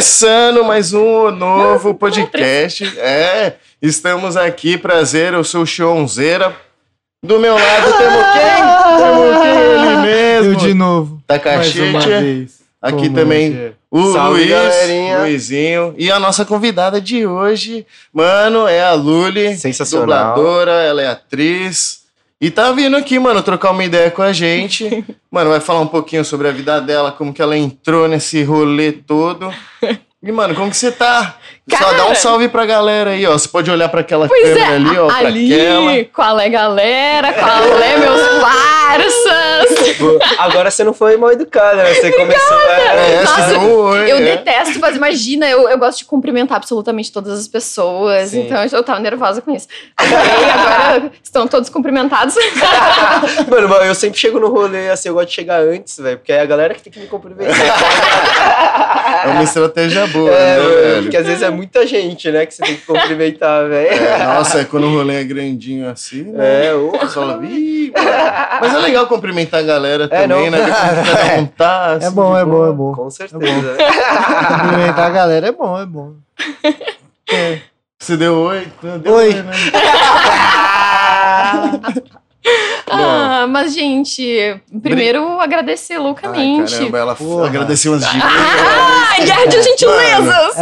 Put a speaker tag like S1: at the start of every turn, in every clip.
S1: Começando mais um novo podcast. É, estamos aqui, prazer, eu sou o Chionzeira. Do meu lado temos quem? Temos quem? Ele mesmo.
S2: Eu de novo.
S1: Tá
S2: vez.
S1: Aqui
S2: Como
S1: também
S2: é?
S1: o
S3: Salve,
S1: Luiz,
S3: galerinha.
S1: Luizinho. E a nossa convidada de hoje, mano, é a Luli.
S3: Sensacional.
S1: Dubladora, ela é atriz. E tá vindo aqui, mano, trocar uma ideia com a gente. Mano, vai falar um pouquinho sobre a vida dela, como que ela entrou nesse rolê todo. E, mano, como que você tá? Só
S4: Cara.
S1: dá um salve pra galera aí, ó. Você pode olhar pra aquela
S4: Pois
S1: câmera
S4: é,
S1: ali, ó,
S4: ali,
S1: aquela.
S4: qual é galera, qual é meus parças.
S3: Agora você não foi mal educada, né? Você começou.
S1: É,
S3: É,
S4: Nossa,
S1: você deu um oi,
S4: Eu
S1: é.
S4: detesto fazer, imagina, eu, eu gosto de cumprimentar absolutamente todas as pessoas,
S3: Sim.
S4: então eu tava nervosa com isso. E agora estão todos cumprimentados.
S3: Mano, eu sempre chego no rolê assim, eu gosto de chegar antes, velho, porque é a galera que tem que me cumprimentar.
S1: É uma estratégia boa,
S3: É,
S1: né,
S3: mano,
S1: velho?
S3: porque às vezes é muita gente, né, que você tem que cumprimentar, velho.
S1: É, nossa, é quando o rolê é grandinho assim, né?
S3: É.
S1: O pessoal fala, "Ih, mano." Mas é legal cumprimentar a galera
S3: É,
S1: também,
S3: não.
S1: né? Ver como cada um tá,
S2: É
S1: assim,
S2: bom, é bom, é bom.
S3: Com certeza.
S2: Cumprimentar a galera é bom, é bom.
S1: Você deu oi? Deu
S2: Oi.
S1: né?
S4: Ah, mas, gente, primeiro agradecer
S1: Ai,
S4: loucamente.
S1: caramba, ela
S2: Porra.
S1: agradeceu umas dicas.
S4: Ah, guerra de gentilezas!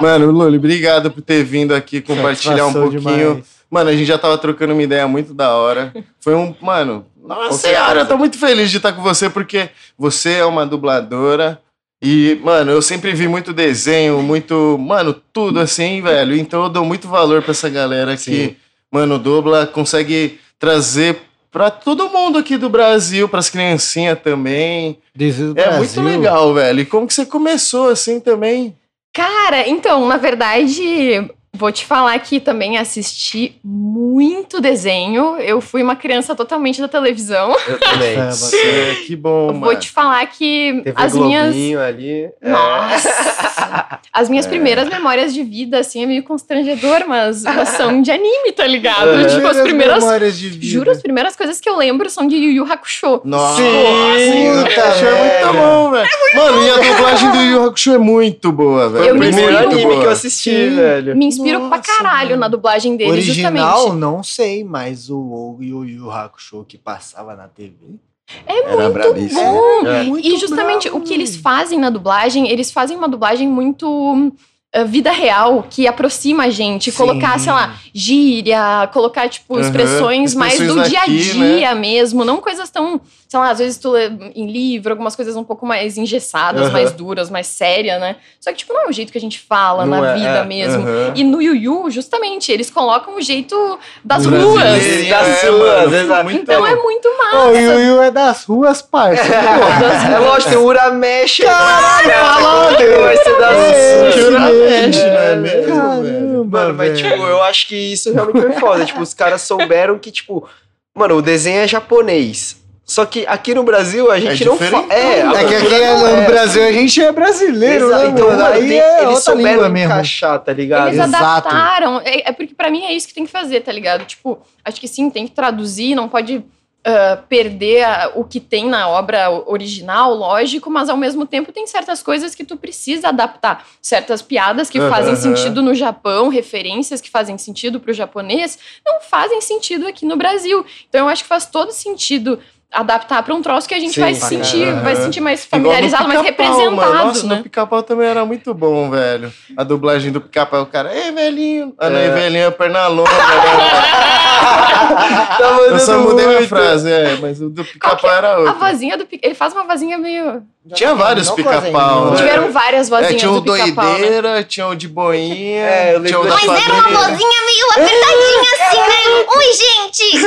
S1: Mano, Luli, obrigado por ter vindo aqui compartilhar um pouquinho.
S2: demais.
S1: Mano, a gente já tava trocando uma ideia muito da hora. Foi um. Mano, nossa senhora, eu tô muito feliz de estar com você, porque você é uma dubladora. E, mano, eu sempre vi muito desenho, muito. Mano, tudo assim, velho. Então eu dou muito valor pra essa galera que,
S3: Sim.
S1: Mano, dubla, consegue trazer pra todo mundo aqui do Brasil, pras criancinhas também.
S2: Desde o
S1: É
S2: Brasil.
S1: muito legal, velho. E como que você começou assim também?
S4: Cara, então, na verdade, vou te falar que também assisti muito desenho. Eu fui uma criança totalmente da televisão.
S3: Eu também.
S2: É, você-
S1: É, que bom, mano.
S4: Vou te falar que
S3: TV
S4: as minhas.
S3: Globinho ali. é.
S4: Nossa! As minhas
S1: É.
S4: primeiras memórias de vida, assim, é meio constrangedor, mas, mas são de anime, tá ligado?
S3: É.
S4: Tipo, as
S2: Primeiras memórias de vida.
S4: Juro, as primeiras coisas que eu lembro são de Yu Yu Hakusho.
S1: Nossa,
S3: Sim,
S1: o
S2: puta
S1: Hakusho é
S2: merda.
S1: muito bom, velho. Mano, e a dublagem do Yu Yu Hakusho é muito boa, velho.
S3: Foi
S4: Eu
S3: primeiro anime
S1: boa.
S3: que eu assisti,
S4: Sim,
S3: velho.
S4: Me inspiro pra
S2: Nossa,
S4: caralho
S2: mano.
S4: na dublagem dele,
S2: Original,
S4: justamente.
S2: não sei, mas o Yu Yu Hakusho que passava na TV.
S4: É
S1: Era
S4: muito
S1: brabíssimo.
S4: bom.
S3: É.
S2: Muito
S4: E justamente
S2: bravo,
S4: o que eles fazem na dublagem, eles fazem uma dublagem muito uh, vida real, que aproxima a gente.
S2: Sim.
S4: Colocar, sei lá, gíria, colocar, tipo,
S1: Aham,
S4: expressões mais do
S1: expressões
S4: dia a
S1: daqui, né?
S4: dia mesmo. Não coisas tão, sei lá, às vezes tu lê em livro, algumas coisas um pouco mais engessadas,
S3: Aham.
S4: mais duras, mais sérias, né? Só que, tipo, não é o jeito que a gente fala
S3: Não
S4: na
S3: é,
S4: vida
S3: é,
S4: mesmo.
S1: aham.
S4: E no Yu Yu, justamente, eles colocam o jeito das
S2: Do
S4: ruas.
S3: Das
S1: É,
S3: ruas,
S1: muito
S4: Então é muito massa.
S2: o Yu Yu é das ruas, parça.
S3: É lógico, tem o Uramesh.
S2: Caralho,
S3: Caralho, vai ser
S2: É, esse
S1: Uramesh,
S2: mesmo.
S1: não é mesmo, velho?
S2: Caramba,
S3: Mano, mas tipo, eu acho que isso realmente foi foda. tipo, os caras souberam que, tipo, mano, o desenho é japonês. Só que aqui no Brasil a gente
S1: É
S3: não fala. É,
S1: né?
S2: É que aqui
S3: não
S2: no
S3: é.
S2: Brasil a gente é brasileiro,
S3: Exa-
S2: né?
S3: Então,
S2: mano? Aí
S3: tem-
S2: é
S3: eles
S2: outra língua
S3: souberam
S2: mesmo.
S3: encaixar, tá ligado?
S4: Eles
S2: Exato.
S4: adaptaram. É, é porque pra mim é isso que tem que fazer, tá ligado? Tipo, acho que sim, tem que traduzir, não pode ah, perder a- o que tem na obra original, lógico, mas ao mesmo tempo tem certas coisas que tu precisa adaptar. Certas piadas que
S1: Aham,
S4: fazem sentido no Japão, referências que fazem sentido pro japonês, não fazem sentido aqui no Brasil. Então eu acho que faz todo sentido adaptar pra um troço que a gente
S3: Sim,
S4: vai se sentir,
S1: caramba.
S4: vai se sentir mais familiarizado, mais representado,
S1: mano. Nossa,
S4: né?
S1: no pica-pau também era muito bom, velho. A dublagem do pica-pau, o cara, ei, velhinho. Ah, não,
S3: É.
S1: é velhinho, perna longa.
S3: Tá
S1: Eu só mudei minha
S3: muito.
S1: frase, é, mas o do pica-pau era
S4: A
S1: outro.
S4: vozinha do pica... Ele faz uma vozinha meio.
S1: Tinha vários pica-pau. né?
S4: Tiveram várias
S1: É,
S4: vozinhas
S1: tinha o
S4: do pica-pau, né?
S1: doideira, tinha o de boinha,
S3: É, eu
S1: tinha o da
S3: da-
S5: Mas era uma vozinha meio apertadinha assim, né? Oi, gente!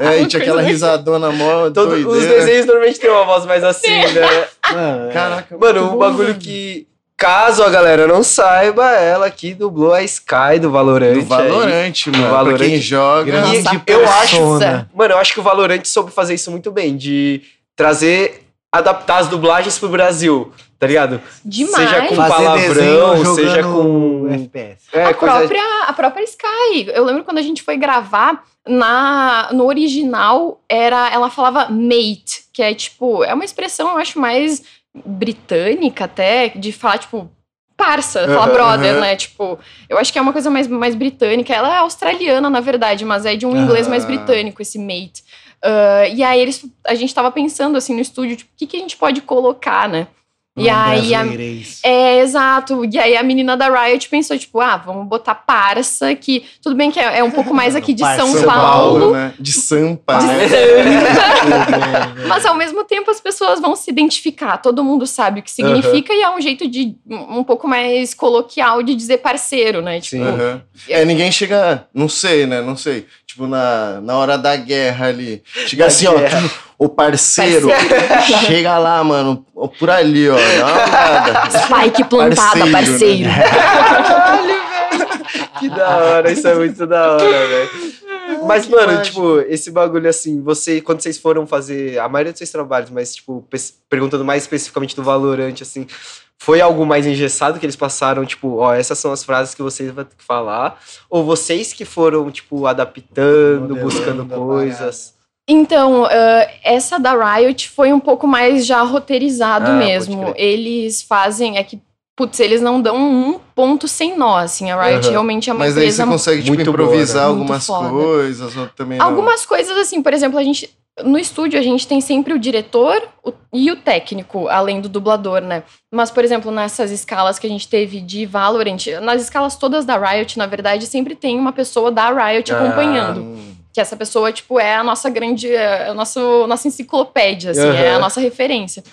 S1: É, e tinha aquela risadona mó
S3: Todo- os
S1: doideira.
S3: desenhos normalmente tem uma voz mais assim, né?
S2: Mano, é.
S1: Caraca,
S3: Mano, um bagulho que. Caso a galera não saiba, ela que dublou a Sky do Valorant.
S1: Do
S3: aí.
S1: Valorante, mano.
S3: Valorant.
S1: Pra quem joga.
S2: Grande
S4: Nossa,
S3: eu acho-. Mano, eu acho que o Valorant soube fazer isso muito bem, de trazer, adaptar as dublagens pro Brasil, tá ligado?
S4: Demais.
S3: Seja com
S2: Fazer
S3: palavrão, seja com-
S2: FPS.
S3: É,
S4: a,
S3: coisa-
S4: própria, a própria Sky. Eu lembro quando a gente foi gravar, na, no original, era ela falava mate, que é tipo, é uma expressão, eu acho, mais britânica até, de falar, tipo, parça, falar brother, né? Tipo, eu acho que é uma coisa mais, mais britânica. Ela é australiana, na verdade, mas é de um inglês mais
S1: Ah.
S4: britânico, esse mate. Ah, e aí eles, a gente tava pensando assim no estúdio, tipo, o que, que a gente pode colocar, né? E aí a, é, exato. E aí a menina da Riot pensou, tipo, ah, vamos botar parça, que tudo bem que é, é um pouco mais aqui de São,
S1: São
S4: Paulo.
S1: Paulo, né? De Sampa,
S4: De
S1: né?
S4: Mas ao mesmo tempo as pessoas vão se identificar, todo mundo sabe o que significa e é um jeito de um pouco mais coloquial de dizer parceiro, né? Tipo,
S3: Sim.
S1: Aham. É, ninguém chega, não sei, né? Não sei. Tipo, na, na hora da guerra ali. Chega
S3: Da
S1: assim, ó.
S3: guerra.
S1: O parceiro, chega lá, mano. Por ali, ó. Dá uma olhada.
S4: Spike plantada,
S1: Parceiro, né?
S4: parceiro.
S3: Que da hora, isso é muito da hora, velho. Mas, mano,
S1: mágico.
S3: tipo, esse bagulho assim, você, quando vocês foram fazer a maioria dos seus trabalhos, mas, tipo, perguntando mais especificamente do Valorante, assim, foi algo mais engessado que eles passaram, tipo, ó, essas são as frases que vocês vão ter que falar? Ou vocês que foram, tipo, adaptando,
S2: Modelando
S3: buscando coisas?
S4: Então, ah, essa da Riot foi um pouco mais já roteirizado
S3: Ah,
S4: mesmo. Eles fazem, é que, putz, eles não dão um ponto sem nó, assim. A Riot
S3: Aham.
S4: realmente é uma
S1: Mas aí
S4: empresa
S1: você consegue, tipo,
S3: muito boa,
S1: improvisar
S4: né?
S1: algumas coisas, também não.
S4: Algumas coisas, assim, por exemplo, a gente. No estúdio, a gente tem sempre o diretor o- e o técnico, além do dublador, né? Mas, por exemplo, nessas escalas que a gente teve de Valorant, nas escalas todas da Riot, na verdade, sempre tem uma pessoa da Riot
S3: Ah.
S4: acompanhando. Que essa pessoa, tipo, é a nossa grande. É a nosso, nossa enciclopédia, assim, é a nossa referência.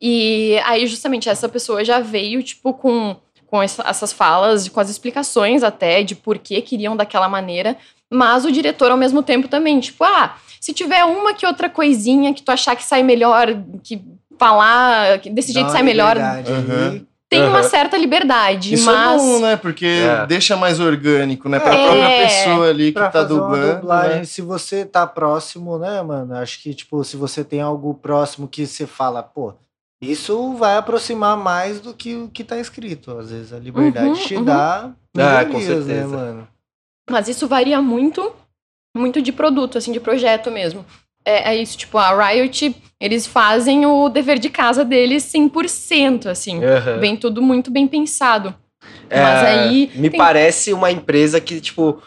S4: E aí, justamente, essa pessoa já veio, tipo, com, com essa- essas falas, com as explicações até de por que queriam daquela maneira. Mas o diretor, ao mesmo tempo, também, tipo, ah, se tiver uma que outra coisinha que tu achar que sai melhor, que falar que desse jeito sai
S2: uma
S4: melhor,
S2: ali.
S4: tem uma
S3: Aham.
S4: certa liberdade.
S1: Isso
S4: mas.
S1: é bom, né? Porque
S3: É.
S1: deixa mais orgânico, né? Pra
S2: É.
S1: própria pessoa ali que
S2: Pra
S1: tá
S2: fazer uma
S1: dublando.
S2: dublagem,
S1: né?
S2: se você tá próximo, né, mano? Acho que, tipo, se você tem algo próximo que você fala, pô, isso vai aproximar mais do que o que tá escrito. Às vezes a liberdade
S4: Uhum,
S2: te
S4: uhum.
S2: dá
S3: Ah, com
S2: né,
S3: certeza.
S2: mano?
S4: Mas isso varia muito, muito de produto, assim, de projeto mesmo. É, é isso, tipo, a Riot, eles fazem o dever de casa deles 100%, assim.
S3: Aham.
S4: Vem tudo muito bem pensado.
S3: É,
S4: Mas aí
S3: Me
S4: tem-
S3: parece uma empresa que, tipo,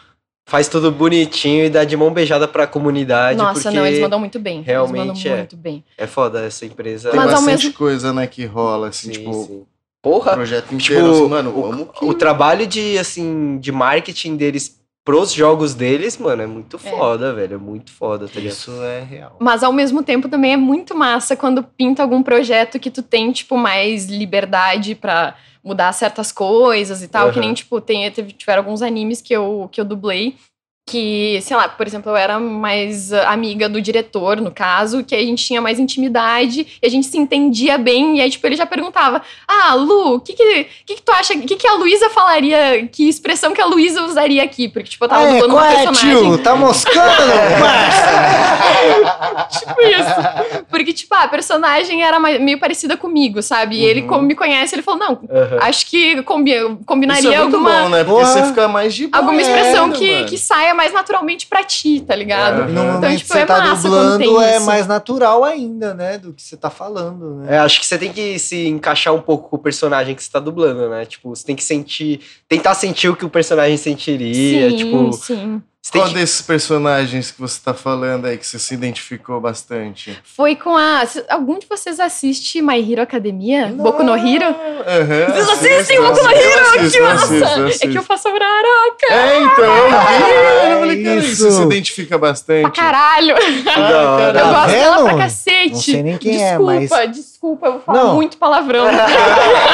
S3: faz tudo bonitinho e dá de mão beijada pra comunidade.
S4: Nossa, não, eles mandam muito bem.
S3: realmente
S4: eles mandam
S3: é.
S4: muito bem.
S3: É foda essa empresa.
S1: Tem
S4: Mas
S1: bastante
S4: mesmo-
S1: coisa, né, que rola, assim,
S3: Sim,
S1: tipo,
S3: sim.
S1: o
S3: Porra,
S1: projeto
S3: tipo,
S1: inteiro, assim, mano, vamos que...
S3: o trabalho de, assim, de marketing deles pros jogos deles, mano, é muito
S4: É.
S3: foda, velho. É muito foda, tá ligado?
S2: Isso é real.
S4: Mas ao mesmo tempo também é muito massa quando pinta algum projeto que tu tem, tipo, mais liberdade pra mudar certas coisas e tal. Que
S3: Aham.
S4: nem, tipo, tem, teve, tiveram alguns animes que eu, que eu dublei. Que, sei lá, por exemplo, eu era mais ah, amiga do diretor, no caso, que aí a gente tinha mais intimidade e a gente se entendia bem. E aí, tipo, ele já perguntava: Ah, Lu, o que que, que que tu acha? O que que a Luísa falaria? Que expressão que a Luísa usaria aqui? Porque, tipo, eu tava
S2: Ah, é, qual
S4: uma
S2: é,
S4: personagem.
S2: tio? Tá moscando, parça?
S4: tipo isso. Porque, tipo, a personagem era meio parecida comigo, sabe? E ele,
S1: Uhum.
S4: como me conhece, ele falou: não,
S3: Aham.
S4: acho que combi
S1: Isso
S4: combinaria
S1: é muito
S4: alguma,
S1: bom, né? Porque
S2: Porra.
S1: você fica mais de boa.
S4: alguma expressão
S1: né,
S4: que,
S1: mano?
S4: que saia mais naturalmente pra ti, tá ligado?
S2: No momento
S4: Então, tipo,
S2: você
S4: é
S2: tá
S4: massa quando
S2: dublando,
S4: tem
S2: é
S4: isso.
S2: mais natural ainda, né? Do que você tá falando, né?
S3: É, acho que você tem que se encaixar um pouco com o personagem que você tá dublando, né? Tipo, você tem que sentir. Tentar sentir o que o personagem sentiria.
S4: sim,
S3: tipo,
S4: sim.
S3: tem
S1: Qual
S3: que.
S1: desses personagens que você tá falando aí que você se identificou bastante?
S4: Foi com a. Algum de vocês assiste My Hero Academia? Boku no Hero?
S1: Aham,
S4: Vocês assistem Boku no Hero?
S1: assisto,
S4: Que massa!
S1: assisto,
S4: É que eu faço Uraraka
S1: É, então, eu vi. Eu falei, cara. Você se identifica bastante.
S4: pra caralho.
S3: Da hora.
S4: Eu gosto dela pra cacete.
S2: Não sei nem quem é,
S4: desculpa,
S2: mas-
S4: Desculpa, eu vou falar
S2: Não.
S4: muito palavrão.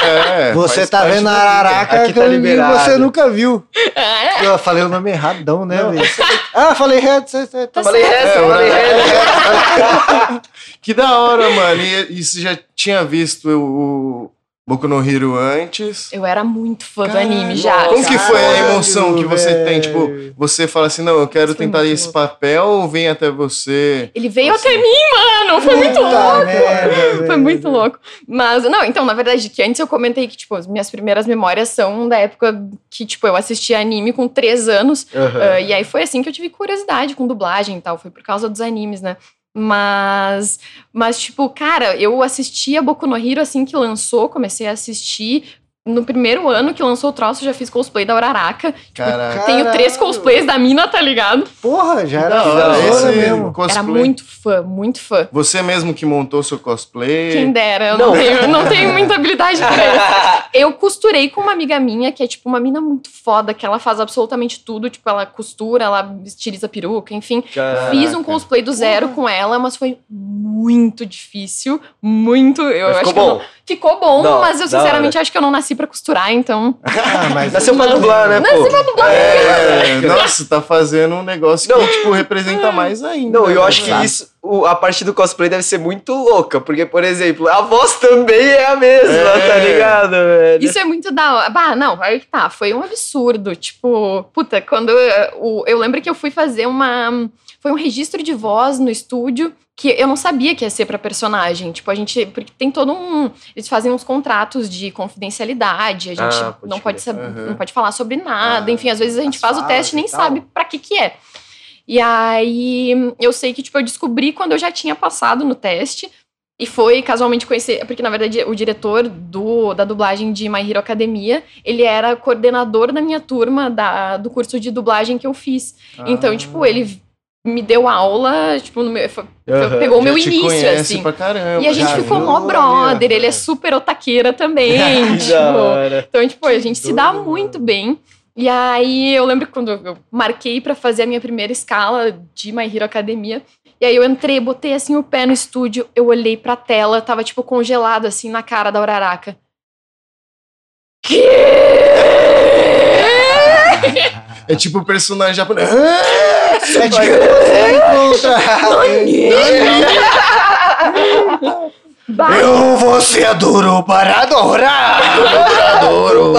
S1: É,
S2: Você tá vendo a. Araraca que
S3: tá liberado.
S2: você nunca viu.
S4: É.
S2: Eu falei o nome erradão, né? Ah, falei reto. Você, você,
S4: Tá
S3: Falei reto,
S1: É,
S3: falei reto.
S1: Que da hora, mano. E, e você já tinha visto o Boku no Hero antes?
S4: Eu era muito fã do
S1: Caralho.
S4: anime já.
S1: Como que foi a emoção que você tem? Tipo, você fala assim, não, eu quero
S4: Foi
S1: tentar esse
S4: louco.
S1: papel ou vem até você?
S4: Ele veio
S1: Nossa.
S4: até mim, mano. Foi muito
S2: Puta
S4: louco.
S2: merda,
S4: Foi muito louco. Mas, não, então, na verdade, que antes eu comentei que, tipo, as minhas primeiras memórias são da época que, tipo, eu assistia anime com três anos.
S3: Aham.
S4: Ah, e aí foi assim que eu tive curiosidade com dublagem e tal. Foi por causa dos animes, né? Mas, mas, tipo, cara, eu assisti a Boku no Hero assim que lançou, comecei a assistir. No primeiro ano que lançou o troço, já fiz cosplay da Uraraka.
S1: Caraca.
S4: Tenho três cosplays da mina, tá ligado?
S2: Porra, já era
S1: Da hora,
S2: fãzona
S1: esse
S2: mesmo.
S1: cosplay.
S4: Era muito fã, muito fã.
S1: Você mesmo que montou seu cosplay.
S4: Quem dera, eu não,
S3: Não.
S4: tenho, não tenho muita habilidade pra isso. Eu costurei com uma amiga minha, que é tipo uma mina muito foda, que ela faz absolutamente tudo. Tipo, ela costura, ela estiliza peruca, enfim.
S3: Caraca.
S4: Fiz um cosplay do zero com ela, mas foi muito difícil. Muito. Eu
S3: Mas
S4: acho
S3: ficou
S4: que eu
S3: bom.
S4: não- ficou bom,
S3: Da-
S4: mas eu sinceramente acho que eu não nasci pra costurar, então.
S2: Ah, mas
S3: Nasceu pra dublar, né, pô?
S1: É, nossa, tá fazendo um negócio que, tipo, representa mais ainda.
S3: Não, eu
S1: né,
S3: acho que isso, o- a parte do cosplay deve ser muito louca, porque, por exemplo, a voz também é a mesma,
S1: É.
S3: tá ligado, velho?
S4: Isso é muito da hora. Bah, não, aí que tá. Foi um absurdo. Tipo, puta, quando eu, eu lembro que eu fui fazer uma. Foi um registro de voz no estúdio que eu não sabia que ia ser pra personagem. Tipo, a gente. Porque tem todo um. Eles fazem uns contratos de confidencialidade. A gente
S3: Ah, pode
S4: não, pode saber,
S1: Aham.
S4: não pode falar sobre nada.
S2: Ah,
S4: Enfim, às vezes a gente faz o teste e nem
S2: tal.
S4: sabe pra que que é. E aí eu sei que, tipo, eu descobri quando eu já tinha passado no teste. E foi casualmente conhecer, porque na verdade o diretor do, da dublagem de My Hero Academia, ele era coordenador da minha turma da, do curso de dublagem que eu fiz. Então, tipo, ele me deu aula, tipo, no meu, foi-
S3: Aham.
S4: pegou o meu início, assim.
S1: pra caramba.
S4: E a gente
S2: já
S4: ficou mó brother, ele é super otaqueira também. Tipo, então, tipo, a gente se dá muito bem. E aí eu lembro quando eu marquei pra fazer a minha primeira escala de My Hero Academia. E aí eu entrei, botei assim o pé no estúdio, eu olhei pra tela, tava tipo congelado assim na cara da Uraraka. Que?
S1: É tipo o personagem japonês.
S2: É.
S4: Bah,
S2: Eu vou ser duro para adorar.
S1: adoro.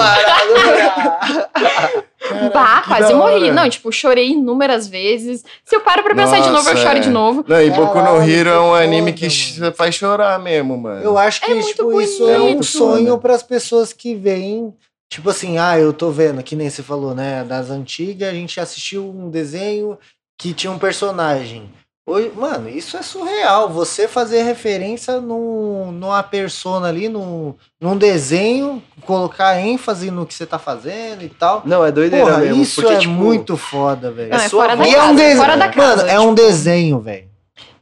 S4: bah,
S1: que
S4: quase
S1: da
S4: morri. Não, tipo, chorei inúmeras vezes. Se eu paro pra pensar de novo, eu
S1: Nossa,
S4: choro
S1: é.
S4: de novo.
S1: Não, e Boku no Hero é um anime que
S2: mano.
S1: faz chorar mesmo, mano.
S2: Eu acho que
S4: É
S2: tipo, isso é um sonho para as pessoas que veem. Tipo assim, ah, eu tô vendo, que nem você falou, né? Das antigas, a gente assistiu um desenho que tinha um personagem. Hoje, mano, isso é surreal. Você fazer referência num, numa persona ali, num, num desenho, colocar ênfase no que você tá fazendo e tal.
S3: Não, é doideira
S2: Porra,
S3: mesmo.
S2: isso
S3: porque,
S2: é
S3: tipo,
S2: muito foda, velho.
S4: Não, é
S3: sua
S4: fora da.
S2: E é um
S4: casa,
S2: desenho.
S4: fora da casa.
S2: Mano, é um desenho, velho.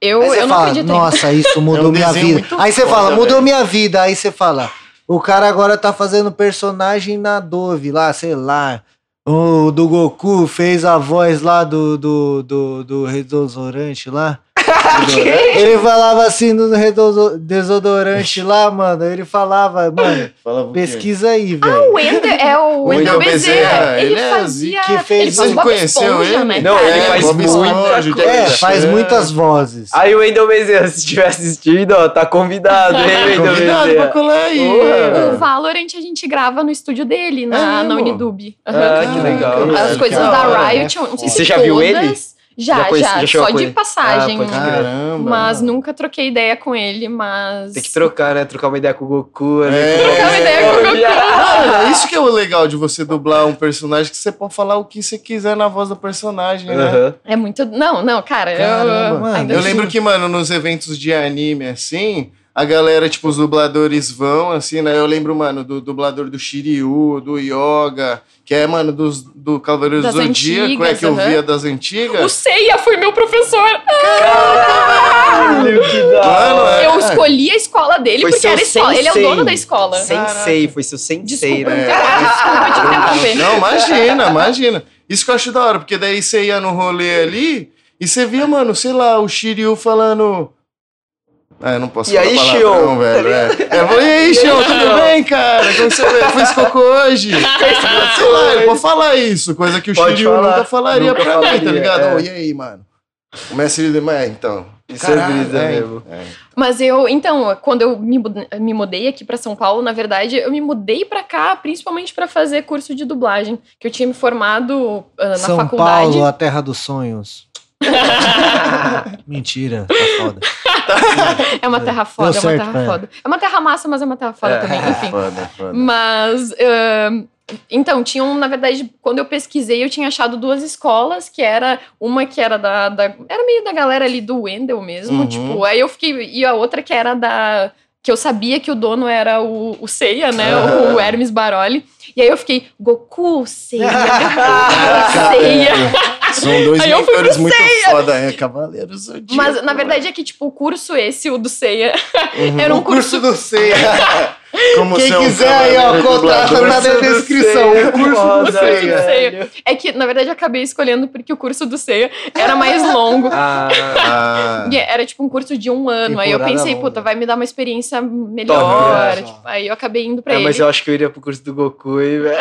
S4: Eu, eu não
S2: fala,
S4: acredito
S2: nossa, isso mudou
S1: É um
S2: minha vida. Aí você
S1: foda,
S2: fala, mudou
S1: velho.
S2: minha vida. Aí você fala, o cara agora tá fazendo personagem na Dove lá, sei lá. O do Goku fez a voz lá do, do, do, do redosorante lá. Ele falava assim no desodorante lá, mano. Ele falava, mano,
S1: Falava
S2: pesquisa aí, velho.
S4: O Wendel é o Wendel
S1: Wendel
S4: Bezerra.
S1: Bezerra,
S4: Ele,
S1: ele é
S4: fazia.
S2: que fez-
S4: ele
S1: Você conheceu
S4: Esponja,
S1: ele?
S4: né?
S3: Não, ele
S1: É,
S3: faz muita coisa.
S2: É, faz muitas vozes.
S3: Aí o Wendel Bezerra, se estiver assistindo, ó, tá convidado, hein, Wendel
S1: Convidado pra
S3: Bezerra.
S1: colar aí.
S3: Porra.
S4: O Valorant a gente grava no estúdio dele,
S1: É
S4: na, na
S1: mesmo?
S4: Unidub.
S3: Ah, que legal.
S4: As coisas
S1: da
S4: Riot, não sei
S3: Você
S4: se
S3: já viu
S4: todas. Já,
S3: Já
S4: já,
S3: conhece- já chegou
S4: só de passagem.
S3: Ah, crer.
S1: Caramba.
S4: mas nunca troquei ideia com ele, mas.
S3: Tem que trocar, né? Trocar uma ideia com o Goku. ali,
S1: É. Trocar uma
S4: ideia com o Goku.
S1: Cara, isso que é o legal de você dublar um personagem, que você pode falar o que você quiser na voz do personagem, né?
S3: Aham.
S4: É muito. Não, não, cara.
S2: Caramba,
S4: eu,
S2: mano.
S1: Eu lembro que, mano, nos eventos de anime, assim, a galera, tipo, os dubladores vão, assim, né? Eu lembro, mano, do dublador do Shiryu, do Yoga, que é, mano, dos, do Cavaleiro
S4: Das
S1: Zodíaco, é que eu
S4: aham.
S1: via das
S4: O
S1: antigas.
S4: Seiya foi meu professor.
S3: Caralho, que da
S1: Mano, é.
S4: Eu escolhi a escola dele
S3: Foi
S4: porque era escola. Ele é o dono da escola.
S3: Sensei, foi seu sensei,
S4: Desculpa,
S3: né?
S4: desculpa te interromper.
S1: Não, imagina, imagina. Isso que eu acho da hora, porque daí você ia no rolê ali e você via, mano, sei lá, o Shiryu falando. Ah, eu não posso
S3: E
S1: falar
S3: aí,
S1: palavrão,
S3: Shion?
S1: velho. É. É, vou, e aí, Shion, tudo bem, cara? Como você vê? Fez cocô hoje? sei lá, ele pode falar isso, coisa que o Shiryu nunca falaria
S3: Nunca
S1: pra mim, tá
S3: falaria,
S1: ligado?
S3: é.
S1: E aí, mano? O mestre de é, então.
S3: Isso é brisa
S1: é,
S3: mesmo.
S1: é.
S4: Mas eu, então, quando eu me, me mudei aqui pra São Paulo, na verdade, eu me mudei pra cá principalmente pra fazer curso de dublagem, que eu tinha me formado ah, na
S2: São
S4: faculdade.
S2: Paulo, a terra dos sonhos. Mentira, tá foda.
S4: É uma terra foda, é uma
S2: certo
S4: terra
S2: ela.
S4: foda. É uma terra massa, mas é uma terra foda
S3: É.
S4: também, enfim.
S1: Foda, foda.
S4: Mas ahn, Então, tinham, na verdade, quando eu pesquisei, eu tinha achado duas escolas, que era uma que era da. da- era meio da galera ali do Wendel mesmo.
S1: Uhum.
S4: Tipo, aí eu fiquei. E a outra que era da. Que eu sabia que o dono era o, o Seiya, né?
S1: Ah.
S4: O Hermes Baroli. E aí eu fiquei, Goku, Seiya, Goku, Seiya.
S1: São dois
S4: Aí
S1: mentores muito foda, é Cavaleiro Zodíaco.
S4: Mas na verdade é que, tipo, o curso esse, o do Seiya,
S1: Uhum.
S4: era um
S2: o curso
S4: curso.
S2: do Ceia.
S1: Como
S2: Quem
S1: um
S2: quiser aí, ó, contrata na
S3: do
S2: descrição.
S3: Ceia,
S2: O curso do Ceia.
S4: É que, na verdade, eu acabei escolhendo porque o curso do Seiya era mais longo.
S3: Ah,
S1: Ah,
S4: era tipo um curso de um ano. aí eu pensei,
S2: longa.
S4: puta, vai me dar uma experiência melhor.
S2: Top.
S4: tipo, aí eu acabei indo pra
S3: é,
S4: ele.
S3: mas eu acho que eu iria pro curso do Goku e, velho.
S4: é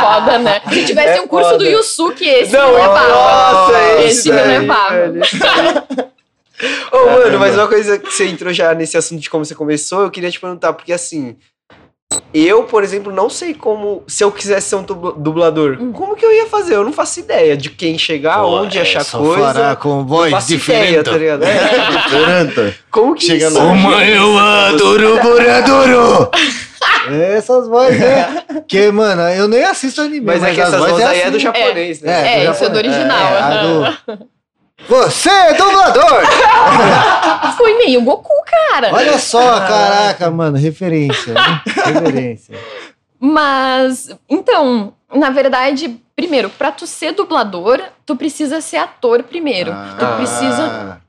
S4: foda, né? Se tivesse
S3: É
S4: um curso do
S3: foda.
S4: Yusuke, esse
S3: Não,
S4: não levava.
S3: nossa,
S4: Esse
S3: esse
S4: não
S3: daí,
S4: levava.
S3: Ô, mano, mas uma coisa que você entrou já nesse assunto de como você começou, eu queria te perguntar, porque assim, eu, por exemplo, não sei como, se eu quisesse ser um dubla- dublador,
S4: Hum.
S3: como que eu ia fazer? Eu não faço ideia de quem chegar, onde achar coisa.
S2: com
S3: Não
S2: voz
S3: faço ideia, tá ligado? É,
S1: Peranta.
S3: como que
S1: Chega
S3: isso?
S2: Uma eu adoro Boraduro! Essas vozes, né? Que, mano, eu nem assisto anime.
S3: Mas é que
S2: as
S3: essas vozes aí é do
S2: assim.
S3: japonês, né?
S4: É,
S2: do
S4: isso é do original,
S2: É, do- Você é dublador!
S4: Foi meio Goku, cara.
S2: Olha só, caraca, mano, referência, né? Referência.
S4: Mas, então, na verdade, primeiro, pra tu ser dublador, tu precisa ser ator primeiro. Tu
S1: Ah.
S4: precisa,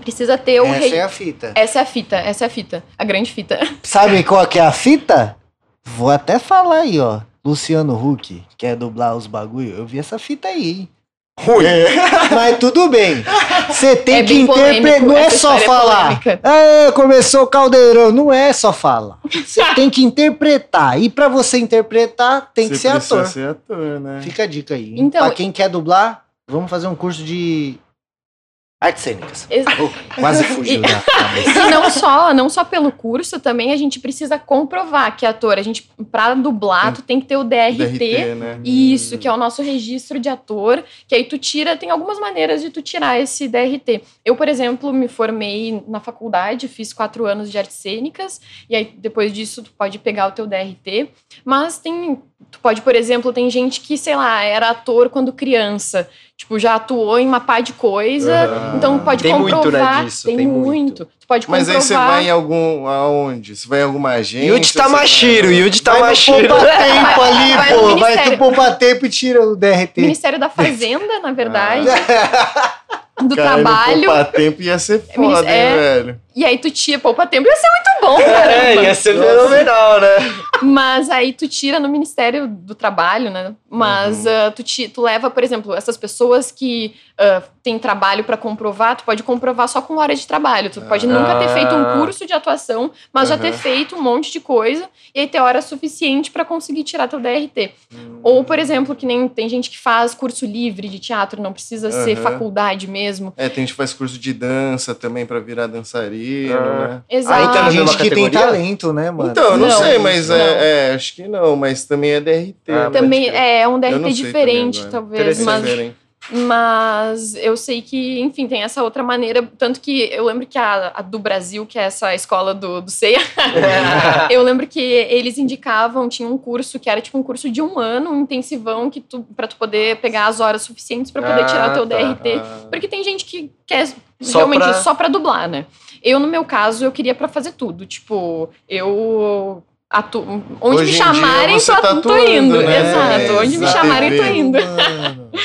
S4: precisa ter o
S2: Essa
S4: rei.
S2: é a fita.
S4: Essa é a fita, essa é a fita, a grande fita.
S2: Sabe qual que é a fita? Vou até falar aí, ó. Luciano Huck, quer dublar os bagulho. Eu vi essa fita aí,
S1: Ruim.
S2: Mas tudo bem. Você tem
S4: É
S2: que interpretar. Não é só
S4: é
S2: falar. É, começou o caldeirão. Não é só falar. Você tem que interpretar. E pra você interpretar, tem que
S1: Você
S2: ser ator.
S1: ser ator, né?
S2: Fica a dica aí.
S4: Então-
S2: pra quem quer dublar, vamos fazer um curso de artes cênicas.
S4: Ex-
S2: Oh, quase fugiu da cabeça.
S4: E não só, não só pelo curso, também a gente precisa comprovar que é ator. A gente, pra dublar, tu tem que ter o DRT.
S1: né?
S4: Isso, que é o nosso registro de ator, que aí tu tira, tem algumas maneiras de tu tirar esse DRT. Eu, por exemplo, me formei na faculdade, fiz quatro anos de artes cênicas, e aí depois disso tu pode pegar o teu DRT, mas tem, tu pode, por exemplo, tem gente que, sei lá, era ator quando criança, tipo, já atuou em uma pá de coisa,
S1: Aham.
S4: então pode
S3: Tem muito, né,
S4: comprovar.
S3: disso,
S4: tem,
S3: tem
S4: muito.
S3: muito.
S4: Tu pode
S1: Mas
S4: comprovar.
S1: aí você vai em algum. Aonde? Você vai em alguma agência?
S3: Yuji
S1: vai-
S3: Tamashiro, Yuji
S2: Vai no
S3: Tamashiro.
S2: poupa tempo ali,
S4: Vai
S2: pô. Vai
S4: ministério.
S2: tu poupa tempo e tira o DRT.
S4: Ministério da Fazenda, na verdade, do
S1: Cara,
S4: trabalho.
S1: No tempo ia ser foda,
S4: Minis-
S1: hein,
S4: é.
S1: velho?
S4: E aí tu tira poupa tempo, ia ser muito bom, cara.
S3: É, ia ser fenomenal, né?
S4: Mas aí tu tira no Ministério do Trabalho, né? Mas
S1: Uhum.
S4: ah, tu, ti- tu leva, por exemplo, essas pessoas que ah, têm trabalho pra comprovar, tu pode comprovar só com hora de trabalho. Tu pode nunca ter feito um
S3: Ah.
S4: curso de atuação, mas já ter
S1: Uhum.
S4: feito um monte de coisa e aí ter hora suficiente pra conseguir tirar teu DRT. Ou, por exemplo, que nem tem gente que faz curso livre de teatro, não precisa ser
S1: Uhum.
S4: faculdade mesmo.
S1: É, tem gente que faz curso de dança também pra virar dançarino,
S3: Ah.
S1: né?
S4: Exato.
S3: então
S2: Tem
S3: na mesma
S2: gente que tem talento, né, mano?
S1: Então, eu não,
S4: Não,
S1: sei, mas
S4: não.
S1: é, é, acho que não, mas também é DRT.
S3: Ah,
S1: né?
S4: também
S3: crer.
S4: é um
S1: Eu
S4: DRT
S1: não sei
S4: diferente,
S1: também
S4: talvez, mas
S1: Diferente.
S4: Mas eu sei que, enfim, tem essa outra maneira. Tanto que eu lembro que a, a do Brasil, que é essa escola do, do CEIA, eu lembro que eles indicavam, tinha um curso que era tipo um curso de um ano, um intensivão, que tu, pra tu poder pegar as horas suficientes pra poder
S3: Ah,
S4: tirar teu
S3: tá.
S4: DRT. Porque tem gente que quer
S3: Só
S4: realmente
S3: pra-
S4: só pra dublar, né? Eu, no meu caso, eu queria pra fazer tudo. Tipo, eu. Atu... Onde
S1: Hoje
S4: me
S1: em dia
S4: chamarem,
S1: você
S4: tô,
S1: tá
S4: tô
S1: atuando,
S4: indo.
S1: né?
S4: Exato. Onde me
S1: Na
S4: chamarem, tô indo.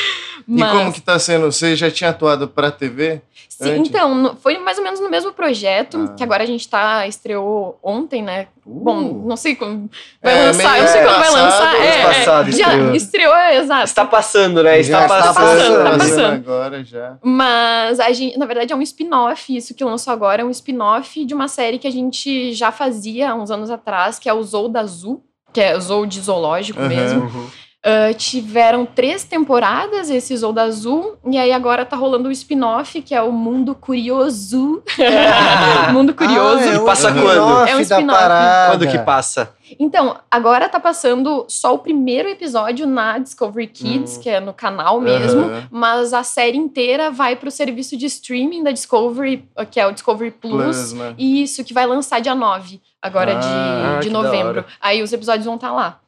S2: Mano.
S1: E
S4: Mas-
S1: como que tá sendo? Você já tinha atuado pra TV?
S4: Sim,
S1: antes?
S4: então, foi mais ou menos no mesmo projeto,
S1: Ah.
S4: que agora a gente tá, estreou ontem, né? Bom,
S1: Uh.
S4: não sei quando vai
S1: É,
S4: lançar, eu não sei quando vai
S1: passado,
S4: lançar.
S1: mês
S4: É,
S3: passado
S4: é, já
S3: estreou.
S4: estreou, é, exato.
S3: Está passando, né? Está
S2: Já está
S3: passando.
S2: passando,
S4: tá passando.
S1: agora já.
S4: Mas a gente, na verdade, é um spin-off. Isso que lançou agora é um spin-off de uma série que a gente já fazia há uns anos atrás, que é o Zou da Zoo, que é Zoo de zoológico
S1: Aham.
S4: mesmo.
S3: Uhum.
S4: Ah, tiveram três temporadas, esse Isolda Azul, e aí agora tá rolando o spin-off, que é o Mundo Curioso. Mundo Curioso.
S2: Ah, é
S3: E
S2: um
S3: passa
S2: spin-off
S3: quando?
S4: É um
S2: da
S4: spin-off.
S2: parada.
S3: Quando que passa?
S4: Então, agora tá passando só o primeiro episódio na Discovery Kids,
S3: Hum.
S4: que é no canal mesmo,
S1: Aham.
S4: mas a série inteira vai pro serviço de streaming da Discovery, que é o Discovery Plus.
S1: Plus, né?
S4: Isso, que vai lançar dia 9, agora
S1: Ah,
S4: de, de novembro. Aí os episódios vão estar lá.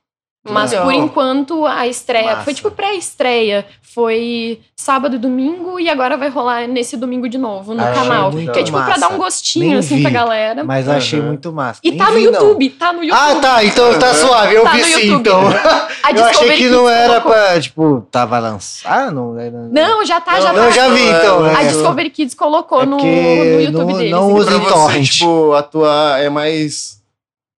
S4: Mas
S2: Legal.
S4: por enquanto a estreia
S2: Massa.
S4: foi tipo pré-estreia. Foi sábado e domingo e agora vai rolar nesse domingo de novo no
S2: Achei
S4: canal. Que é tipo pra
S2: massa.
S4: dar um gostinho
S2: Nem
S4: assim
S2: vi.
S4: pra galera.
S2: Mas achei
S1: Aham.
S2: muito massa.
S4: E
S2: Nem
S4: tá no
S2: vi, não.
S4: YouTube, tá no YouTube.
S2: Ah, tá. Então tá suave. Eu
S4: Tá
S2: vi sim,
S4: YouTube.
S2: então.
S4: A
S2: Eu achei
S4: Discovery
S2: que não
S4: Kids
S2: era
S4: colocou.
S2: pra, tipo, tava lançado. Não, era-
S4: Não, já tá, já
S2: Não,
S4: tá.
S2: já vi, então.
S1: É,
S4: A
S2: é.
S4: Discovery Kids colocou
S2: É
S4: no, no YouTube
S2: não-
S4: deles.
S2: não usa
S1: Pra
S2: torrent.
S1: tipo, atuar é mais.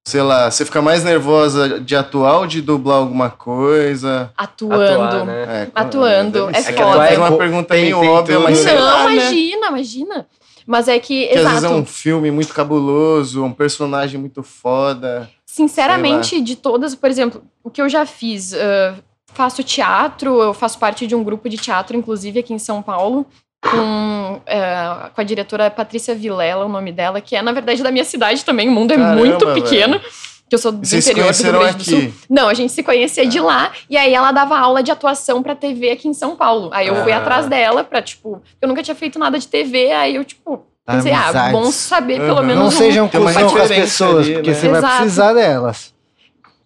S1: Sei lá, você fica mais nervosa de atuar ou de dublar alguma coisa?
S4: Atuando.
S3: Atuar, né?
S1: É,
S4: Atuando,
S1: deve
S4: é
S1: ser.
S4: foda.
S1: É uma pergunta
S3: Tem-
S1: meio
S3: tem
S1: óbvia, mas
S4: Não,
S1: lá, né?
S4: imagina, imagina. Mas é que,
S1: Que às vezes é um filme muito cabuloso, um personagem muito foda.
S4: Sinceramente, de todas, por exemplo, o que eu já fiz, ah, faço teatro, eu faço parte de um grupo de teatro, inclusive aqui em São Paulo, com, eh, com a diretora Patrícia Vilela, o nome dela, que é, na verdade, da minha cidade também. O mundo é
S1: Caramba,
S4: muito
S1: velho.
S4: pequeno. Que eu sou do
S1: vocês se
S4: interior do Rio
S1: conheceram
S4: Grande do Sul.
S1: aqui?
S4: Não, a gente se conhecia de lá, e aí ela dava aula de atuação pra TV aqui em São Paulo. Aí eu fui
S1: Ah.
S4: atrás dela pra, tipo, eu nunca tinha feito nada de TV, aí eu, tipo, pensei, ah, bom saber pelo
S1: Aham.
S4: menos
S2: Não
S4: um-
S2: sejam cuzão com as pessoas,
S1: ali,
S2: porque
S1: né?
S2: você vai
S4: Exato.
S2: precisar delas.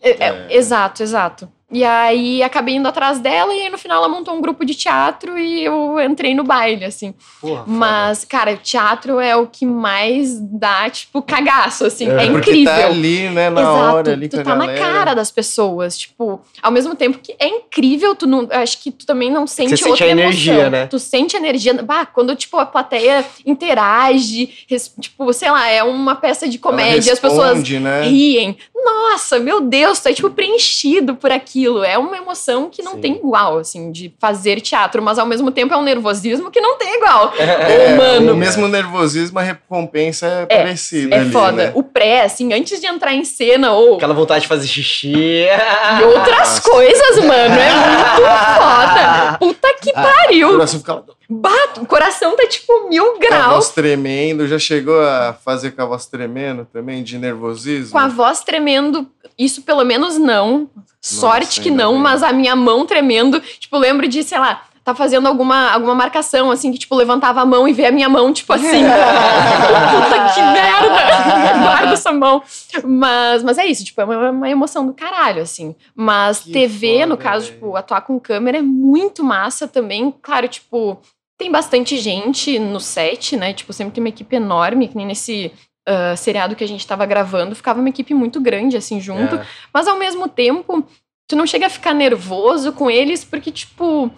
S4: É, é, Exato, exato. E aí acabei indo atrás dela e aí no final ela montou um grupo de teatro e eu entrei no baile, assim.
S2: Porra,
S4: Mas, cara, teatro é o que mais dá, tipo, cagaço, assim. É,
S1: Porque
S4: incrível.
S1: tá ali, né, na
S4: Exato,
S1: hora ali
S4: tu
S1: a
S4: tá na cara das pessoas, tipo, ao mesmo tempo que é incrível, tu não, acho que tu também não sente
S3: sente
S4: outra
S3: a energia,
S4: emoção.
S3: né?
S4: Tu sente energia, bah, quando tipo a plateia interage, res- tipo, sei lá, é uma peça de comédia, as pessoas
S1: responde, né?
S4: riem. Nossa, meu Deus, tu é tipo preenchido por aquilo. É uma emoção que não
S3: Sim.
S4: tem igual, assim, de fazer teatro, mas ao mesmo tempo é um nervosismo que não tem igual.
S1: É,
S4: Ô, mano.
S1: O mesmo nervosismo, a recompensa é,
S4: É,
S1: parecida
S4: É
S1: ali,
S4: foda.
S1: né?
S4: O pré, assim, antes de entrar em cena ou
S3: Aquela vontade de fazer xixi.
S4: e outras
S1: Nossa.
S4: coisas, mano, é muito foda. Puta que
S1: O
S4: pariu.
S1: coração fica
S4: Bato, o coração tá tipo mil
S1: com a
S4: graus.
S1: voz tremendo. Já chegou a fazer com a voz tremendo também, de nervosismo?
S4: Com a voz tremendo, isso pelo menos não. Sorte
S1: Nossa,
S4: que
S1: ainda
S4: não,
S1: bem.
S4: mas a minha mão tremendo. Tipo, lembro de, sei lá, tá fazendo alguma, alguma marcação, assim, que, tipo, levantava a mão e ver a minha mão, tipo assim. Puta que merda! Guarda essa mão. Mas, mas é isso, tipo, é uma, uma emoção do caralho, assim. Mas
S1: Que
S4: TV, no
S1: foda,
S4: caso,
S1: velho.
S4: tipo, atuar com câmera é muito massa também. Claro, tipo, tem bastante gente no set, né? Tipo, sempre tem uma equipe enorme, que nem nesse ah, seriado que a gente tava gravando, ficava uma equipe muito grande, assim, junto.
S3: É.
S4: Mas ao mesmo tempo, tu não chega a ficar nervoso com eles, porque, tipo,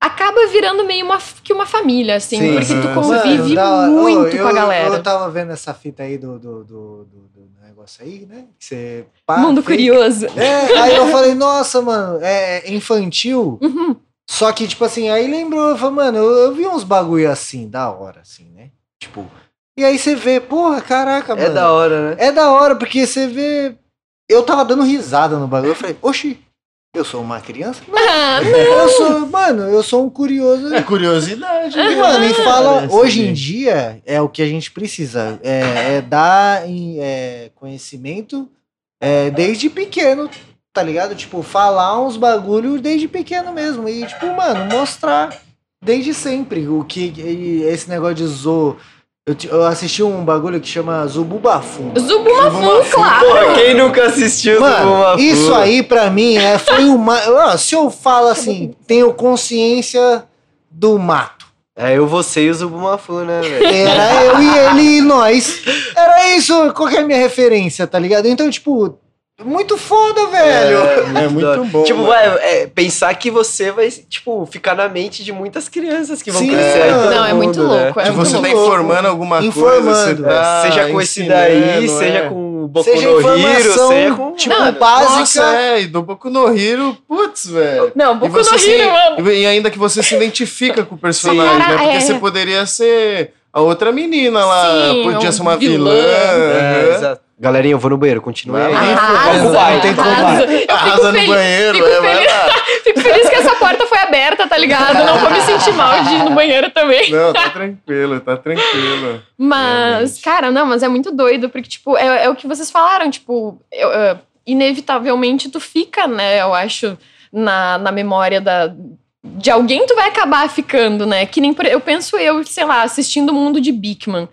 S4: acaba virando meio uma, que uma família, assim,
S2: Sim.
S4: porque tu convive
S2: Mano,
S4: muito
S2: Ô,
S4: com a
S2: eu-
S4: galera.
S2: Eu tava vendo essa fita aí do, do, do, do- negócio aí, né? Que você. pá,
S4: Mundo curioso.
S2: É, aí eu falei, nossa, mano, é infantil.
S4: Uhum.
S2: Só que, tipo assim, aí lembrou, eu falei, mano, eu, eu vi uns bagulho assim, da hora, assim, né? Tipo. E aí você vê, porra, caraca,
S3: É
S2: mano.
S3: da hora, né?
S2: É da hora, porque você vê. Eu tava dando risada no bagulho. Eu falei, oxi, eu sou uma criança?
S4: Ah,
S2: Eu sou, mano, eu sou um curioso.
S1: É curiosidade.
S2: E,
S1: né?
S2: mano, e fala, hoje em dia é o que a gente precisa. É, é dar em- é, conhecimento é, desde pequeno, tá ligado? Tipo, falar uns bagulho desde pequeno mesmo. E, tipo, mano, mostrar desde sempre o que esse negócio de zo. Eu, eu assisti um bagulho que chama Zububafu.
S4: Zubumafu. claro.
S3: Pô, quem nunca assistiu
S2: Mano,
S3: Zubumafu?
S2: isso aí pra mim é, foi uma. ó, Se eu falo assim, tenho consciência do mato.
S3: É eu, você e o Zubumafu, né, velho?
S2: Era eu e ele e nós. Era isso, qual que é a minha referência, tá ligado? Então, tipo, muito foda, velho.
S1: É muito
S3: da hora.
S1: bom,
S3: Tipo,
S1: mano.
S3: é, é, pensar que você vai, tipo, ficar na mente de muitas crianças que vão
S2: Sim,
S3: crescer
S4: Não, é muito
S3: né?
S4: louco. É
S1: Tipo,
S4: muito
S1: você tá
S4: louco.
S1: informando alguma coisa,
S2: Informando.
S1: você tá
S3: É, seja com esse daí,
S1: é.
S3: seja com o Boku
S2: Seja
S3: no
S2: informação,
S3: seja com...
S2: tipo,
S4: Não,
S2: básica.
S1: Nossa, é, e do Boku no Hero, putz, velho.
S4: Não, Boku no
S1: se-
S4: Hero, mano.
S1: e ainda que você se identifica com o personagem,
S4: Sim.
S1: né? Porque
S4: é.
S1: você poderia ser a outra menina lá,
S4: Sim,
S1: podia
S4: um
S1: ser uma
S4: vilã.
S1: vilã.
S3: É,
S1: aham.
S3: exato. Galerinha, eu vou no banheiro, continue aí.
S1: Vai lá.
S4: Arrasa,
S2: Não tem como
S4: arrasa. fico
S1: no
S4: feliz,
S1: banheiro,
S4: fico
S1: é, vai
S4: feliz. muito feliz que essa porta foi aberta, tá ligado? Não vou me sentir mal de ir no banheiro também.
S1: Não, tá tranquilo, tá tranquilo.
S4: Mas,
S1: Realmente.
S4: cara, não, mas é muito doido, porque, tipo, é, é o que vocês falaram, tipo, eu- eu- inevitavelmente tu fica, né, eu acho, na, na memória da. De alguém tu vai acabar ficando, né? Que nem por, eu penso eu, sei lá, assistindo o mundo de Bigman.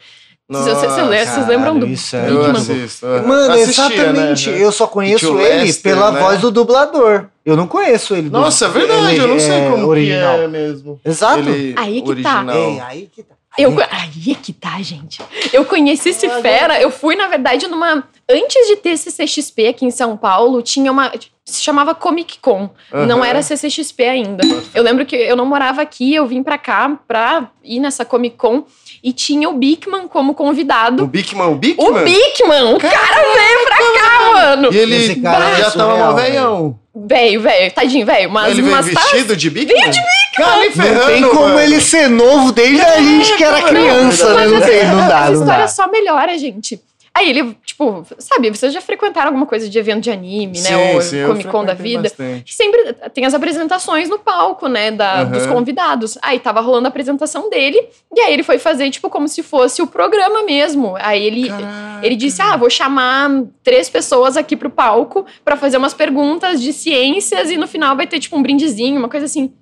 S4: Vocês- vocês-
S1: Nossa,
S4: vocês vocês lembram do
S2: isso é-
S1: Eu
S4: Bigman?
S1: assisto. aham.
S2: Mano,
S1: Assistia,
S2: exatamente.
S1: né?
S2: Eu só conheço ele pela
S1: né?
S2: voz do dublador. Eu não conheço ele. do-
S1: Nossa, é verdade,
S2: ele-
S1: eu não sei
S2: é,
S1: como
S2: original.
S1: que é mesmo.
S2: Exato.
S1: Ele
S4: Aí que tá.
S1: original.
S2: É, aí que tá.
S4: Eu, aí é que tá, gente. Eu conheci esse fera. Eu fui, na verdade, numa. Antes de ter CCXP aqui em São Paulo, tinha uma. Se chamava Comic Con. Não
S1: Aham.
S4: era CCXP ainda. Eu lembro que eu não morava aqui, eu vim pra cá pra ir nessa Comic Con e tinha o Bigman como
S1: O
S4: convidado.
S1: Bigman, o Bigman?
S4: O Bigman! O cara veio pra cá, mano!
S1: E ele
S2: Esse cara é
S1: já tava
S2: surreal,
S1: mó velhão.
S4: Velho, velho, tadinho, velho. Mas,
S1: ele veio
S4: mas tá.
S1: vestido de Bigman? Veio de Bigman! Cara, nem
S2: Não
S1: ferrando,
S2: tem como
S1: mano.
S2: ele ser novo desde a gente que era criança, né?
S4: Mas
S2: Não
S4: essa-
S2: tem, não dá,
S4: essa
S2: não
S4: história
S2: dá.
S4: só melhora, gente. Aí ele, tipo, sabe, vocês já frequentaram alguma coisa de evento de anime, né?
S1: Sim,
S4: Ou
S1: sim,
S4: Comic Con da vida.
S1: bastante.
S4: Sempre tem as apresentações no palco, né, da,
S1: Aham.
S4: dos convidados. Aí tava rolando a apresentação dele, e aí ele foi fazer, tipo, como se fosse o programa mesmo. Aí ele,
S1: Caraca.
S4: ele disse: Ah, vou chamar três pessoas aqui pro palco pra fazer umas perguntas de ciências, e no final vai ter, tipo, um brindezinho, uma coisa assim.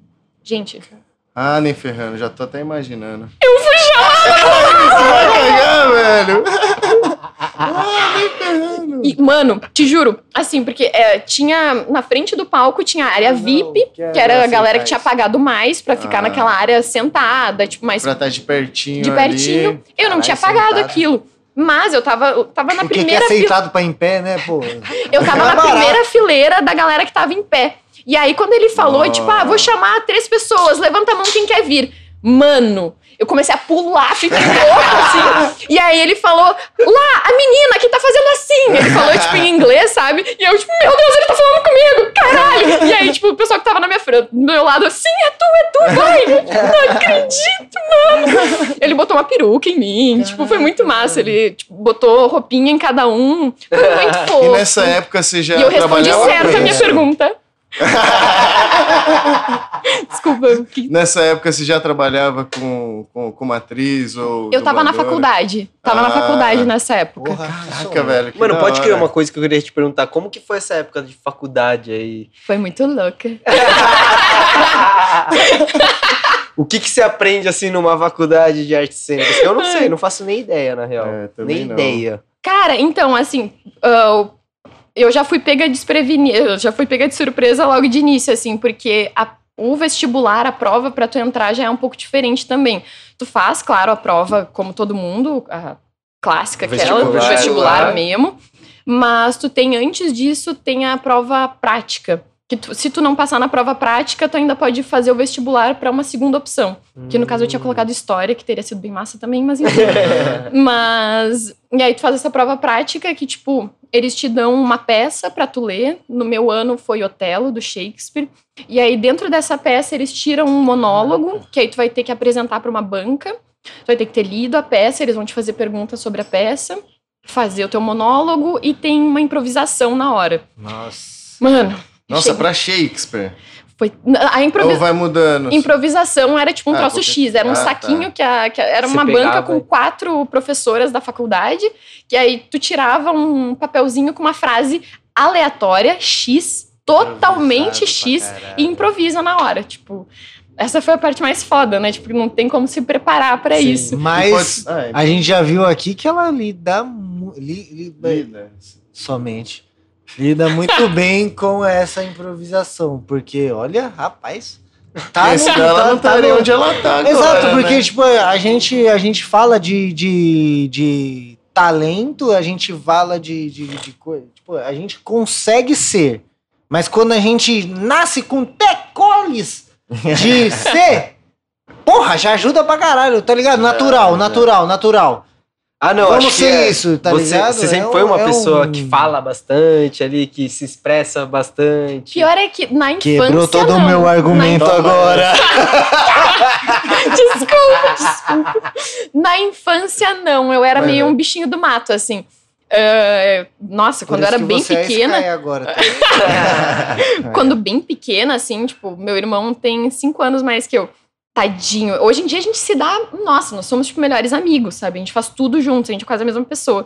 S4: Gente,
S1: Ah, nem ferrando, já tô até imaginando. Eu fui! Você vai ganhar, velho! ah, nem ferrando!
S4: E, mano, te juro, assim, porque é, tinha na frente do palco tinha a área VIP, que era a galera que tinha pagado mais pra ficar
S1: Ah.
S4: naquela área sentada, tipo, mais
S1: Pra estar de pertinho
S4: de pertinho.
S1: ali.
S4: Eu não
S2: Caralho,
S4: tinha pagado
S2: sentada.
S4: aquilo. Mas eu tava, eu tava na
S2: Porque que é
S4: primeira fila.
S2: aceitado pra em pé, né, pô?
S4: Eu tava
S2: É
S4: na
S2: barato.
S4: primeira fileira da galera que tava em pé. E aí, quando ele falou,
S1: Nossa.
S4: tipo, ah, vou chamar três pessoas, levanta a mão quem quer vir. Mano, eu comecei a pular, fiquei louca, assim. E aí ele falou, lá, a menina que tá fazendo assim. Ele falou, tipo, em inglês, sabe? E eu, tipo, meu Deus, ele tá falando comigo, caralho. E aí, tipo, o pessoal que tava na minha frente, do meu lado, assim, é tu, é tu, vai. Não acredito, mano. Ele botou uma peruca em mim, tipo, foi muito massa. Ele tipo, botou roupinha em cada um. Foi muito fofo.
S1: E nessa época você já
S4: E eu respondi certo a minha pergunta. Desculpa. que-
S1: Nessa época você já trabalhava com, com, com uma atriz ou
S4: Eu tava na faculdade. Tava na
S1: Ah.
S4: faculdade nessa época.
S2: Porra,
S1: Caraca, velho.
S3: Mano, pode
S1: hora.
S3: criar uma coisa que eu queria te perguntar. Como que foi essa época de faculdade aí?
S4: Foi muito louca.
S3: O que que você aprende, assim, numa faculdade de artes cênicas? Eu não sei, não faço nem ideia, na real.
S1: É,
S3: nem
S1: não.
S3: ideia.
S4: Cara, então, assim, ah, eu já fui pega desprevenida, eu já fui pega de surpresa logo de início, assim, porque a- o vestibular, a prova pra tu entrar já é um pouco diferente também. Tu faz, claro, a prova como todo mundo, a clássica, aquela, do
S3: Vestibular,
S4: mesmo, mas tu tem, antes disso, tem a prova prática. Que tu- se tu não passar na prova prática, tu ainda pode fazer o vestibular pra uma segunda opção. Que no caso eu tinha colocado história, que teria sido bem massa também, mas enfim. Mas. E aí tu faz essa prova prática que, tipo, eles te dão uma peça pra tu ler. No meu ano foi Otelo, do Shakespeare. E aí, dentro dessa peça, eles tiram um monólogo, que aí tu vai ter que apresentar pra uma banca. Tu vai ter que ter lido a peça, eles vão te fazer perguntas sobre a peça, fazer o teu monólogo e tem uma improvisação na hora.
S2: Nossa.
S4: Mano.
S1: Nossa,
S4: chega-
S1: pra Shakespeare.
S4: foi. A
S1: Ou
S4: improvisação.
S1: vai mudando?
S4: Improvisação era tipo um
S1: Ah,
S4: troço
S1: qualquer-
S4: X, era um
S1: Ah, tá.
S4: saquinho que, a- que era
S3: Você
S4: uma
S3: pegava
S4: banca com quatro professoras da faculdade, que aí tu tirava um papelzinho com uma frase aleatória, X, totalmente X, e improvisa na hora. Tipo, essa foi a parte mais foda, né? Tipo, não tem como se preparar pra
S3: Sim.
S4: isso.
S2: Mas
S1: Ah, é.
S2: a gente já viu aqui que ela lida, li- li-
S1: Vida.
S2: somente lida muito bem com essa improvisação, porque olha, rapaz, tá
S1: Esse
S2: no-
S1: ela
S2: tá-
S1: não
S2: tá no-
S1: onde ela tá agora,
S2: Exato, porque
S1: né?
S2: tipo, a gente a gente fala de, de, de talento, a gente fala de, de, de coisa, tipo, a gente consegue ser, mas quando a gente nasce com tecoles de ser, porra, já ajuda pra caralho, tá ligado? Natural,
S1: É,
S2: natural, natural.
S3: Ah, não,
S2: Vamos
S3: acho que é-
S2: isso, tá
S3: você,
S2: ligado?
S3: Você sempre
S2: É
S3: foi
S2: um-
S3: uma
S2: é
S3: pessoa
S2: um-
S3: que fala bastante ali, que se expressa bastante.
S4: Pior é que na infância.
S2: Quebrou todo o meu argumento
S4: Na
S2: agora.
S4: desculpa, desculpa. Na infância, não. Eu era
S1: Mas
S4: meio
S1: é.
S4: um bichinho do mato, assim. É, nossa,
S2: Por
S4: quando eu era
S2: que
S4: bem
S2: você é
S4: pequena,
S2: Sky agora. tá?
S4: quando bem pequena, assim, tipo, meu irmão tem cinco anos mais que eu. Tadinho. Hoje em dia a gente se dá. Nossa, nós somos, tipo, melhores amigos, sabe? A gente faz tudo juntos, a gente é quase a mesma pessoa.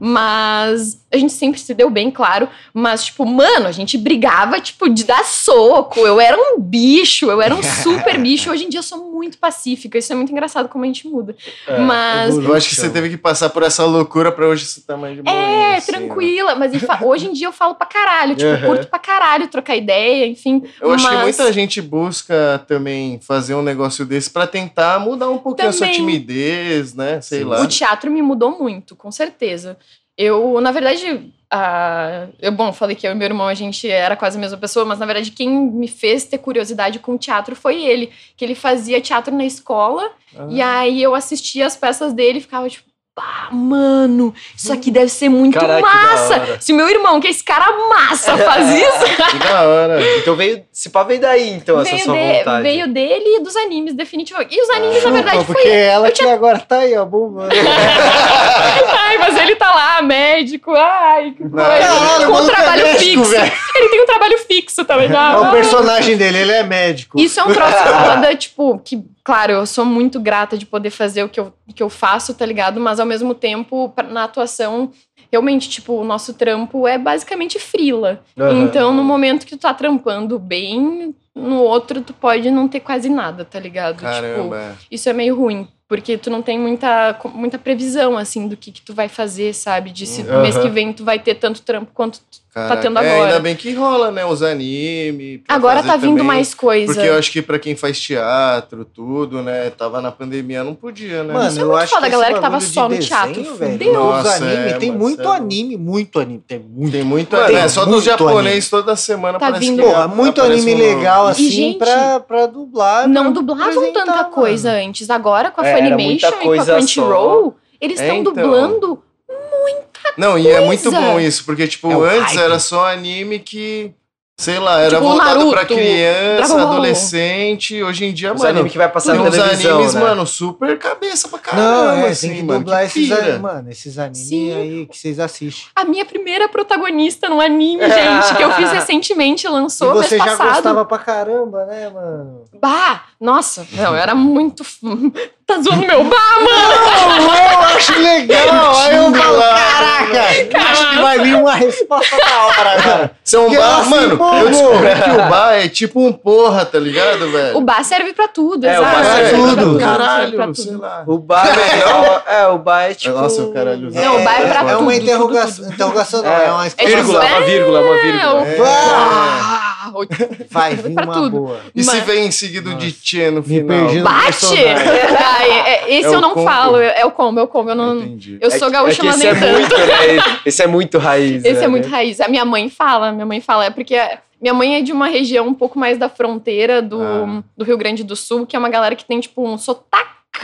S4: Mas a gente sempre se deu bem, claro. Mas, tipo, mano, a gente brigava, tipo, de dar soco. Eu era um bicho, eu era um super bicho. Hoje em dia eu sou muito pacífica. Isso é muito engraçado como a gente muda.
S3: É,
S4: Mas.
S1: Eu acho que você teve que passar por essa loucura pra hoje você tá mais de boa.
S4: É,
S1: assim, né?
S4: tranquila. Mas enfa- hoje em dia eu falo pra caralho. Tipo,
S3: Uhum.
S4: curto pra caralho trocar ideia, enfim.
S1: Eu acho que
S4: mas-
S1: muita gente busca também fazer um negócio desse pra tentar mudar um pouquinho a sua
S4: Também.
S1: timidez, né? Sei
S3: Sim.
S1: lá.
S4: O teatro me mudou muito, com certeza. Eu, na verdade, ah, eu, bom, falei que eu e meu irmão, a gente era quase a mesma pessoa, mas na verdade quem me fez ter curiosidade com o teatro foi ele. Que ele fazia teatro na escola,
S1: Ah.
S4: e aí eu assistia as peças dele e ficava tipo, pá, mano, isso aqui deve ser muito
S3: Caraca,
S4: massa. Se meu irmão, que é esse cara massa, faz isso,
S1: Que da hora.
S3: Então veio. Se pá, veio daí, então, essa
S4: veio,
S3: sua
S4: de-
S3: vontade.
S4: veio dele e dos animes, definitivamente. E os animes, na
S2: Chupa,
S4: verdade,
S2: porque
S4: foi
S2: ela que agora tá aí, ó, bombando.
S4: Ai, mas ele tá lá, médico. Ai, que coisa.
S2: Caralho, o
S4: com um
S2: maluco é
S4: trabalho
S2: médico,
S4: fixo.
S2: velho.
S4: Ele tem um trabalho fixo também.
S2: É
S4: já.
S2: o personagem dele, ele é médico.
S4: Isso é um troço foda, tipo, que, claro, eu sou muito grata de poder fazer o que eu, que eu faço, tá ligado? Mas ao mesmo tempo, na atuação, realmente, tipo, o nosso trampo é basicamente frila.
S3: Aham.
S4: Então, no momento que tu tá trampando bem, no outro tu pode não ter quase nada, tá ligado? Tipo,
S1: Caramba.
S4: isso é meio ruim. Porque tu não tem muita, muita previsão, assim, do que, que tu vai fazer, sabe? De se
S3: Aham.
S4: mês que vem tu vai ter tanto trampo quanto tu
S1: Caraca.
S4: tá tendo
S1: É,
S4: agora.
S1: ainda bem que rola, né? Os anime.
S4: Agora tá vindo
S1: também.
S4: mais coisa.
S1: Porque eu acho que pra quem faz teatro, tudo, né? Tava na pandemia, não podia, né?
S2: Mano,
S4: Isso é
S2: eu
S4: muito
S2: acho
S4: foda,
S2: que
S4: a galera que tava só
S2: de
S4: no teatro,
S2: desenho, velho,
S4: fudeu.
S2: Os
S1: Nossa,
S2: anime,
S1: é,
S2: tem muito
S1: é
S2: anime, muito anime, tem muito.
S1: Tem muito
S3: Mano,
S1: anime.
S2: tem
S1: É, só dos japonês toda semana
S4: Tá
S1: parece
S4: vindo-
S1: que
S2: Pô, muito anime
S1: um novo.
S2: Legal, assim,
S4: gente,
S2: pra, pra dublar.
S4: Não
S2: pra
S4: dublavam tanta
S2: mano.
S4: coisa antes. Agora, com a
S3: É, era muita
S4: Funimation e com a
S3: coisa
S4: Crunchyroll, eles
S1: É,
S4: estão
S1: então.
S4: dublando.
S1: Não, e é muito
S4: coisa.
S1: bom isso, porque, tipo,
S2: É o
S1: antes
S2: hype.
S1: era só anime que, sei lá, era
S4: Tipo,
S1: voltado pra
S4: Naruto,
S1: criança,
S4: Dragon Ball.
S1: adolescente. Hoje em dia,
S3: Os
S1: mano,
S3: animes que vai passar
S1: tem
S3: na
S1: uns
S3: televisão,
S1: animes,
S3: né?
S1: mano, super cabeça pra
S2: Não,
S1: caramba,
S2: é,
S1: assim,
S2: tem que
S1: mano,
S2: dublar
S1: que
S2: esses animes, mano, esses animes
S4: Sim.
S2: aí que vocês assistem.
S4: A minha primeira protagonista no anime, gente, que eu fiz recentemente,
S2: E
S4: lançou
S2: você
S4: mês
S2: já
S4: passado.
S2: gostava pra caramba, né, mano?
S4: Bah, nossa, não, eu era muito. Tá zoando meu bah, mano!
S2: Não, eu acho legal. Aí eu falo, caraca, acho que vai vir uma resposta da hora, cara.
S1: Isso é um
S2: Que
S1: bar,
S2: se
S1: mano,
S2: empolgou.
S1: eu descobri que o bar é tipo um porra, tá ligado, velho?
S4: O bar serve pra tudo,
S3: É, o
S4: exato.
S3: bar
S1: é,
S3: serve pra
S1: tudo,
S3: tudo.
S4: serve pra
S1: caralho,
S4: tudo.
S1: sei lá.
S3: O bar é melhor. É, o bar é tipo.
S1: Nossa, o caralho.
S4: Não, o bar é pra
S2: É
S4: tudo,
S2: uma
S4: tudo,
S2: interrogação.
S4: tudo.
S2: Interrogação não,
S3: É,
S2: é uma
S4: É
S3: Vírgula,
S2: exclamação.
S3: uma vírgula, uma
S4: É,
S3: vírgula.
S1: É.
S4: Ah,
S2: Vai vir
S4: pra
S2: uma
S4: tudo.
S2: boa.
S1: E se
S4: Mas-
S1: vem seguido de tchê no
S2: Me
S1: final?
S2: perdi no
S4: Bate! Ah, é- é- esse
S1: É
S4: eu não
S1: combo.
S4: falo, é é o combo, é o combo. Eu, não,
S1: Entendi.
S4: eu sou
S3: É
S4: gaúcha, mas
S3: esse
S4: nem
S3: é
S4: tanto.
S3: muito, né? Esse é muito raiz.
S4: Esse
S3: né?
S4: é muito raiz. A minha mãe fala, minha mãe fala, é porque minha mãe é de uma região um pouco mais da fronteira do,
S1: Ah.
S4: do Rio Grande do Sul, que é uma galera que tem, tipo, um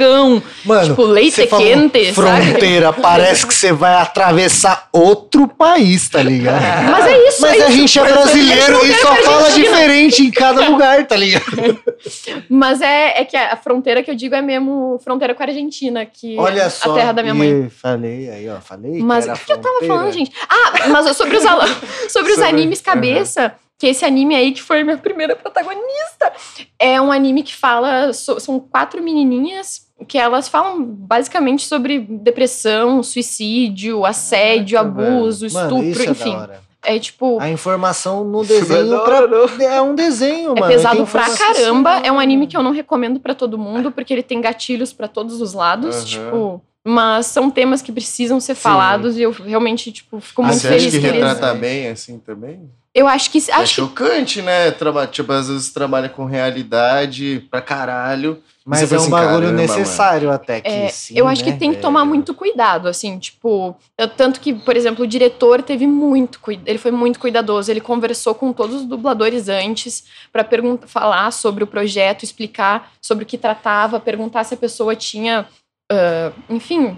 S4: sotacão.
S2: Mano,
S4: tipo, leite quente, sabe?
S2: fronteira, parece que você vai atravessar outro país, tá ligado?
S4: Mas é isso,
S2: Mas
S4: é
S2: a
S4: isso.
S2: gente é brasileiro e só
S4: pra
S2: fala diferente em cada lugar, tá ligado?
S4: Mas é, é que a fronteira que eu digo é mesmo fronteira com a Argentina, que
S2: Olha
S4: é
S2: só.
S4: a terra da minha mãe.
S2: Falei aí, ó, falei.
S4: Mas o que, que eu tava falando, gente? Ah, mas sobre os, ala- sobre os
S1: Sobre-
S4: animes cabeça, que esse anime aí que foi minha primeira protagonista, é um anime que fala. so- são quatro menininhas que elas falam basicamente sobre depressão, suicídio, assédio,
S2: Caraca,
S4: abuso.
S2: Mano, isso
S4: estupro,
S2: é da
S4: enfim.
S2: hora.
S4: É tipo.
S2: A informação no
S3: é
S2: desenho
S3: da
S2: pra...
S3: não.
S2: é um desenho,
S4: É
S2: mano.
S4: pesado
S2: tem
S4: pra caramba.
S2: assim,
S4: É um anime que eu não recomendo pra todo mundo, porque ele tem gatilhos pra todos os lados.
S1: Aham.
S4: Tipo. Mas são temas que precisam ser falados e eu realmente, tipo, fico
S1: Ah,
S4: muito
S1: você acha
S4: feliz
S1: que
S4: que eles.
S1: retrata bem, assim, também?
S4: Eu acho que.
S1: é
S4: Acho que
S1: chocante, né? Traba tipo, às vezes trabalha com realidade pra caralho.
S2: Mas é um
S1: assim,
S2: bagulho
S1: caramba,
S2: necessário até que
S4: É,
S2: sim,
S4: eu acho que
S2: né,
S4: tem que tomar
S2: velho?
S4: muito cuidado, assim, tipo, tanto que, por exemplo, o diretor teve muito cuidado, ele foi muito cuidadoso, ele conversou com todos os dubladores antes para falar sobre o projeto, explicar sobre o que tratava, perguntar se a pessoa tinha, ah, enfim,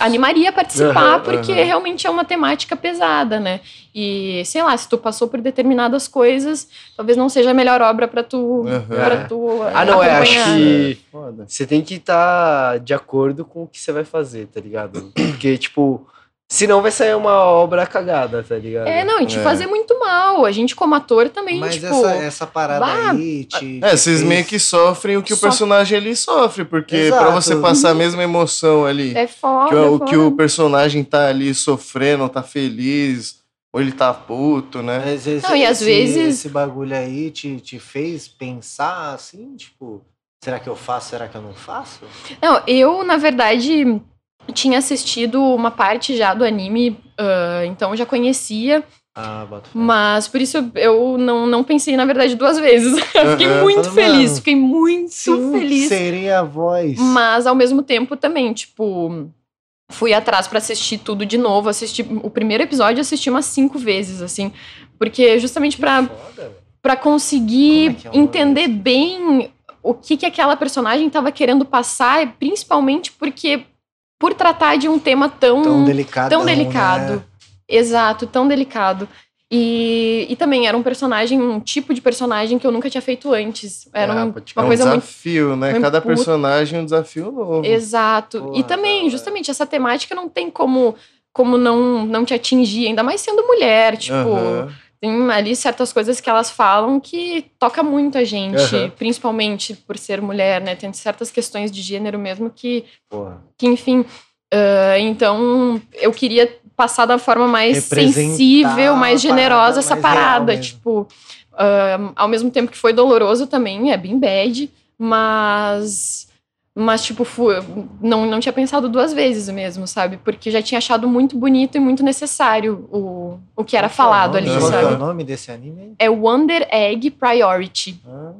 S4: animaria a participar,
S3: Aham,
S4: porque
S1: aham.
S4: realmente é uma temática pesada, né? E sei lá, se tu passou por determinadas coisas, talvez não seja a melhor obra para tu,
S1: Aham.
S4: para tu
S3: Ah, não, é, acho que
S1: Foda.
S3: você tem que estar de acordo com o que você vai fazer, tá ligado? Porque, tipo, Senão vai sair uma obra cagada, tá ligado?
S4: É, não, e te
S1: É.
S4: fazer muito mal. A gente, como ator, também,
S2: Mas
S4: tipo.
S2: essa, essa parada
S4: bah,
S2: aí te.
S1: É, vocês meio que sofrem o que o
S4: Só-
S1: personagem ali sofre, porque
S2: Exato.
S1: pra você passar a mesma emoção ali,
S4: É foda.
S1: que, o,
S4: é
S1: o que
S4: foda.
S1: o personagem tá ali sofrendo, tá feliz, ou ele tá puto, né?
S2: Mas esse,
S4: Não, e às
S2: esse-
S4: vezes-
S2: Esse bagulho aí te, te fez pensar assim, tipo, será que eu faço, será que eu não faço?
S4: Não, eu, na verdade, tinha assistido uma parte já do anime, ah, então já conhecia,
S2: Ah,
S4: mas por isso eu não, não pensei, na verdade, duas vezes. Eu fiquei muito feliz,
S2: mano,
S4: fiquei muito
S2: Sim,
S4: feliz.
S2: seria a voz.
S4: Mas ao mesmo tempo também, tipo, fui atrás pra assistir tudo de novo, assisti o primeiro episódio, assisti umas cinco vezes, assim, porque justamente
S2: velho.
S4: para conseguir
S2: é é
S4: entender bem o que, que aquela personagem estava querendo passar, principalmente porque por tratar de um tema tão
S2: Tão delicado.
S4: tão delicado. exato, tão delicado. E, e também era um personagem, um tipo de personagem que eu nunca tinha feito antes. Era
S2: Ah,
S4: um- uma
S1: um
S4: coisa muito
S1: desafio, né?
S4: muito
S1: Cada
S4: puto.
S1: personagem é um desafio novo.
S4: Exato.
S2: Porra,
S4: e também,
S2: hora.
S4: justamente, essa temática não tem como, como não, não te atingir, ainda mais sendo mulher. Tipo. Tem ali certas coisas que elas falam que toca muito a gente,
S3: Aham.
S4: principalmente por ser mulher, né? Tem certas questões de gênero mesmo que,
S2: Porra.
S4: que enfim. ah, então, eu queria passar da forma mais sensível, mais generosa
S2: parada
S4: essa
S2: mais
S4: parada. Tipo, ah, ao mesmo tempo que foi doloroso também, é bem bad, mas. Mas, tipo, fu- não, não tinha pensado duas vezes mesmo, sabe? Porque já tinha achado muito bonito e muito necessário o, o que era
S2: Qual é
S4: falado
S2: nome?
S4: ali,
S2: Qual que é
S4: sabe?
S2: o nome desse anime?
S4: É Wonder Egg Priority.
S2: Ah.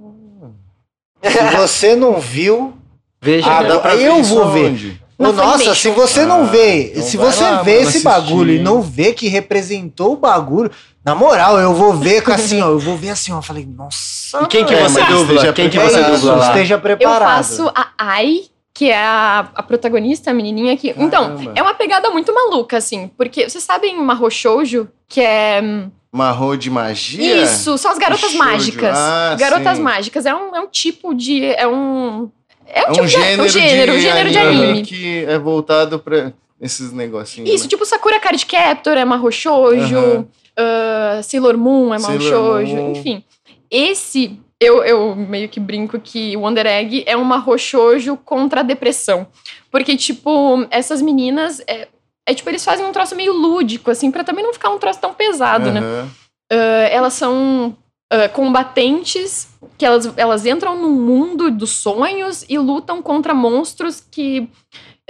S2: Se você não viu,
S3: Veja,
S2: Ah, eu vou ver.
S1: aonde?
S2: Ô, nossa, se você não
S1: Ah,
S2: vê,
S1: então
S2: se você
S1: lá,
S2: vê esse
S1: assistir,
S2: bagulho e não vê que representou o bagulho, na moral, eu vou ver com assim, ó, eu vou ver assim, ó, eu falei, nossa,
S3: E quem que
S1: É,
S3: você dubla?
S1: esteja
S3: Quem que você dubla lá?
S2: esteja
S4: Eu
S2: preparado.
S4: faço a Ai, que é a, a protagonista, a menininha aqui. Então, é uma pegada muito maluca, assim. Porque vocês sabem Mahou Shoujo, que é... hum,
S1: Marro de magia?
S4: Isso, são as garotas
S1: Shoujo.
S4: mágicas.
S1: Ah,
S4: garotas
S1: sim.
S4: mágicas. É um, é um tipo de... É um... É um,
S1: É
S4: tipo
S1: um
S4: de-
S1: gênero,
S4: um gênero,
S1: de,
S4: um gênero de
S1: anime
S4: anime.
S1: que é voltado pra esses negocinhos.
S4: Isso,
S1: né?
S4: tipo Sakura Card Captor é Mahou Shoujo,
S1: Aham.
S4: ah, Sailor Moon é Mahou Shoujo, enfim. Esse, eu, eu meio que brinco que Wonder Egg é um Mahou Shoujo contra a depressão. Porque, tipo, essas meninas, é, é tipo, eles fazem um troço meio lúdico, assim, pra também não ficar um troço tão pesado, né?
S1: Aham.
S4: Ah, elas são ah, combatentes que elas, elas entram no mundo dos sonhos e lutam contra monstros que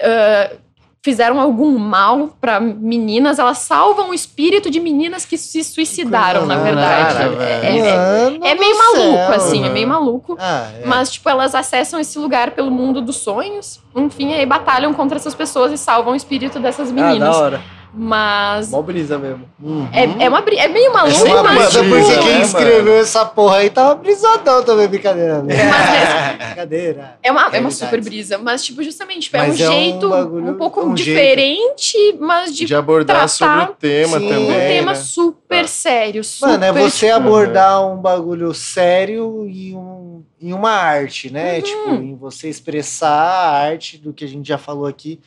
S4: ah, fizeram algum mal pra meninas. Elas salvam o espírito de meninas que se suicidaram, na verdade. É- é, é meio maluco,
S2: céu.
S4: assim, é meio maluco.
S2: Ah, é.
S4: Mas, tipo, elas acessam esse lugar pelo mundo dos sonhos. Enfim, aí batalham contra essas pessoas e salvam o espírito dessas
S3: Ah,
S4: meninas.
S3: da hora.
S4: Mas
S3: Mó brisa mesmo.
S1: Uhum.
S4: é, é, uma, é meio maluco,
S1: sempre
S4: mas,
S2: Mas é
S1: brisa,
S2: porque quem
S1: mano?
S2: escreveu essa porra aí tava brisadão também, brincadeira. Né? brincadeira.
S4: É uma, é uma super brisa, mas, tipo, justamente, tipo, é um
S2: Mas é um
S4: jeito um,
S2: bagulho-
S4: pouco
S2: um jeito.
S4: diferente, mas de,
S1: De abordar
S4: tratar
S1: sobre o tema
S2: Sim,
S1: também.
S4: um
S2: é,
S4: tema
S1: né?
S4: super
S1: Tá.
S4: sério, super...
S2: Mano, é você
S4: tipo,
S2: abordar um bagulho sério e um, em uma arte, né?
S4: Uhum.
S2: Tipo, em você expressar a arte do que a gente já falou aqui,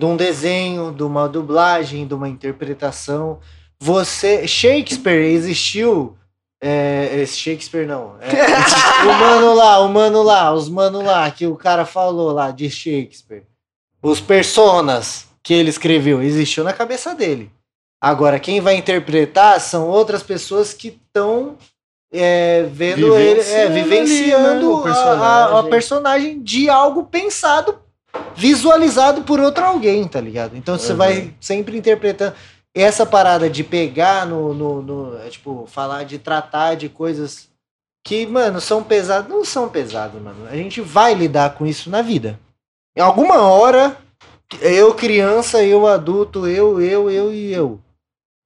S2: de um desenho, de uma dublagem, de uma interpretação. Você. Shakespeare existiu. É, esse Shakespeare não. É, o mano lá, o mano lá, os mano lá, que o cara falou lá de Shakespeare. Os personas que ele escreveu, existiu na cabeça dele. Agora, quem vai interpretar são outras pessoas que estão vendo ele, é,
S1: Vivenciando
S2: vivenciando
S1: ali, né, o
S2: a- a,
S1: personagem
S2: de algo pensado, visualizado por outro alguém, tá ligado? Então você
S1: Uhum.
S2: vai sempre interpretando. Essa parada de pegar no, no, no- é, Tipo, falar de tratar de coisas que, mano, são pesadas. Não são pesadas, mano. A gente vai lidar com isso na vida. Em alguma hora, eu criança, eu adulto, eu, eu, eu e eu.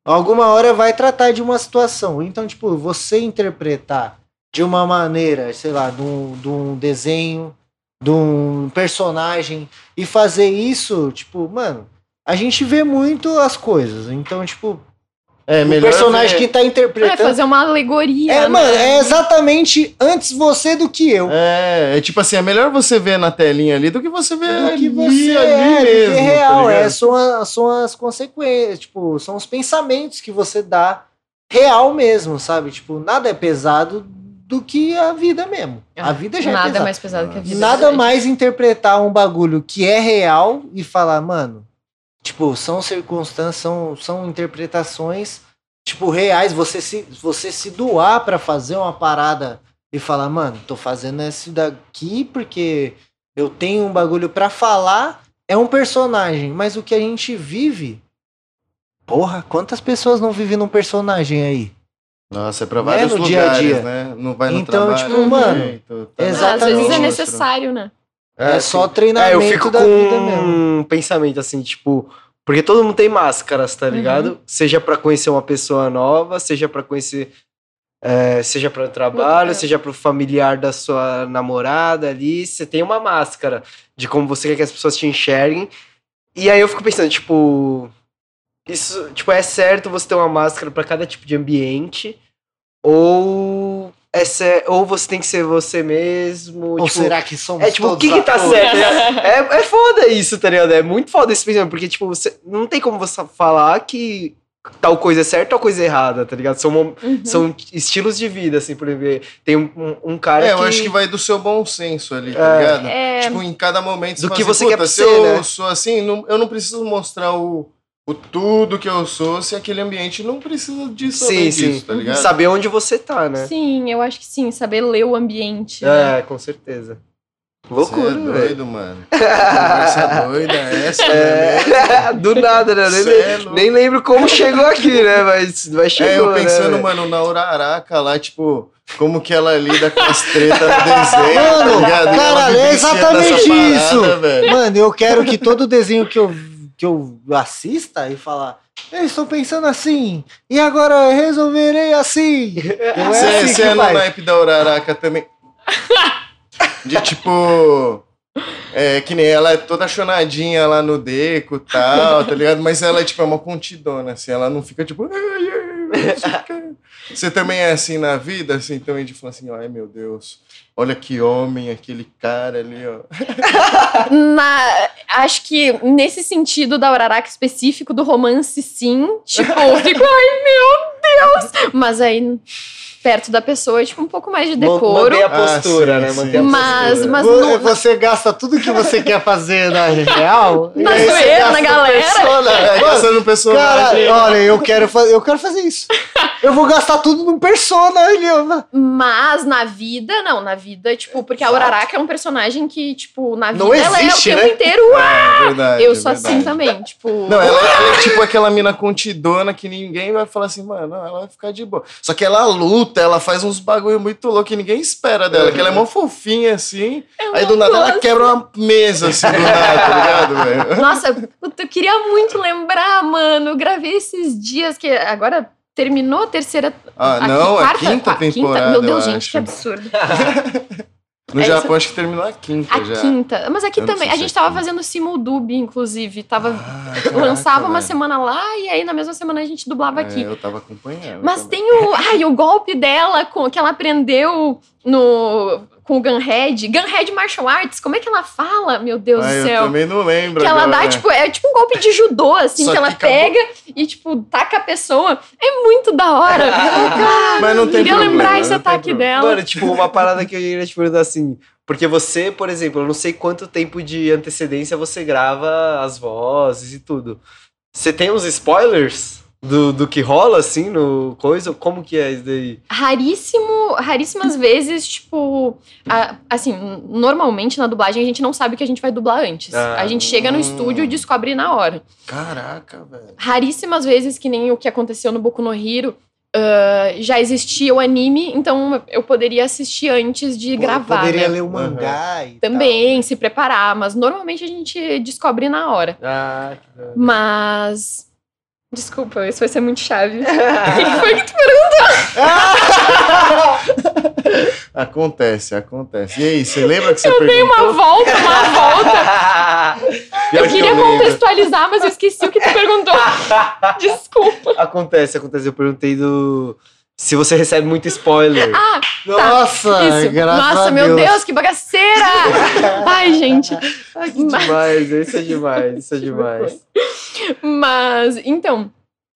S2: Alguma hora vai tratar de uma situação. Então, tipo, você interpretar de uma maneira, sei lá, de um, de um desenho, de um personagem, e fazer isso, tipo, mano, a gente vê muito as coisas. Então, tipo,
S1: É,
S2: o
S1: melhor
S2: personagem
S1: ver-
S2: que tá
S4: É
S2: interpretando.
S4: fazer uma alegoria.
S2: É,
S4: né?
S2: mano, é exatamente antes você do que eu.
S1: É, é tipo assim, é melhor você ver na telinha ali do que você ver
S2: do que
S1: ali,
S2: você
S1: ali
S2: é, que
S1: mesmo.
S2: é real.
S1: tá
S2: é, são, a- são as consequências, tipo, são os pensamentos que você dá real mesmo, sabe? Tipo, nada é pesado do que a vida mesmo. A vida já é
S4: Nada mais pesado que a vida.
S2: Nada mais interpretar um bagulho que é real e falar, mano, tipo, são circunstâncias, são, são interpretações, tipo, reais. Você se, você se doar pra fazer uma parada e falar, mano, tô fazendo esse daqui porque eu tenho um bagulho pra falar, é um personagem, mas o que a gente vive. Porra, quantas pessoas não vivem num personagem aí?
S1: Nossa, é pra
S2: Né,
S1: vários
S2: no
S1: lugares,
S2: dia a dia.
S1: né? Não vai no
S2: Então,
S1: trabalho.
S2: tipo, mano,
S1: jeito, tá
S4: Ah, Às
S2: exatamente.
S4: vezes é necessário, né?
S2: É,
S3: sim.
S2: só
S3: É,
S2: treinamento
S3: eu fico
S2: da
S3: com
S2: vida mesmo.
S3: um pensamento assim, tipo, porque todo mundo tem máscaras, tá
S4: Uhum.
S3: ligado? Seja pra conhecer uma pessoa nova, seja pra conhecer é, seja para trabalho,
S4: Uhum.
S3: seja pro familiar da sua namorada ali, você tem uma máscara de como você quer que as pessoas te enxerguem. E aí eu fico pensando, tipo, isso, tipo, é certo você ter uma máscara pra cada tipo de ambiente ou é cer- ou você tem que ser você mesmo,
S2: Ou
S3: tipo,
S2: será que somos
S3: é tipo, o que que tá certo? ligado? É, é foda isso, tá ligado? É muito foda esse pensamento, porque, tipo, você, não tem como você falar que tal coisa é certa ou coisa é errada, tá ligado? São,
S4: Uhum.
S3: são estilos de vida, assim, por exemplo. Tem um, um, um cara
S1: É,
S3: que...
S1: eu acho que vai do seu bom senso ali, tá
S3: É.
S1: ligado?
S4: É,
S1: Tipo, em cada momento
S3: Do
S1: fala
S3: que
S1: assim,
S3: você quer
S1: "Puta, se
S3: ser,
S1: eu
S3: né?"
S1: sou assim, não- eu não preciso mostrar o, o tudo que eu sou se aquele ambiente não precisa disso
S3: Sim,
S1: além
S3: sim.
S1: disso, tá ligado?
S3: Saber onde você tá, né?
S4: sim, eu acho que sim, saber ler o ambiente. né?
S3: É, com certeza.
S1: Você
S3: Loucura,
S1: é
S3: velho.
S1: doido, mano. Conversa doida é essa, né?
S3: É, do nada, né? Nem,
S1: é
S3: nem lembro como chegou aqui, né? Mas, mas chegou,
S1: É, eu pensando,
S3: né,
S1: mano, na Uraraca lá, tipo, como que ela lida com as tretas do desenho,
S2: Mano,
S1: tá? E ela
S2: caralho, é exatamente
S1: parada,
S2: isso. Mano, eu quero que todo desenho que eu, que eu assista e falar, eu estou pensando assim, e agora eu resolverei assim. Não
S1: Você
S2: é assim
S1: você é no naipe da Uraraca também. De tipo. É, que nem ela é toda chonadinha lá no deco e tal, tá ligado? Mas ela é tipo é uma pontidona, assim, ela não fica tipo. Você também é assim na vida, assim, também de falar assim, ai meu Deus, olha que homem, aquele cara ali, ó.
S4: Na- acho que nesse sentido da Uraraca específico do romance, sim. Tipo, eu fico, ai meu Deus! Mas aí, perto da pessoa, tipo, um pouco mais de decoro.
S3: Manter a
S1: Ah,
S3: postura,
S1: sim,
S3: né?
S1: sim.
S3: Manter a
S4: Mas-
S3: postura.
S4: mas-
S2: Você gasta tudo que você quer fazer na real. e
S4: Na zoeira,
S2: gasta
S4: na
S2: no
S4: galera.
S2: persona.
S1: É,
S2: Mano,
S1: gastando personagem.
S2: Cara, olha, eu quero, eu quero fazer isso. Eu vou gastar tudo num persona. ó.
S4: Mas na vida, não, na vida, tipo, porque a Uraraka é um personagem que, tipo, na vida
S2: Não
S4: ela
S2: existe,
S4: é o tempo
S2: né?
S4: inteiro.
S1: É verdade.
S4: eu
S1: é
S4: sou
S1: verdade.
S4: assim também, tipo.
S1: Não, ela, ela é tipo aquela mina contidona que ninguém vai falar assim, mano, não, ela vai ficar de boa. Só que ela luta, ela faz uns bagulho muito louco que ninguém espera dela, que ela é mó fofinha assim,
S4: eu
S1: aí do nada ela
S4: gosto.
S1: quebra uma mesa assim do nada, tá ligado, velho?
S4: Nossa, eu queria muito lembrar, mano. Eu gravei esses dias que agora terminou a terceira.
S1: Ah,
S4: a
S1: não, a
S4: quarta-
S1: quinta
S4: a
S1: temporada,
S4: Meu Deus,
S1: eu
S4: gente,
S1: acho.
S4: que absurdo.
S1: No
S4: É
S1: Japão acho que terminou a quinta
S4: A
S1: já.
S4: quinta. Mas aqui também. A gente
S1: é
S4: tava
S1: quinta.
S4: fazendo simuldub, inclusive. Tava.
S1: Ah, caraca,
S4: lançava uma semana lá e aí na mesma semana a gente dublava
S1: É,
S4: aqui.
S1: eu tava acompanhando.
S4: Mas
S1: também.
S4: tem o. Ai, o golpe dela com, que ela aprendeu no, com o Gunhead. Gunhead Martial Arts, como é que ela fala? Meu Deus
S1: Ah,
S4: do
S1: eu
S4: céu.
S1: também não lembro
S4: Que ela
S1: agora.
S4: dá, tipo, é tipo um golpe de judô, assim,
S1: Só
S4: que ela
S1: que
S4: pega e, tipo, taca a pessoa. É muito da hora. Cara,
S1: Mas não tem
S4: queria
S1: problema,
S4: lembrar esse
S1: não tem
S4: ataque dela.
S3: Mano, tipo, uma parada que eu queria te perguntar assim. Porque você, por exemplo, eu não sei quanto tempo de antecedência você grava as vozes e tudo. Você tem uns spoilers do, do que rola, assim, no coisa? Como que é isso daí?
S4: Raríssimo, raríssimas vezes, tipo, a- assim, normalmente na dublagem a gente não sabe o que a gente vai dublar antes.
S3: Ah.
S4: a gente chega no estúdio e descobre na hora.
S1: Caraca, velho.
S4: Raríssimas vezes, que nem o que aconteceu no Boku no Hero, ah, já existia o anime, então eu poderia assistir antes de
S2: Pô,
S4: gravar,
S2: Poderia
S4: né?
S2: ler o mangá e
S4: Também, se preparar, mas normalmente a gente descobre na hora.
S3: Ah, que.
S4: Mas. Desculpa, isso vai ser muito chave. O que foi que tu perguntou?
S1: Acontece, acontece. E aí, você lembra que você
S4: Eu dei
S1: perguntou?
S4: uma volta, uma volta.
S3: Pior
S4: Eu
S3: que
S4: queria
S3: lembro.
S4: contextualizar, mas eu esqueci o que tu perguntou. Desculpa.
S3: Acontece, acontece. Eu perguntei do. Se você recebe muito spoiler.
S4: Ah,
S2: Nossa,
S4: isso.
S2: graças
S4: Nossa,
S2: a
S4: meu
S2: Deus.
S4: Deus, que bagaceira! Ai, gente.
S3: Ai, que demais, isso é demais, isso é demais.
S4: Mas, então.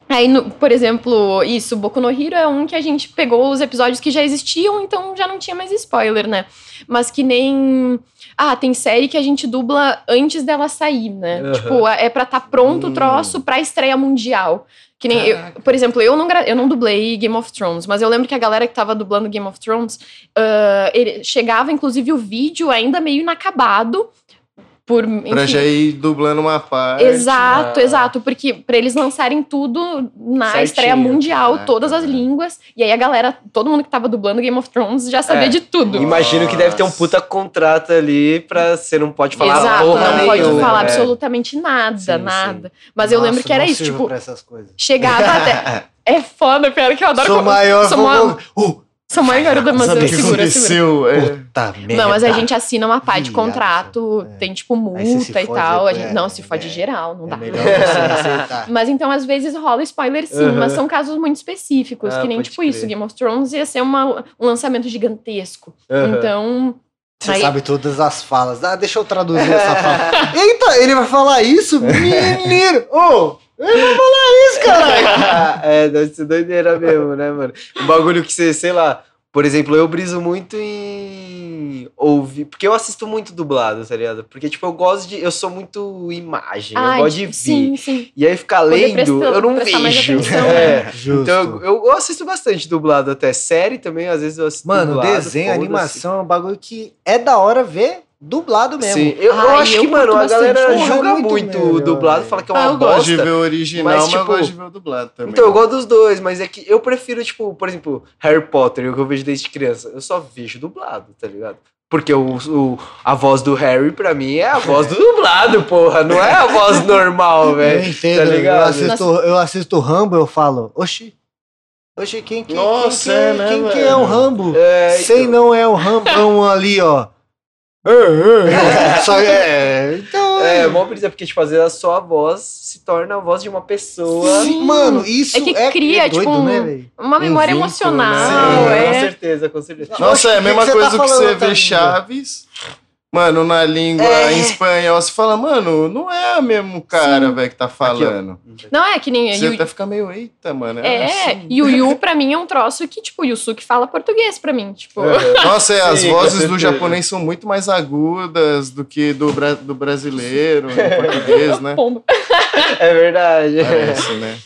S4: Aí, no- por exemplo, isso, Boku no Hero é um que a gente pegou os episódios que já existiam, então já não tinha mais spoiler, né? Mas que nem. Ah, tem série que a gente dubla antes dela sair, né?
S3: Aham.
S4: Tipo, é pra estar pronto o
S1: Hum.
S4: troço pra estreia mundial. Que nem eu, por exemplo, eu não, eu não dublei Game of Thrones, mas eu lembro que a galera que tava dublando Game of Thrones ele, chegava, inclusive, o vídeo ainda meio inacabado. Por,
S1: Pra
S4: enfim,
S1: já ir dublando uma parte.
S4: Exato,
S3: Ah.
S4: exato, porque pra eles lançarem tudo na
S3: Certinho.
S4: estreia mundial,
S1: Caraca,
S4: todas as
S1: velho.
S4: línguas, e aí a galera, todo mundo que tava dublando Game of Thrones já sabia
S3: É.
S4: de tudo.
S3: Imagino que deve ter um puta contrato ali pra você não pode falar
S4: Exato,
S3: porra
S4: não pode
S3: nenhuma,
S4: falar
S3: né?
S4: absolutamente nada,
S3: Sim,
S4: nada. Mas eu
S2: Nossa,
S4: lembro que era
S2: não
S4: isso,
S2: sirvo
S4: tipo,
S2: pra essas coisas.
S4: chegava até. É foda, pior que eu adoro.
S2: Sou
S4: como-
S2: maior
S4: sou maior,
S2: Uh,
S4: sou maior garota, mas eu segura, segura.
S1: É.
S2: Puta merda.
S4: Não, mas a gente assina uma parte de contrato,
S2: é.
S4: tem tipo multa e tal. A
S2: é,
S4: gente, não, se fode
S2: é.
S4: geral, não
S2: É
S4: dá. Mas então, às vezes, rola spoiler sim,
S3: Aham.
S4: mas são casos muito específicos,
S3: Ah,
S4: que nem tipo
S3: crer.
S4: isso. Game of Thrones ia ser uma, um lançamento gigantesco.
S3: Aham.
S4: Então.
S2: Você
S4: Aí-
S2: sabe todas as falas. Ah, deixa eu traduzir essa fala. Eita, ele vai falar isso? Menino! Ô! Ele vai falar isso, caralho!
S3: é, deve ser doideira mesmo, né, mano? Um bagulho que você, sei lá, por exemplo, eu briso muito em ouvir, porque eu assisto muito dublado, tá ligado? Porque, tipo, eu gosto de, eu sou muito imagem, eu
S4: ai,
S3: gosto de ver.
S4: sim, sim.
S3: E aí ficar lendo, eu não vejo.
S4: atenção,
S3: É.
S2: Justo.
S3: Então eu, eu- eu assisto bastante dublado até. Série também, às vezes eu assisto
S2: Mano,
S3: dublado.
S2: desenho, animação é um bagulho que é da hora ver dublado mesmo.
S3: Sim, eu, eu
S4: Ai,
S3: acho
S4: eu
S3: que, mano, a galera
S2: Porra,
S3: julga
S2: é muito
S3: muito,
S2: melhor,
S3: dublado, fala que é
S1: Ah,
S3: uma
S1: eu gosto de
S3: bosta.
S1: ver o original,
S3: mas,
S1: mas, eu
S3: tipo,
S1: gosto de ver o dublado também.
S3: Então, eu gosto dos dois, mas é que eu prefiro, tipo, por exemplo, Harry Potter, o que eu vejo desde criança. Eu só vejo dublado, tá ligado? Porque o, o- a voz do Harry, pra mim, é a voz do dublado, porra. Não é a voz normal,
S2: Eu
S3: velho.
S2: entendo,
S3: tá
S2: eu
S3: ligado?
S2: assisto, eu assisto o Rambo, eu falo, oxi. Oxi, quem que,
S1: Nossa,
S2: quem, que-
S1: é, né,
S2: quem que
S1: velho?
S2: é o Rambo?
S3: É,
S2: Sei
S3: então.
S2: não é o Rambão ali, ó. Só é. Então,
S3: É, mó brisa, porque, tipo, às vezes a sua voz se torna a voz de uma pessoa.
S4: Sim.
S2: Mano, isso
S4: É que cria,
S2: é doido,
S4: tipo, um-
S2: né?
S4: Uma memória
S1: vínculo,
S4: emocional,
S1: né?
S3: com
S4: é.
S3: certeza, com certeza.
S1: Nossa, é a
S2: Oxe,
S1: mesma
S2: que que você
S1: coisa
S2: tá
S1: que você vê? Chaves. Mano, na língua
S3: É.
S1: em espanhol, você fala, mano, não é o mesmo cara, velho, que tá falando.
S4: Não é que nem.
S1: Você
S4: Yu-
S1: até fica meio, eita, mano.
S4: É,
S1: assim.
S4: e o Yu pra mim é um troço que, tipo, o Yusuke fala português pra mim. Tipo,
S1: Nossa, é, as
S3: Sim,
S1: vozes do japonês são muito mais agudas do que do, bra do brasileiro, do português, né?
S3: É verdade.
S1: Parece, né?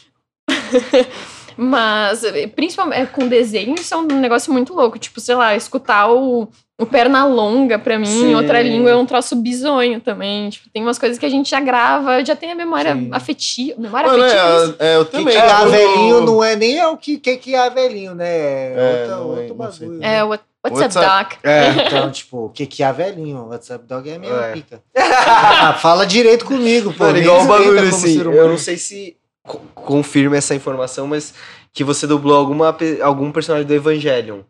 S4: Mas, eh, principalmente é, com desenho, isso é um negócio muito louco. Tipo, sei lá, escutar o, o perna longa pra mim,
S3: Sim.
S4: em outra língua, é um troço bizonho também. Tipo, tem umas coisas que a gente já grava, já tem a memória
S2: Sim.
S4: afetiva. Memória
S1: Mano,
S4: afetiva.
S1: é, é, eu
S2: Que
S1: também.
S2: que é
S1: quando-
S2: velhinho não é nem é o que, que, que é velhinho, né? É,
S1: É,
S2: outra-
S1: é-
S2: outro bagulho.
S4: É,
S2: né?
S4: what, what's,
S1: What's
S4: up,
S1: up?
S4: Doc?
S3: É.
S2: Então, tipo, o que, que é velhinho? WhatsApp Dog é minha
S3: É.
S2: pica. Ah, fala direito comigo, pô.
S3: Mano, igual o bagulho assim. Eu não sei se co- confirma essa informação, mas que você dublou alguma, algum personagem do Evangelion.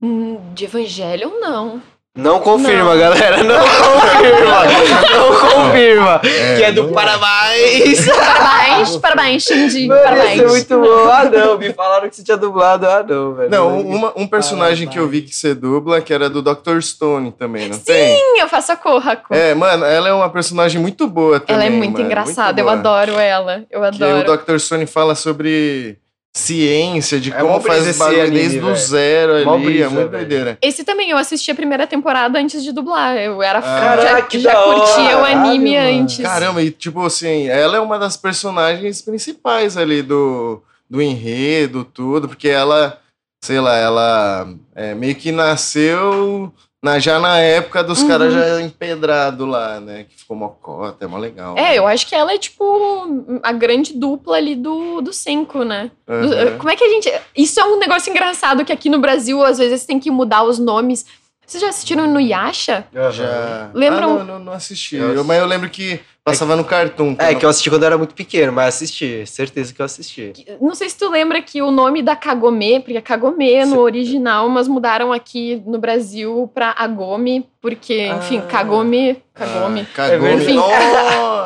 S4: Hum, De Evangelho, não.
S3: Não confirma,
S4: Não.
S3: galera. Não confirma. não confirma.
S1: É,
S3: que é do
S1: não-
S3: Parabéns.
S4: Parabéns, parabéns, Shinji. Parabéns.
S3: ser muito bom. Ah, não. Me falaram que você tinha dublado. Ah, não, velho.
S1: Não, uma- um personagem que eu vi que você dubla, que era do Dr. Stone também, não tem?
S4: Sim, eu faço a Kohaku.
S1: É, mano, ela é uma personagem muito boa também.
S4: ela é muito
S1: mano,
S4: engraçada, eu
S1: boa.
S4: adoro ela. Eu
S1: Que
S4: adoro.
S1: o Dr. Stone fala sobre ciência, de
S3: É
S1: como faz
S3: esse
S1: bagulho
S3: anime,
S1: desde o
S3: velho.
S1: zero ali,
S3: brisa,
S1: é muito doideira.
S4: Esse também eu assisti a primeira temporada antes de dublar. Eu era
S1: Ah.
S4: já,
S3: Caraca, que
S4: já
S3: da
S4: curtia o anime antes.
S1: Caramba, e tipo assim, ela é uma das personagens principais ali do, do enredo, tudo, porque ela, sei lá, ela é, meio que nasceu na, já na época dos
S4: Uhum.
S1: caras já empedrado lá, né? Que ficou mocota, é mó legal.
S4: É, eu acho que ela é tipo a grande dupla ali do, do Senko, né? Do-
S1: Aham.
S4: Como é que a gente. Isso é um negócio engraçado que aqui no Brasil, às vezes, tem que mudar os nomes. Vocês já assistiram no Yasha?
S1: Já.
S4: Lembram-
S1: Ah, não, não, não assisti.
S3: Eu-
S1: mas eu lembro que Passava no Cartoon.
S3: É, que eu assisti quando eu era muito pequeno, mas assisti. Certeza que eu assisti.
S4: Não sei se tu lembra que o nome da Kagome, porque é Kagome no original, mas mudaram aqui no Brasil pra Agome, porque, enfim,
S3: Ah.
S4: Kagome, Kagome.
S1: Ah, Kagome.
S4: Enfim.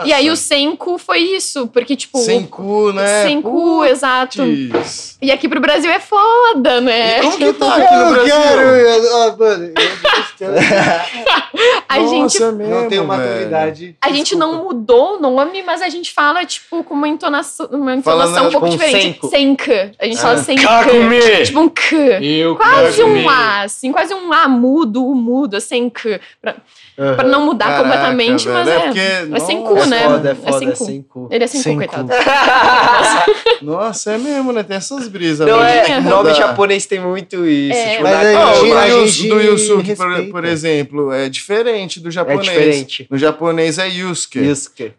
S4: E aí o Senku foi isso, porque, tipo.
S1: Sem cu, né?
S4: Senku, exato.
S1: Putz.
S4: E aqui pro Brasil é foda, né?
S1: E como que tá aqui no
S2: Eu
S1: Brasil?
S2: quero. eu- ah, mano, eu
S4: A
S1: Nossa,
S4: gente
S1: mesmo,
S2: não tenho
S1: velho.
S2: maturidade.
S4: A gente não mudou o nome, mas a gente fala, tipo, com uma entonação, uma
S1: Fala,
S4: entonação
S1: né,
S4: um pouco
S3: tipo, um
S4: diferente.
S3: senku.
S4: Senka. A gente fala
S1: Ah.
S4: senka.
S3: Kagome!
S4: Tipo um K.
S3: Eu
S4: Quase um A, assim, quase um A mudo, o mudo, sem Pra, pra não mudar
S1: Caraca,
S4: completamente, mas
S1: velho,
S4: é.
S1: porque,
S4: é sem cu, né?
S3: É foda, é
S4: É
S3: foda,
S4: sem
S3: é
S4: cu.
S3: sem cu.
S4: Ele é sem,
S2: Sem
S4: cu,
S2: cu.
S4: coitado.
S1: Nossa, é mesmo, né? Tem essas brisas.
S3: Não
S1: velho.
S3: é,
S4: Tinha.
S3: nome japonês tem muito isso.
S4: É.
S3: tipo,
S2: Mas
S1: mas
S2: a gente
S1: do Yusuke, por, por exemplo, é diferente do
S3: é
S1: japonês.
S3: diferente.
S1: No japonês é Yusuke.
S3: Yusuke.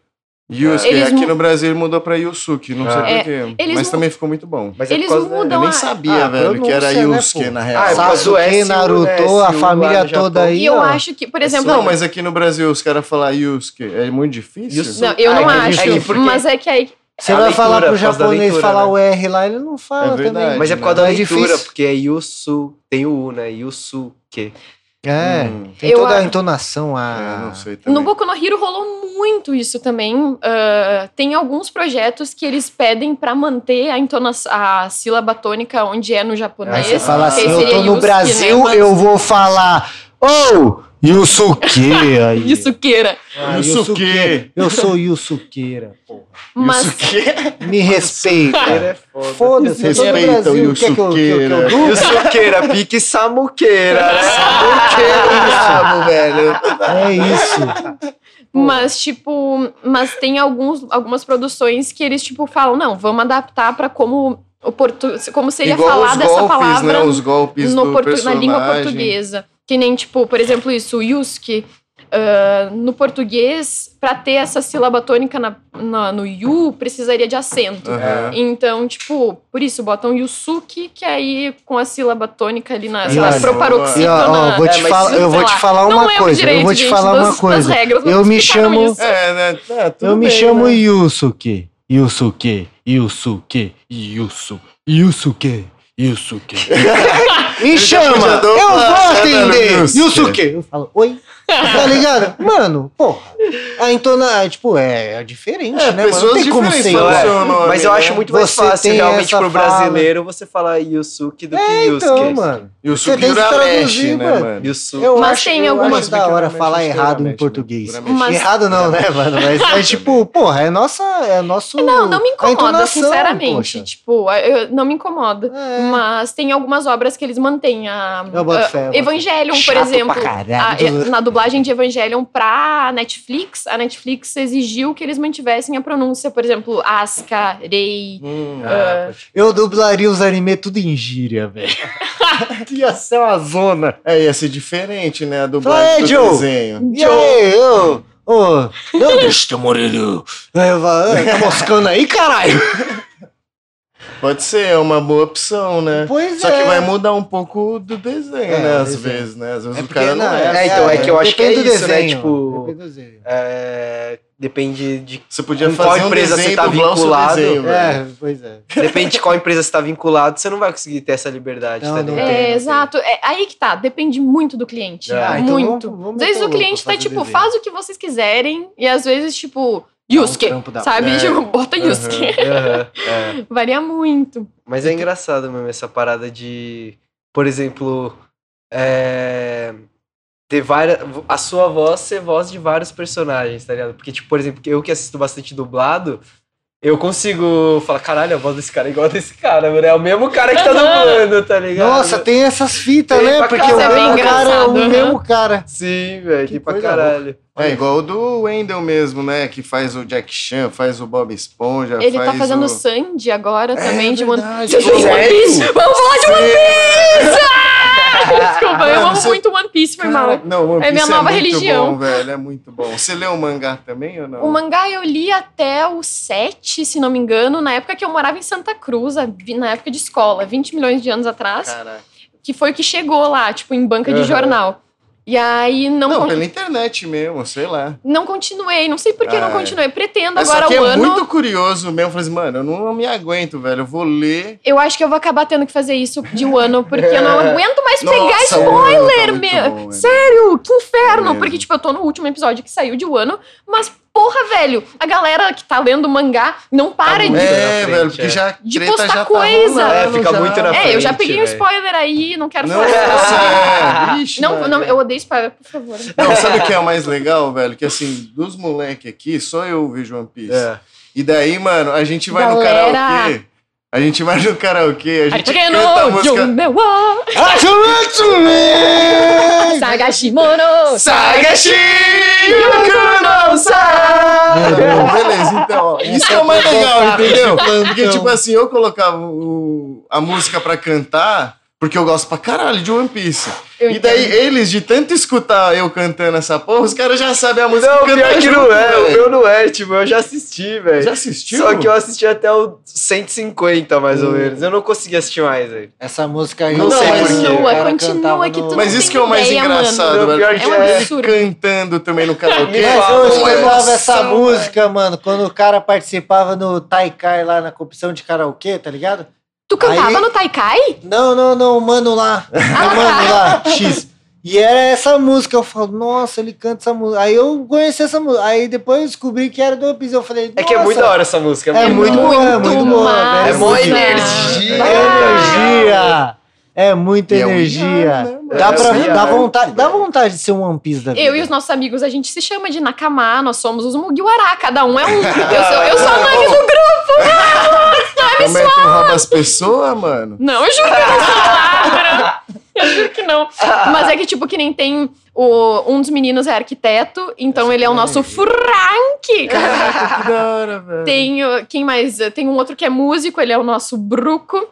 S1: Yusuke.
S4: Eles
S1: Aqui no Brasil mudou pra Yusuke, não
S3: Ah.
S1: sei
S4: É,
S1: porquê. Mas
S4: mu-
S1: também ficou muito bom.
S3: Mas é
S4: Eles
S3: por causa da-
S1: Eu
S4: mudam
S1: nem sabia,
S2: Ah,
S1: velho, que era
S2: né,
S1: Yusuke, na real.
S3: Ah, é por causa do
S2: Sasuke,
S3: S,
S2: Naruto,
S3: S,
S2: a família toda aí.
S4: E eu acho que, por exemplo.
S1: Não, mas aqui no Brasil os caras falar Yusuke é muito difícil?
S3: Yusuke.
S4: Não, eu
S3: Ah,
S4: não
S3: é
S4: acho.
S3: é
S4: Mas é que aí.
S2: Você
S3: É a
S2: vai
S3: leitura,
S2: falar pro
S3: da
S2: japonês
S3: leitura,
S2: falar
S3: né?
S2: o R lá, ele não fala
S1: É verdade.
S2: também.
S3: Mas é por causa da
S2: É
S3: leitura,
S2: difícil.
S3: porque é Yusu, tem o U, né? Yusuke.
S2: É,
S1: Hum.
S2: tem
S4: Eu
S2: toda a
S4: a-
S2: entonação.
S1: É,
S2: A...
S1: não sei também.
S4: No Boku no Hero rolou muito isso também. Ah, tem alguns projetos que eles pedem pra manter a, entonação, a sílaba tônica onde é no
S2: Aí
S4: japonês.
S2: você fala assim,
S4: aí
S2: eu tô no Brasil,
S4: né? Mas-
S2: eu vou falar, ô, Yusuke aí.
S4: Yusukeira.
S2: Ah,
S1: Yusuke.
S2: Eu sou Yusukeira, porra.
S4: Mas
S1: Yusuke.
S2: Me respeita.
S3: é foda.
S2: Foda-se,
S1: Respeita o Yusukeira.
S3: Yusukeira, pique Samuqueira.
S1: Samuqueira, velho.
S2: É isso.
S4: Mas, tipo, mas tem alguns, algumas produções que eles, tipo, falam, não, vamos adaptar pra como o portu como seria
S1: Igual os
S4: falada essa
S1: golpes,
S4: palavra
S1: né? Os golpes
S4: no portu- na língua portuguesa. Que nem, tipo, por exemplo, isso, o Yusuke. ah, no português, pra ter essa sílaba tônica na, na- no Yu, precisaria de acento.
S1: Aham.
S4: Então, tipo, por isso, botam Yusuke, que aí com a sílaba tônica ali na, sei lá, proparoxítona.
S2: Vou
S3: É,
S2: te
S3: mas
S2: falar,
S3: sei
S2: eu vou te falar uma coisa.
S4: direito,
S2: eu vou te
S4: gente,
S2: falar uma
S4: das
S2: coisa. Eu me chamo-.
S1: É, né? É, tudo
S2: Eu me
S1: bem,
S2: chamo
S1: né?
S2: Yusuke. Yusuke. Yusuke. Yusu. Yusuke. Yusuke. Me chama! Eu vou atender! Yusuke! Eu falo, oi? Tá ligado? Mano, porra. A entona, é, tipo, é, é diferente,
S1: É,
S2: né, mano? Não
S1: pessoas
S2: tem como
S1: diferentes
S2: ser
S1: nome,
S3: Mas eu
S1: né?
S3: acho muito mais
S2: Você
S3: fácil, realmente, pro
S2: fala.
S3: brasileiro, você falar Yusuke do que
S2: É,
S3: Yusuke.
S2: então, mano.
S1: E o
S2: Você tem que traduzir,
S1: né,
S2: mano.
S3: Yusuke.
S2: Eu
S4: Mas
S2: acho,
S4: tem
S2: eu
S4: algumas
S2: acho da hora falar errado em
S1: né?
S2: português.
S4: Mas-
S2: Errado não, né, mano? Mas é tipo, porra, é nossa, é nosso.
S4: Não, não me incomoda,
S2: entonação,
S4: sinceramente.
S2: poxa.
S4: Tipo, eu- não me incomoda.
S2: É.
S4: Mas tem algumas obras que eles mantêm. A,
S2: Eu boto
S4: a-
S2: fé,
S4: Evangelion, por
S2: Chato
S4: exemplo. a- na dublagem de Evangelion pra Netflix, a Netflix exigiu que eles mantivessem a pronúncia, por exemplo, Asuka, Rei.
S1: Hum.
S3: Ah,
S2: Eu dublaria os anime tudo em gíria, velho. Ia ser uma zona.
S1: É, ia ser diferente, né? A dublagem do
S2: Joe.
S1: desenho.
S2: E aí, eu morrer. Aí eu falo, "Ah, tá moscando aí, caralho?
S1: Pode ser, é uma boa opção, né?
S2: Pois
S1: Só
S2: é.
S1: que vai mudar um pouco do desenho,
S2: É,
S1: né? Às
S2: desenho.
S1: vezes, né? Às vezes
S2: É
S1: o cara não,
S2: não,
S1: é.
S3: É, então, é que eu acho que é
S2: depende do
S3: isso, né?
S2: desenho,
S3: Tipo,
S2: depende do desenho.
S3: É, depende de
S1: Você podia fazer
S3: qual
S1: um
S3: empresa você tá vinculado?
S1: desenho.
S2: É, pois é.
S3: depende de qual empresa você tá vinculado, você não vai conseguir ter essa liberdade,
S2: Não,
S3: tá
S2: não
S4: É,
S2: tem.
S4: exato. É aí que tá. Depende muito do cliente.
S3: É.
S2: Ah, então
S4: muito.
S2: vamos- vamos
S4: às vezes o cliente tá tipo,
S2: desenho.
S4: faz o que vocês quiserem. E às vezes, tipo, Yusuke.
S2: da-
S4: sabe?
S1: É.
S4: Tipo, bota Yusuke.
S3: Aham, é.
S4: Varia muito.
S3: Mas é engraçado mesmo essa parada de, por exemplo, é, ter várias, a sua voz ser voz de vários personagens, tá ligado? Porque, tipo, por exemplo, eu que assisto bastante dublado, eu consigo falar, caralho, a voz desse cara é igual a desse cara, mano. É o mesmo cara que tá dublando, tá ligado?
S2: Nossa, tem essas fitas,
S3: Tem
S2: né? Porque o mesmo
S4: é
S2: cara é o mesmo cara.
S3: Sim, velho,
S2: Que
S3: pra caralho.
S1: É igual o do Wendell mesmo, né? Que faz o Jack Chan, faz o Bob Esponja,
S4: Ele
S1: faz
S4: tá fazendo
S1: o...
S4: Sandy agora também de One
S1: verdade,
S4: Vocês veem One
S1: sério?
S4: Piece? Vamos falar de One Piece! Desculpa, eu amo
S1: você-
S4: muito One Piece, foi mal.
S1: Cara, não, One
S4: É minha
S1: Piece
S4: nova
S1: muito
S4: religião.
S1: bom, velho, é muito bom. Você leu o mangá também ou não?
S4: O mangá eu li até o 7, se não me engano, na época que eu morava em Santa Cruz, a vi- na época de escola, 20 milhões de anos atrás,
S1: Caraca.
S4: que foi o que chegou lá, tipo, em banca de
S3: Aham.
S4: jornal. E aí não,
S1: Não,
S4: con-
S1: pela internet mesmo, sei lá.
S4: não continuei. Não sei por que
S1: Ah,
S4: não
S1: é.
S4: continuei. Pretendo
S1: Mas
S4: agora
S1: só que
S4: o
S1: é
S4: ano.
S1: muito curioso mesmo. Falei assim, mano, eu não me aguento, velho. Eu vou ler.
S4: Eu acho que eu vou acabar tendo que fazer isso de um ano, porque eu não aguento mais pegar
S1: Nossa,
S4: spoiler,
S1: tá
S4: meu.
S1: bom.
S4: Sério, que inferno.
S1: Mesmo.
S4: Porque, tipo, eu tô no último episódio que saiu de um ano, mas, porra, velho, a galera que tá lendo mangá não para
S3: muito
S4: de.
S1: É,
S3: frente,
S1: velho, porque
S3: é.
S1: já
S4: De
S1: treta
S4: postar
S1: já tá
S4: coisa.
S1: rolando
S3: É, fica
S1: já.
S3: muito na
S4: É, eu já
S3: frente,
S4: peguei um
S3: velho.
S4: spoiler aí, não quero
S1: Não,
S4: falar.
S1: é, Ixi,
S4: Não, não, eu odeio spoiler, por favor.
S1: Não, sabe o que é o mais legal, velho? Que assim, dos moleques aqui, só eu vejo One Piece.
S3: É.
S1: E daí, mano, a gente vai no
S4: Galera.
S1: karaokê. A gente vai no karaokê, a gente canta a música.
S4: Jumewa, Sagashimono,
S1: Sagashi Yukuno Beleza, então, ó, isso é o mais legal, entendeu? Porque, tipo assim, eu colocava o- a música pra cantar, porque eu gosto pra caralho de One Piece.
S4: Eu
S1: e daí,
S4: entendo.
S1: eles, de tanto escutar eu cantando essa porra, os caras já sabem a música
S3: Não, pior que
S1: junto,
S3: não é. O meu não é, tipo, eu já assisti, velho.
S1: Já assistiu?
S3: Só que eu assisti até o 150, mais ou
S1: Hum.
S3: menos. Eu não consegui assistir mais, velho.
S2: Essa música aí.
S1: Não
S2: eu
S1: sei
S2: sei
S1: por quê.
S2: porque o
S4: Continua,
S2: cara
S4: continua que
S2: no-
S4: tu
S1: Mas
S4: não
S1: isso que é o mais
S4: ideia,
S1: engraçado,
S3: mano.
S1: velho.
S3: Que
S4: é um absurdo.
S1: cantando também no karaokê.
S2: Mas eu
S3: uma
S2: escutava essa
S1: velho.
S2: música, mano, quando o cara participava no Taikai lá na competição de karaokê, tá ligado?
S4: Tu cantava
S2: Aí-
S4: no Taikai?
S2: Não, não, não, o mano lá. O mano lá, X. E era essa música, eu falo, nossa, ele canta essa música. Aí eu conheci essa música. Aí depois eu descobri que era do One Piece. Eu falei,
S3: É que é
S2: nossa,
S3: muito da hora essa música.
S2: É muito boa, é muito boa.
S3: É mó
S2: muito
S3: energia.
S2: É energia. É muita
S1: E é um
S2: energia.
S1: né, mano?
S2: dá,
S3: É
S2: pra,
S3: viado,
S2: dá, vontade, dá vontade de ser um One Piece da vida.
S4: Eu e os nossos amigos, a gente se chama de Nakama, nós somos os Mugiwara, cada um é um. Eu sou, eu sou a Nami do
S1: é que tu rouba as pessoas, mano?
S4: Não, eu juro que não sou ladra. Eu juro que não. Mas é que, tipo, que nem tem. O, um dos meninos é arquiteto, então ele é o nosso Frank.
S1: Caraca, que da hora, velho.
S4: Tem. Quem mais? Tem um outro que é músico, ele é o nosso Bruco.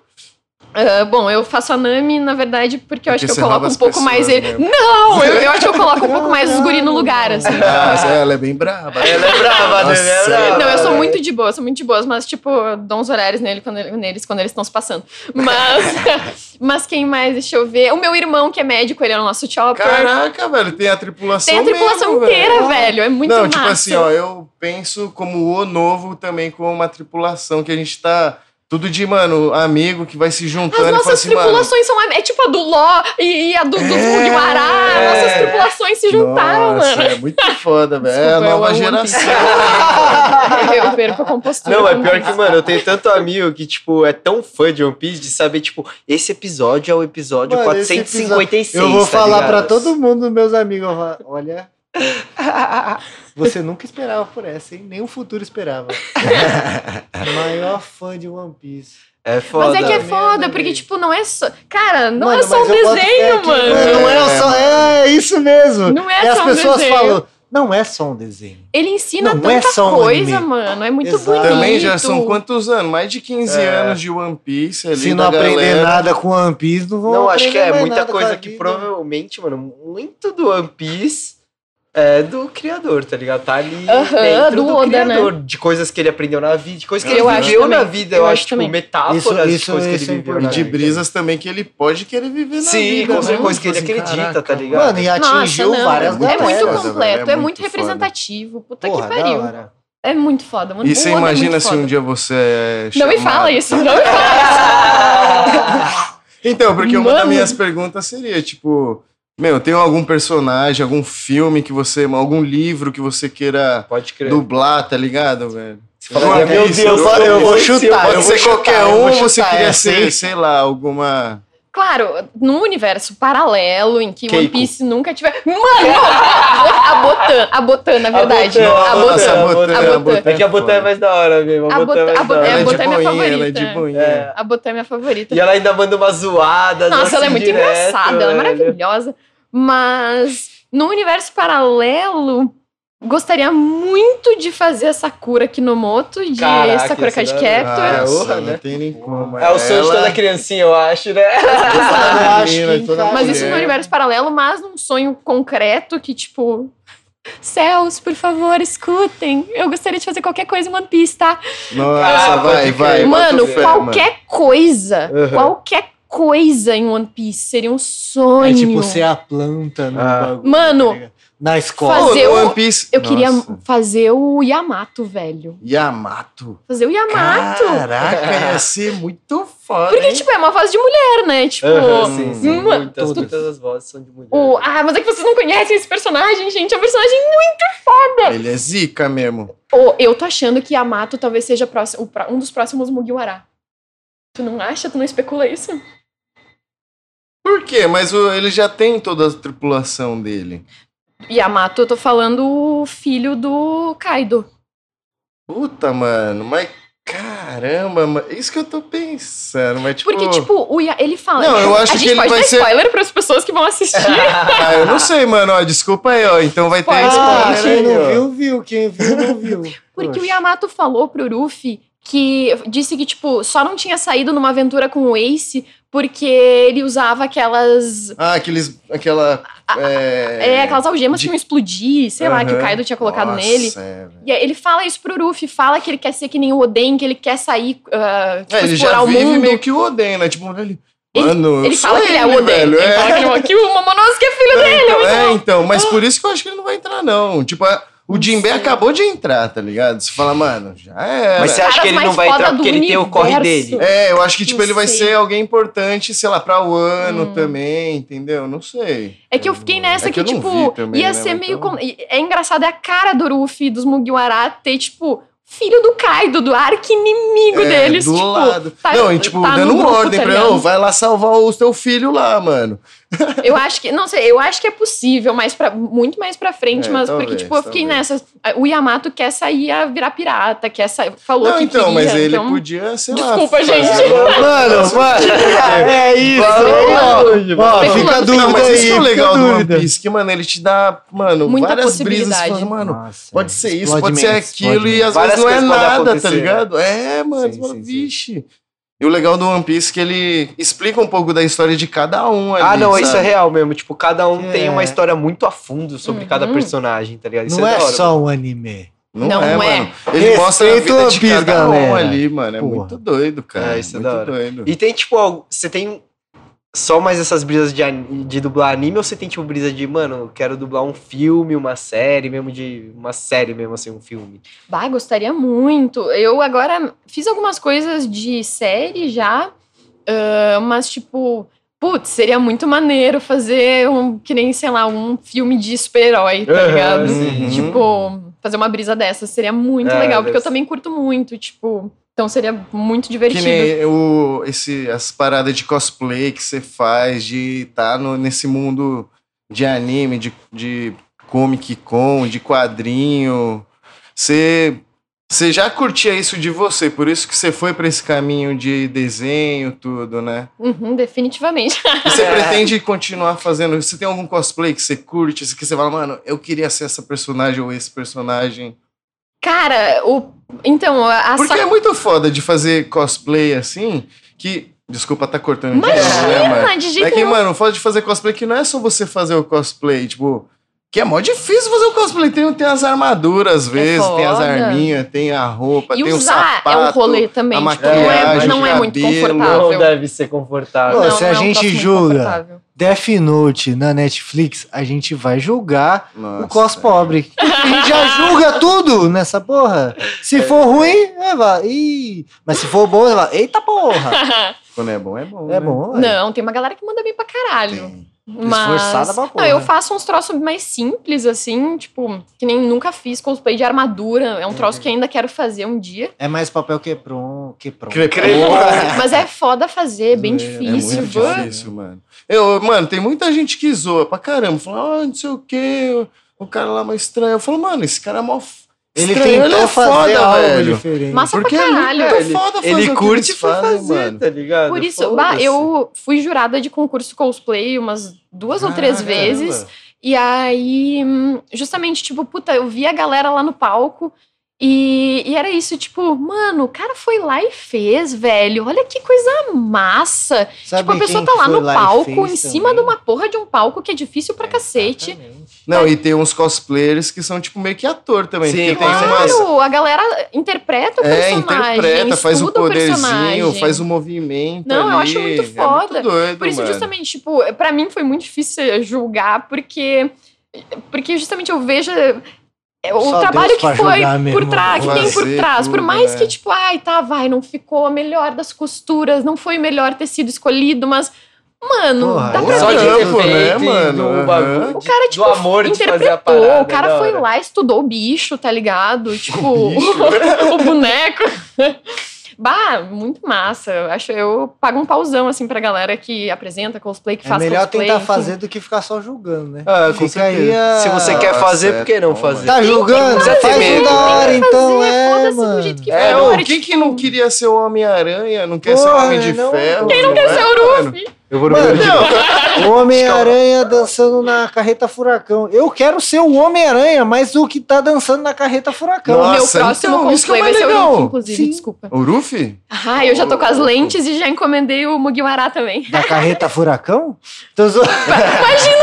S4: Ah, bom, eu faço a Nami, na verdade, porque eu acho
S1: Porque
S4: que
S1: você
S4: eu coloco um pouco mais ele.
S1: mesmo.
S4: Não! Eu, eu acho que eu coloco um pouco mais os guri no lugar, assim.
S1: Nossa, ela é bem braba.
S3: Ela é brava, né? Ela é brava.
S4: Não, eu sou muito de boa, sou muito de boas, mas, tipo, dou uns horários nele quando, neles quando eles estão se passando. Mas, mas quem mais? Deixa eu ver. O meu irmão, que é médico, ele é o nosso chopper.
S1: Caraca, velho, tem a tripulação
S4: Tem a tripulação
S1: mesmo,
S4: inteira, velho. É muito
S1: Não,
S4: massa.
S1: tipo assim, ó, eu penso como o novo também como uma tripulação que a gente tá tudo de, mano, amigo que vai se juntando
S4: As nossas
S1: assim, mano.
S4: tripulações são. É tipo a do Ló e, e a do, dos
S1: É.
S4: Mugiwara. Nossas tripulações se juntaram,
S1: Nossa,
S4: mano.
S1: é muito foda, velho. É a nova geração.
S4: Eu, perco a compostura.
S3: Não, é pior que, mano, eu tenho tanto amigo que, tipo, é tão fã de One Piece de saber, tipo, esse episódio é o episódio
S2: Mano, esse
S3: 456.
S2: Eu vou
S3: tá
S2: falar
S3: ligado?
S2: pra todo mundo, meus amigos. Olha. Você nunca esperava por essa, hein? Nem o futuro esperava. Maior fã de One Piece.
S3: É foda.
S4: Mas é que é foda, porque,
S2: velho.
S4: tipo, não é só. Cara, não
S2: Mano,
S4: é só um desenho,
S2: que-
S4: mano.
S2: Não é só. É isso mesmo.
S4: Não é
S2: e as
S4: só um
S2: pessoas
S4: desenho.
S2: falam, não é só um desenho.
S4: Ele ensina
S2: Não é
S4: tanta
S2: só um
S4: coisa,
S2: anime.
S4: mano. É muito
S2: Exato.
S4: bonito.
S1: Também já são quantos anos? Mais de 15
S3: É.
S1: anos de One Piece ali
S2: Se não aprender
S1: galera.
S2: nada com One Piece, não vão
S3: Não, acho que é muita coisa que
S2: vida.
S3: provavelmente, mano, muito do One Piece é do criador, tá ligado? Tá ali dentro
S4: do
S3: do,
S4: Oda, né?
S3: criador, de coisas que ele aprendeu na vida, de coisas que
S4: Eu
S3: ele viveu
S4: também.
S3: na vida,
S4: Eu
S3: eu,
S4: acho
S3: acho, tipo, metáforas
S2: Isso-
S3: de
S2: isso-
S3: coisas que
S2: isso é
S3: ele viveu
S1: E de brisas também que ele pode querer viver na
S3: Sim,
S1: vida.
S3: com
S1: né?
S3: coisas que ele
S1: Tipo assim,
S3: acredita,
S1: caraca.
S3: tá ligado?
S2: Mano, e atingiu
S4: Nossa, não.
S2: várias
S1: É muito
S4: É completo,
S1: é
S4: é muito representativo. Puta
S2: Porra,
S4: que pariu. É muito foda. mano.
S1: E você
S4: é
S1: imagina
S4: muito
S1: se
S4: foda.
S1: um dia você é
S4: Não me
S1: chamado-
S4: fala isso, não me fala
S1: Então, porque uma das minhas perguntas seria, tipo, meu, tem algum personagem, algum filme que você, algum livro que você queira dublar, tá ligado, velho?
S3: fala,
S1: One
S3: meu
S2: Deus,
S1: One
S2: eu vou chutar,
S1: Pode
S2: eu
S1: ser qualquer
S2: eu
S1: um, você queria
S2: essa,
S1: ser,
S2: hein?
S1: sei lá, alguma...
S4: Claro, num universo paralelo em que One
S3: Keiko.
S4: Piece nunca tiver. Mano! A Botan, a Botan, na verdade. A Botan.
S1: Nossa, a Botan,
S4: a
S1: a
S4: Botan.
S1: Botan
S3: É que a Botan é mais da hora mesmo. A
S4: A
S3: Botan é
S4: Botan- é,
S1: é
S4: Botan é minha
S1: boinha, ela é
S4: favorita.
S1: de boinha.
S3: É.
S4: A Botan é minha favorita.
S3: E ela ainda manda umas zoadas.
S4: Nossa, ela é
S3: assim,
S4: muito
S3: direto,
S4: engraçada, ela é
S3: velho.
S4: maravilhosa. Mas no universo paralelo, gostaria muito de fazer a Sakura Kinomoto de
S3: Caraca,
S4: Sakura Card
S3: hora.
S4: Captor.
S3: Ah,
S1: Nossa,
S3: honra,
S1: não
S3: né?
S1: tem nem como.
S3: É o sonho de toda criancinha, eu acho, né?
S2: Eu acho que.
S4: Mas isso
S1: mulher.
S4: no universo paralelo, mas num sonho concreto que, tipo. Céus, por favor, escutem. Eu gostaria de fazer qualquer coisa em One Piece, tá?
S1: Nossa,
S3: Ah,
S1: vai, vai.
S4: Mano,
S1: fé,
S4: qualquer coisa,
S3: Uhum.
S4: qualquer coisa em One Piece. Seria um sonho.
S2: É tipo ser a planta no
S3: Ah.
S2: bagulho.
S4: Mano,
S2: tá? Na escola.
S4: fazer o-
S1: One Piece.
S4: Eu queria
S1: Nossa.
S4: fazer o Yamato, velho.
S1: Yamato.
S4: Fazer o Yamato.
S1: Caraca, ia ser muito foda.
S4: Porque,
S1: hein?
S4: tipo, é uma voz de mulher, né? Tipo.
S3: Aham, sim, sim.
S4: uma-
S3: Muitas,
S2: Todas.
S3: das vozes são de mulher.
S4: o- ah, mas é que vocês não conhecem esse personagem, gente. É um personagem muito foda.
S1: Ele é zica mesmo.
S4: Eu tô achando que Yamato talvez seja próximo- um dos próximos Mugiwara. Tu não acha? Tu não especula isso?
S1: Por quê? Mas o- ele já tem toda a tripulação dele.
S4: Yamato, eu tô falando o filho do Kaido.
S1: Puta, mano, mas caramba, mano, isso que eu tô pensando, mas tipo...
S4: Porque, tipo, o Ya- ele fala.
S1: Não, eu acho
S4: a
S1: que
S4: gente
S1: ele
S4: pode
S1: vai
S4: dar
S1: ser-
S4: spoiler pras pessoas que vão assistir.
S1: Ah, eu não sei, mano, ó, desculpa aí, ó, então vai ter
S4: Spoiler.
S2: Ah,
S1: spoiler
S2: quem
S1: aí,
S2: não
S1: ó.
S2: viu, viu. Quem viu, não viu.
S4: Porque
S2: Poxa.
S4: o Yamato falou pro Ruffy que disse que, tipo, só não tinha saído numa aventura com o Ace porque ele usava aquelas.
S1: Ah, aqueles, aquela... É,
S4: É, aquelas algemas
S1: de-
S4: que iam explodir, sei lá, que o. Kaido tinha colocado
S1: Nossa,
S4: nele.
S1: é.
S4: E aí ele fala isso pro Ruffy, fala que ele quer ser que nem o Oden, que ele quer sair, ah, tipo,
S1: É, ele
S4: explorar
S1: já
S4: o
S1: vive
S4: mundo.
S1: meio que o Oden, né? Tipo, ele...
S4: Ele-
S1: Mano, eu
S4: Ele
S1: sou
S4: fala que ele é o Oden.
S1: velho,
S4: ele
S1: é.
S4: fala que, ele- que o Momonosuke é filho dele.
S1: Então, é, então, mas por isso que eu acho que ele não vai entrar, não. Tipo, a- o
S4: sei.
S1: acabou de entrar, tá ligado? Você fala, mano, já era.
S3: Mas você acha
S4: caras
S3: que ele não vai entrar porque ele tem o corre dele?
S1: É, eu acho que, tipo,
S4: Não
S1: ele vai
S4: sei.
S1: ser alguém importante, sei lá, pra o ano
S4: Hum.
S1: também, entendeu? Não sei.
S4: É que eu fiquei nessa
S1: É que
S4: que, tipo,
S1: também,
S4: ia
S1: né,
S4: ser meio.
S1: então-
S4: com- e- É engraçado, é a cara do Ruffy, dos Mugiwara, ter, tipo, filho do Kaido, do arqui-inimigo
S1: É,
S4: deles.
S1: do
S4: tipo,
S1: lado.
S4: tá-
S1: não, e tipo,
S4: tá
S1: dando ordem
S4: tá
S1: pra ele, "Ô, vai lá salvar o teu filho lá, mano.
S4: Eu acho que, não sei, eu acho que é possível, pra, muito mais pra frente,
S1: É,
S4: mas
S1: talvez,
S4: porque, tipo, eu fiquei
S1: talvez.
S4: nessa. O Yamato quer sair a virar pirata, quer sair. Falou
S1: Não,
S4: que
S1: então,
S4: queria,
S1: mas ele
S4: então...
S1: podia, sei lá.
S4: Desculpa, gente.
S1: fazer-
S2: Mano, mano. É isso.
S1: Ó,
S2: Ó,
S4: Especulando.
S2: fica a dúvida
S1: Não, mas isso
S2: aí,
S1: que é o legal
S2: a
S1: do One. Piece, que, mano, ele te dá, mano,
S4: Muita
S1: várias brisas. fala, mano,
S2: Nossa,
S1: pode ser isso, pode ser aquilo, e às vezes não é nada, tá ligado? É, mano,
S3: Sim,
S1: você fala,
S3: sim, sim.
S1: vixe. E o legal do One Piece é que ele explica um pouco da história de cada um ali,
S3: Ah, não, isso é
S1: sabe?
S3: real mesmo. Tipo, cada um
S2: É.
S3: tem uma história muito a fundo sobre
S4: Uhum.
S3: cada personagem, tá ligado? Isso
S2: Não é
S3: da hora,
S2: só um anime.
S1: Não,
S4: Não,
S1: é,
S4: não é.
S1: mano. Ele
S2: Respeita
S1: mostra a vida de
S2: Piece,
S1: cada um
S2: galera.
S1: ali, mano. É
S2: Porra.
S1: muito doido, cara.
S3: É, isso é
S1: muito
S3: da hora.
S1: doido.
S3: E tem, tipo, você tem só mais essas brisas de, de dublar anime ou você tem, tipo, brisa de, mano, eu quero dublar um filme, uma série, mesmo de. Uma série mesmo, assim, um filme.
S4: Bah, gostaria muito. Eu agora fiz algumas coisas de série já, ah, mas tipo, putz, seria muito maneiro fazer um, que nem, sei lá, um filme de super-herói, tá
S3: Aham,
S4: ligado?
S1: sim.
S4: Tipo, fazer uma brisa dessa seria muito
S3: É,
S4: legal, porque eu também curto muito, tipo, então seria muito
S1: Que
S4: divertido.
S1: nem o, esse, as paradas de cosplay que você faz, de estar no, nesse mundo de anime, de, de Comic Con, de quadrinho. Você, você já curtia isso de você, por isso que você foi pra esse caminho de desenho, tudo, né?
S4: Uhum, definitivamente.
S1: E você pretende continuar fazendo. Você tem algum cosplay que você curte, que você fala, mano, eu queria ser essa personagem ou esse personagem?
S4: Cara, o. Então, a
S1: Porque
S4: sa-
S1: é muito foda de fazer cosplay assim, que. Desculpa tá cortando de novo, né?
S4: Imagina, de jeito
S1: É que, mano, foda de fazer cosplay que não é só você fazer o cosplay, tipo. Que é mó difícil fazer o cosplay. Tem, tem as armaduras, às vezes, tem as arminhas, tem a roupa,
S4: E
S1: tem o
S4: usar
S1: sapato.
S4: é um rolê também.
S1: a
S4: tipo, não é,
S1: maquiagem,
S4: não
S1: o
S4: é muito confortável.
S3: Não deve ser confortável.
S2: Pô, se a
S4: é um
S2: gente julga. Death Note na Netflix, a gente vai julgar
S1: Nossa,
S2: o cos pobre. A gente já julga tudo nessa porra. Se for ruim, é, vai. Ih, mas se for bom, é, vai. eita porra.
S1: Quando é bom, é bom.
S2: É
S1: né?
S2: bom.
S4: Não, tem uma galera que manda bem pra caralho.
S1: Tem.
S4: Mas.
S2: Esforçada pra
S4: não, eu faço uns troços mais simples, assim, tipo, que nem nunca fiz cosplay de armadura. É um troço que ainda quero fazer um dia.
S2: É mais papel que pron, que pronto.
S4: Mas é foda fazer, é bem
S2: É
S1: É
S4: difícil.
S1: muito
S4: Bah.
S1: difícil, mano. Eu, mano, tem muita gente que zoa pra caramba. Fala, ah, não sei o quê, o cara lá mais estranho. Eu falo, mano, esse cara é mó.
S2: Ele
S1: estranho,
S2: tentou
S1: é
S2: fazer
S1: foda,
S2: algo
S1: velho.
S2: diferente.
S4: Massa
S1: Porque
S4: pra
S1: é
S4: caralho.
S1: muito
S3: ele,
S1: foda fazer
S3: ele
S1: o que
S3: curte
S1: eles
S3: pra
S1: fazem,
S3: fazer,
S1: mano.
S3: tá ligado?
S4: Por isso, bah, eu fui jurada de concurso cosplay umas duas ou três
S1: Caramba.
S4: vezes. E aí, hum, justamente, tipo, puta, eu vi a galera lá no palco E, e era isso, tipo, mano, o cara foi lá e fez, velho. Olha que coisa massa.
S2: Sabe
S4: tipo, a pessoa tá lá no
S2: e
S4: palco, em cima de
S2: também?
S4: uma porra de um palco que é difícil pra cacete.
S2: Exatamente.
S1: Não, e tem uns cosplayers que são tipo meio que ator também.
S3: Sim, claro.
S1: umas.
S4: A galera interpreta o
S1: É,
S4: personagem.
S1: interpreta, faz o poderzinho,
S4: personagem.
S1: faz o movimento.
S4: Não, eu
S1: ali.
S4: acho muito
S1: É
S4: foda.
S1: muito doido,
S4: Por isso,
S1: mano.
S4: justamente, tipo, pra mim foi muito difícil julgar, porque, porque justamente eu vejo é, o
S2: Só
S4: trabalho
S2: Deus
S4: que foi por trás, que tem por trás. Por mais
S1: né?
S4: que, tipo, ai, tá, vai, não ficou a melhor das costuras, não foi o melhor tecido escolhido, mas, mano,
S2: Porra,
S4: dá
S2: é
S4: pra
S3: Só de
S4: ver.
S3: ter
S1: Trampo, né,
S3: feito
S1: mano? Aham.
S3: bagulho,
S4: O cara,
S3: de-
S4: tipo,
S3: do amor de fazer a
S4: interpretou,
S3: parada.
S4: o cara foi lá, estudou o bicho, tá ligado? Tipo,
S1: bicho.
S4: o boneco. Bah, muito massa. Eu acho eu pago um pauzão assim pra galera que apresenta cosplay, que
S2: É
S4: faz
S2: melhor
S4: cosplay.
S2: tentar
S4: que-
S2: fazer do que ficar só julgando, né?
S3: Ah, com
S2: Fica aí
S3: certeza.
S2: a-
S3: Se você
S1: Ah,
S3: quer fazer,
S1: certo,
S3: por que não fazer?
S2: Tá julgando?
S3: ter
S2: Faz
S3: medo.
S2: da hora,
S4: Tem que
S2: então
S4: fazer,
S2: é,
S4: foda-se do
S2: mano.
S4: jeito que
S1: É,
S4: for,
S1: ô, quem
S4: tipo,
S1: que não queria ser o Homem-Aranha? Não quer ser o
S2: Porra,
S1: Homem de
S2: não,
S1: Ferro?
S2: Quem
S4: não quer
S1: é,
S4: ser o
S1: mano?
S4: Ruffy?
S3: Eu vou no
S2: Mano, O Homem-Aranha dançando na carreta furacão. Eu quero ser o Homem-Aranha, mas o que tá dançando na carreta furacão.
S1: Nossa,
S4: O meu próximo
S1: então, é
S4: cosplay vai
S1: mais
S4: ser o. Ruffy, inclusive,
S2: Sim.
S4: desculpa.
S1: O Ruffy?
S4: Ah, eu já tô com as lentes e já encomendei o Mugiwara também.
S2: Da carreta furacão? Então, zo-
S4: Imagina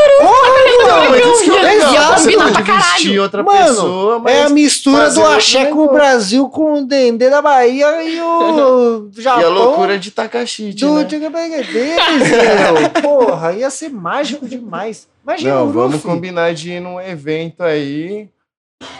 S1: Não, mas isso que é legal. Você pode
S4: pra caralho.
S1: vestir outra
S2: Mano,
S1: pessoa, mas...
S2: é a mistura do axé com o. Brasil, com o Dendê da Bahia e o Japão.
S1: E a loucura de Takashi,
S2: do
S1: né?
S2: Meu. Porra, ia ser mágico demais. Imagina
S1: Não, vamos combinar de ir num evento aí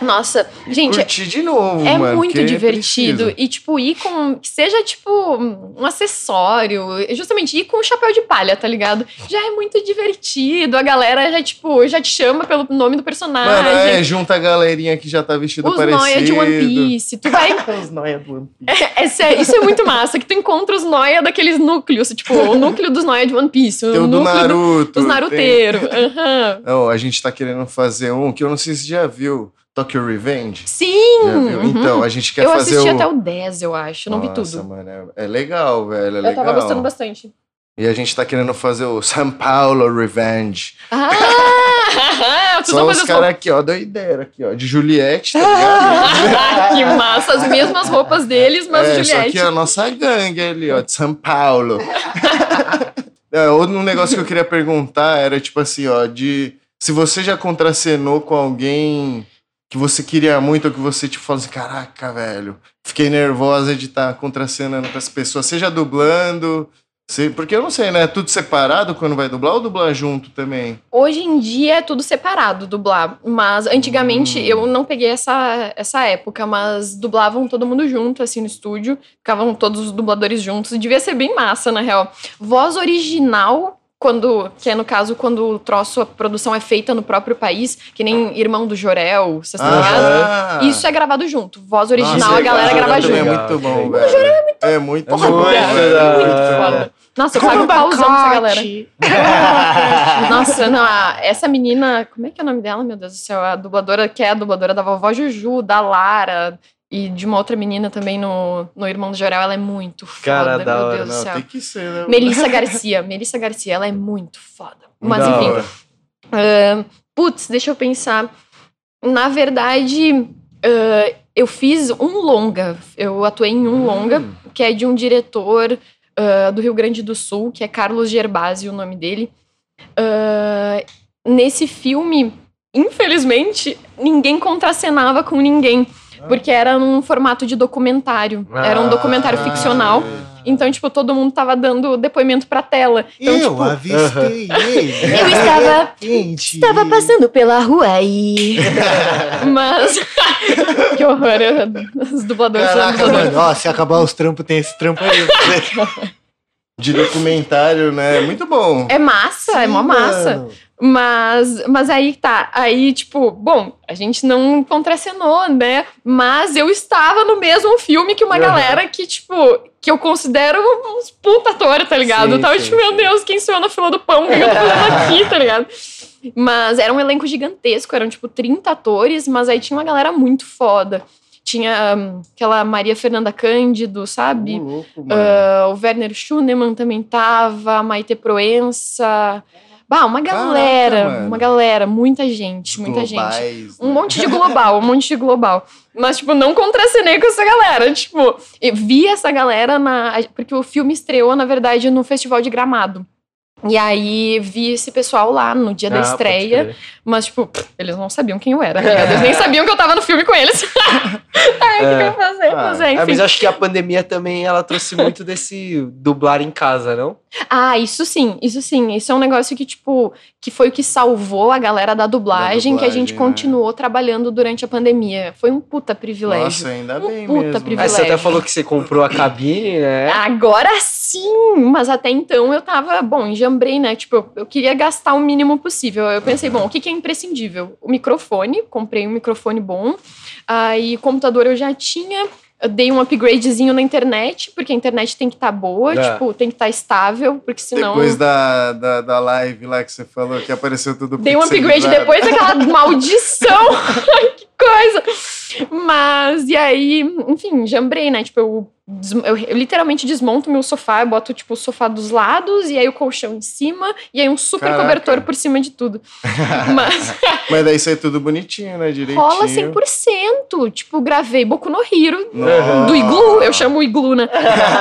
S4: Nossa, gente,
S1: curtir de novo,
S4: É
S1: mano.
S4: muito
S1: porque
S4: divertido.
S1: precisa.
S4: E, tipo, ir com. Que seja, tipo, um acessório. Justamente, ir com um chapéu de palha, tá ligado? Já é muito divertido. A galera já, tipo, já te chama pelo nome do personagem.
S1: Mano, é, junta a galerinha que já tá vestido
S4: os
S1: parecido.
S4: noia de One Piece. Tu vai.
S1: Os noia do One Piece.
S4: É sério, isso é muito massa. Que tu encontra os noia daqueles núcleos. Tipo, o núcleo dos noia de One Piece.
S1: Tem
S4: o
S1: o do
S4: núcleo do-
S1: Naruto.
S4: dos
S1: tem-
S4: naruteiros. Aham.
S1: Não, a gente tá querendo fazer um que eu não sei se já viu. Tokyo Revenge.
S4: Sim! Uhum.
S1: Então, a gente quer
S4: eu
S1: fazer
S4: assisti
S1: o...
S4: até o 10, eu acho. Eu não vi
S1: Nossa,
S4: tudo.
S1: mano, é, é legal, velho, é
S4: Eu
S1: legal.
S4: tava gostando bastante.
S1: E a gente tá querendo fazer o São Paulo Revenge.
S4: Ah! não
S1: os caras aqui, ó, doideira aqui, ó, de Juliette, tá ligado?
S4: que massa, as mesmas roupas deles, mas
S1: é, só
S4: Juliette.
S1: que a nossa gangue ali, ó, de São Paulo. é, outro negócio que eu queria perguntar era, tipo assim, ó, de... Se você já contracenou com alguém que você queria muito, ou que você, tipo, falou assim, caraca, velho, fiquei nervosa de estar contracenando com as pessoas, seja dublando... se- Porque eu não sei, né? Tudo separado quando vai dublar ou dublar junto também?
S4: Hoje em dia é tudo separado, dublar. Mas antigamente
S1: Hum.
S4: eu não peguei essa, essa época, mas dublavam todo mundo junto, assim, no estúdio. Ficavam todos os dubladores juntos. E devia ser bem massa, na real. Voz original. Quando, que é no caso quando o troço, a produção é feita no próprio país, que nem Irmão do Jorel, vocês estão ligados?
S1: Ah,
S4: Isso é gravado junto. Voz original,
S1: Nossa,
S4: a galera
S1: legal,
S4: grava junto.
S1: É muito bom, velho. É muito, é muito
S3: É
S1: bom.
S3: muito
S1: velho.
S3: da
S1: Muito
S3: hora.
S1: foda.
S4: Foda. Nossa, eu pago um pauzão pra essa galera. Nossa, não, a- essa menina, como é que é o nome dela, meu Deus do céu? A dubladora, que é a dubladora da vovó Juju, da Lara e de uma outra menina também no, no Irmão do Jorel, ela é muito foda,
S3: Cara, da
S4: meu
S3: hora.
S4: Deus do
S1: Não,
S4: céu.
S1: tem que ser, né?
S4: Melissa Garcia, Melissa Garcia, ela é muito foda. Mas
S3: Da
S4: enfim. Ahn, putz, deixa eu pensar. Na verdade, ah, eu fiz um longa. Eu atuei em um longa, que é de um diretor ah, do Rio Grande do Sul, que é Carlos Gerbasi, o nome dele. Nesse filme, infelizmente, ninguém contracenava com ninguém. Porque era num formato de documentário. Era um documentário
S1: Ah.
S4: ficcional. Então, tipo, todo mundo tava dando depoimento pra tela. Então,
S2: eu
S4: tipo,
S2: avistei ele.
S4: Eu estava-. Estava passando pela rua e. Mas. que horror. eu- Os dubladores
S2: Caraca,
S4: dubladores.
S2: mano. Ó, se acabar os trampos, tem esse trampo aí.
S1: De documentário, né? Muito bom.
S4: É massa, é mó
S2: Sim,
S4: massa. Mas, mas aí tá. Aí, tipo, bom, a gente não contracenou, né? Mas eu estava no mesmo filme que uma
S3: Aham.
S4: galera que, tipo, que eu considero uns puta ator, tá ligado?
S3: Sim,
S4: eu tava
S3: sim,
S4: tipo, meu Deus, quem sou eu na fila do pão? O que eu tô fazendo aqui, tá ligado? Mas era um elenco gigantesco, eram tipo 30 atores, mas aí tinha uma galera muito foda. Tinha hum, aquela Maria Fernanda Cândido, sabe?
S1: Louco.
S4: Ah, o Werner Schunemann também tava, a Maite Proença, Bah, uma
S1: Caraca,
S4: galera,
S1: mano.
S4: uma galera, muita gente, muita gente.
S1: Globais,
S4: Um
S1: né?
S4: monte de global, um monte de global. Mas, tipo, não contracenei com essa galera. Tipo, eu vi essa galera na. Porque o filme estreou, na verdade, no Festival de Gramado. E aí vi esse pessoal lá no dia da
S3: Ah, pode
S4: estreia. Mas, tipo, eles não sabiam quem eu era. ligado? Eles nem sabiam que eu tava no filme com eles. Ai, o que, que eu ia fazer?
S1: Ah,
S4: mas é,
S3: É, mas acho que a pandemia também ela trouxe muito desse dublar em casa, não?
S4: Ah, isso sim, isso sim. Isso é um negócio que, tipo, que foi o que salvou a galera da dublagem,
S1: Da
S4: que a gente
S1: dublagem, né?
S4: continuou trabalhando durante a pandemia. Foi um puta privilégio.
S1: Nossa, ainda
S4: Um
S1: bem
S4: puta
S1: mesmo.
S3: Aí
S4: privilégio.
S3: você até falou que você comprou a cabine, né?
S4: Agora sim! Mas até então eu tava, bom, enjambrei, né? Tipo, eu, eu queria gastar o mínimo possível. Eu pensei, bom, o que, que é imprescindível? O microfone, comprei um microfone bom. Aí, computador eu já tinha. Eu dei um upgradezinho na internet, porque a internet tem que estar boa,
S3: É.
S4: tipo, tem que estar estável, porque senão.
S1: Depois da, da, da live lá que você falou, que apareceu tudo
S4: Dei um upgrade depois daquela maldição. que coisa. Mas, e aí, enfim, jambrei, né? Tipo, eu, eu, eu literalmente desmonto meu sofá, eu boto, tipo, o sofá dos lados, e aí o colchão em cima, e aí um super
S1: Caraca.
S4: cobertor por cima de tudo. Mas
S1: Mas daí sai tudo bonitinho, né? Direitinho.
S4: rola 100%. Tipo, gravei Boku no Hiro,
S1: Nossa.
S4: do Iglu, eu chamo o Iglu, né?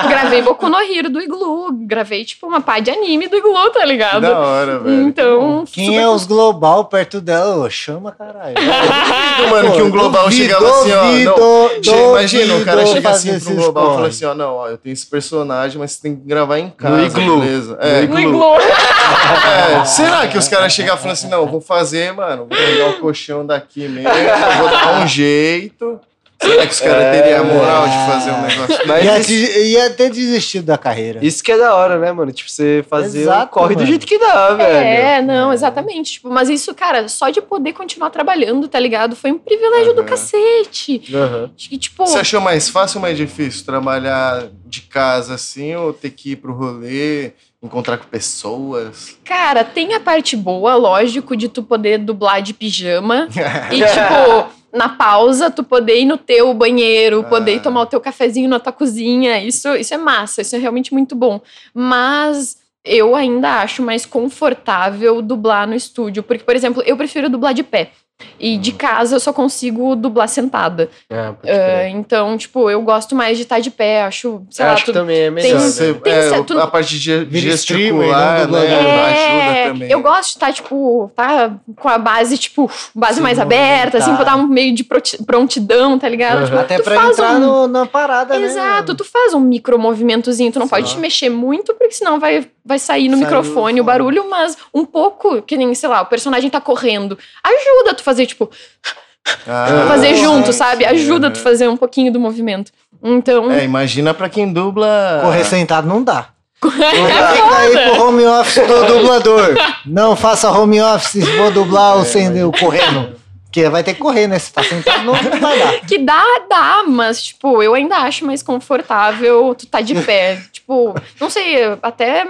S4: gravei Boku no Hiro do Iglu, gravei, tipo, uma pá de anime do Iglu, tá ligado?
S1: da hora, velho.
S4: Então,
S2: Quem
S4: super
S2: é os global perto dela? Ô, chama caralho.
S1: Duvido, mano, que um global
S2: Duvido,
S1: assim, ó. Não,
S2: duvido,
S1: Imagina, o cara chega assim pro global e fala assim, ó, não, ó, eu tenho esse personagem, mas você tem que gravar em casa,
S3: iglu.
S1: beleza? É,
S4: no Iglu.
S1: é, será que os caras chegam e falam assim, não, vou fazer, mano, vou pegar o colchão daqui mesmo, vou dar um jeito. Será que os caras
S3: É.
S1: teriam a moral de fazer um negócio
S3: Mas
S2: Ia,
S3: isso,
S2: te- ia ter desistido da carreira.
S3: isso que é da hora, né, mano? Tipo, você fazer o
S2: Exato,
S3: corre do
S2: mano.
S3: jeito que dá, velho.
S4: É, não, exatamente. Tipo, mas isso, cara, só de poder continuar trabalhando, tá ligado? Foi um privilégio do
S1: Aham.
S4: cacete.
S3: Aham.
S4: Acho que, tipo,
S1: Você achou mais fácil ou mais difícil trabalhar de casa assim ou ter que ir pro rolê, encontrar com pessoas?
S4: cara, tem a parte boa, lógico, de tu poder dublar de pijama. e, tipo, na pausa, tu poder ir no teu banheiro, poder ir
S1: Ah.
S4: tomar o teu cafezinho na tua cozinha. Isso, isso é massa, isso é realmente muito bom. Mas. Eu ainda acho mais confortável dublar no estúdio. Porque, por exemplo, eu prefiro dublar de pé. E de casa eu só consigo dublar sentada.
S3: Ah, crer.
S4: então, tipo, eu gosto mais de estar de pé, acho, sei
S3: Eu
S4: lá,
S3: acho que
S4: tudo.
S3: também é melhor.
S4: tem-
S3: né?
S1: Você-
S4: tem
S1: é,
S4: certo-
S1: a parte de gesticular,
S2: não dublador.
S1: né?
S4: É,
S1: Ajuda também.
S4: eu gosto de estar, tipo, tá com a base, tipo, base
S2: Se
S4: mais aberta, assim, pra dar um meio de prontidão, tá ligado?
S3: Aham.
S4: Tipo,
S2: Até
S4: tu
S2: pra
S4: faz
S2: entrar
S4: um-
S2: no- na parada, né?
S4: Exato, tu faz um micro movimentozinho, tu não
S1: Só.
S4: pode te mexer muito, porque senão vai, vai sair no
S2: Sai
S4: microfone
S2: o
S4: o barulho, mas um pouco, que nem, sei lá, o personagem tá correndo, ajuda tu fazer, tipo,
S1: Ah,
S4: fazer
S1: sim,
S4: junto, sabe? Ajuda tu fazer um pouquinho do movimento. Então,
S1: É, imagina pra quem dubla.
S2: Correr sentado não dá.
S4: é
S2: Fica aí pro home office do dublador. Não faça home office, vou dublar o sem o correndo. Porque vai ter que correr, né? Se tá sentado, não, não vai dar.
S4: Que dá, dá, mas, tipo, eu ainda acho mais confortável tu tá de pé. tipo, não sei, até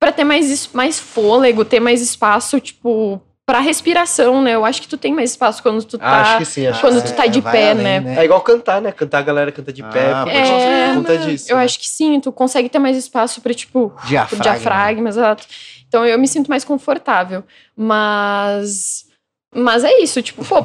S4: pra ter mais, mais fôlego, ter mais espaço, tipo, pra respiração, né? Eu acho que tu tem mais espaço quando tu
S3: Ah, acho
S4: tá.
S3: que sim, acho
S4: quando
S3: que
S4: tu
S3: sim.
S4: tá de
S2: vai
S4: pé,
S2: além,
S4: né?
S3: É igual cantar, né? Cantar a galera canta de pé.
S1: Ah,
S3: por
S1: pode
S3: causa-
S4: É,
S3: por conta
S4: né?
S3: disso.
S4: eu
S3: né?
S4: acho que sim, tu consegue ter mais espaço pra, tipo,
S2: Diafragma.
S4: diafragma, exato. Então eu me sinto mais confortável. Mas. Mas é isso, tipo, pô,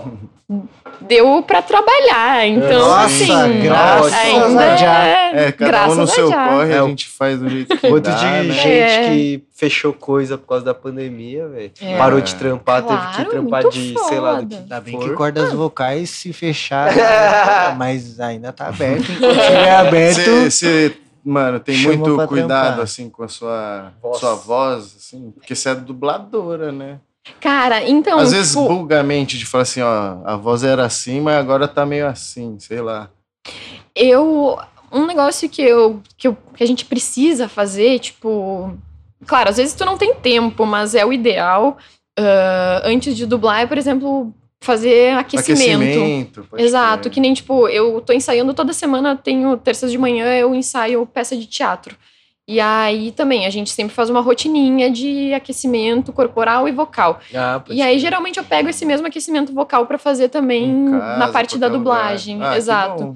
S4: deu pra trabalhar. Então,
S2: Nossa,
S4: assim.
S2: graças
S4: ainda
S2: a Já.
S4: é,
S1: É, cada
S4: graças
S1: um no
S4: a
S1: seu
S4: Já.
S1: corre,
S3: É,
S1: a
S3: o-
S1: gente faz do jeito que
S3: Quanto
S1: dá,
S3: de
S1: né?
S3: gente
S4: É.
S3: que fechou coisa por causa da pandemia, velho.
S4: É.
S3: Parou de trampar, teve
S4: Claro,
S3: que trampar de, sei lá, do que
S4: foda.
S2: Ainda bem
S3: for.
S2: que cordas vocais se fecharam, mas ainda tá aberto. Enquanto estiver aberto,
S1: Você, mano, tem muito cuidado,
S2: trampar.
S1: assim, com a sua
S3: Voz.
S1: sua voz, assim, porque você é dubladora, né?
S4: Cara, então.
S1: Às vezes
S4: tipo,
S1: buga a mente de falar assim, ó, a voz era assim, mas agora tá meio assim, sei lá.
S4: eu. Um negócio que, eu, que, eu, que a gente precisa fazer, tipo. Claro, às vezes tu não tem tempo, mas é o ideal. ah, antes de dublar, é, por exemplo, fazer aquecimento.
S1: pode
S4: Exato,
S1: crer.
S4: que nem, tipo, eu tô ensaiando toda semana, tenho terças de manhã, eu ensaio peça de teatro. E aí também, a gente sempre faz uma rotininha de aquecimento corporal e vocal.
S3: Ah,
S4: E aí,
S3: crer.
S4: geralmente, eu pego esse mesmo aquecimento vocal pra fazer também na parte da dublagem.
S1: Ah,
S4: Exato.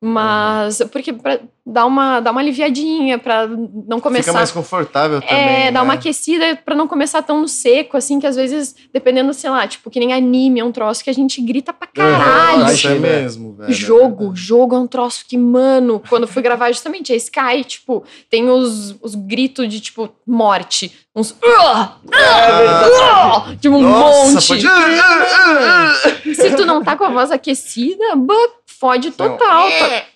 S4: Mas, porque pra, dar uma, dar uma aliviadinha pra não começar.
S1: Fica mais confortável também.
S4: É, dar
S1: né?
S4: uma aquecida pra não começar tão no seco, assim, que às vezes, dependendo, sei lá, tipo, que nem anime, é um troço que a gente grita pra caralho.
S1: Nossa, é
S3: Imagina.
S1: mesmo, velho.
S4: Jogo, jogo é um troço que, mano, quando fui gravar justamente a Sky, tipo, tem os, os gritos de, tipo, morte. Uns. "Ah! Ah!" Tipo, um
S1: Nossa,
S4: monte.
S1: pode... É.
S4: Se tu não tá com a voz aquecida, bah, fode total. Tá-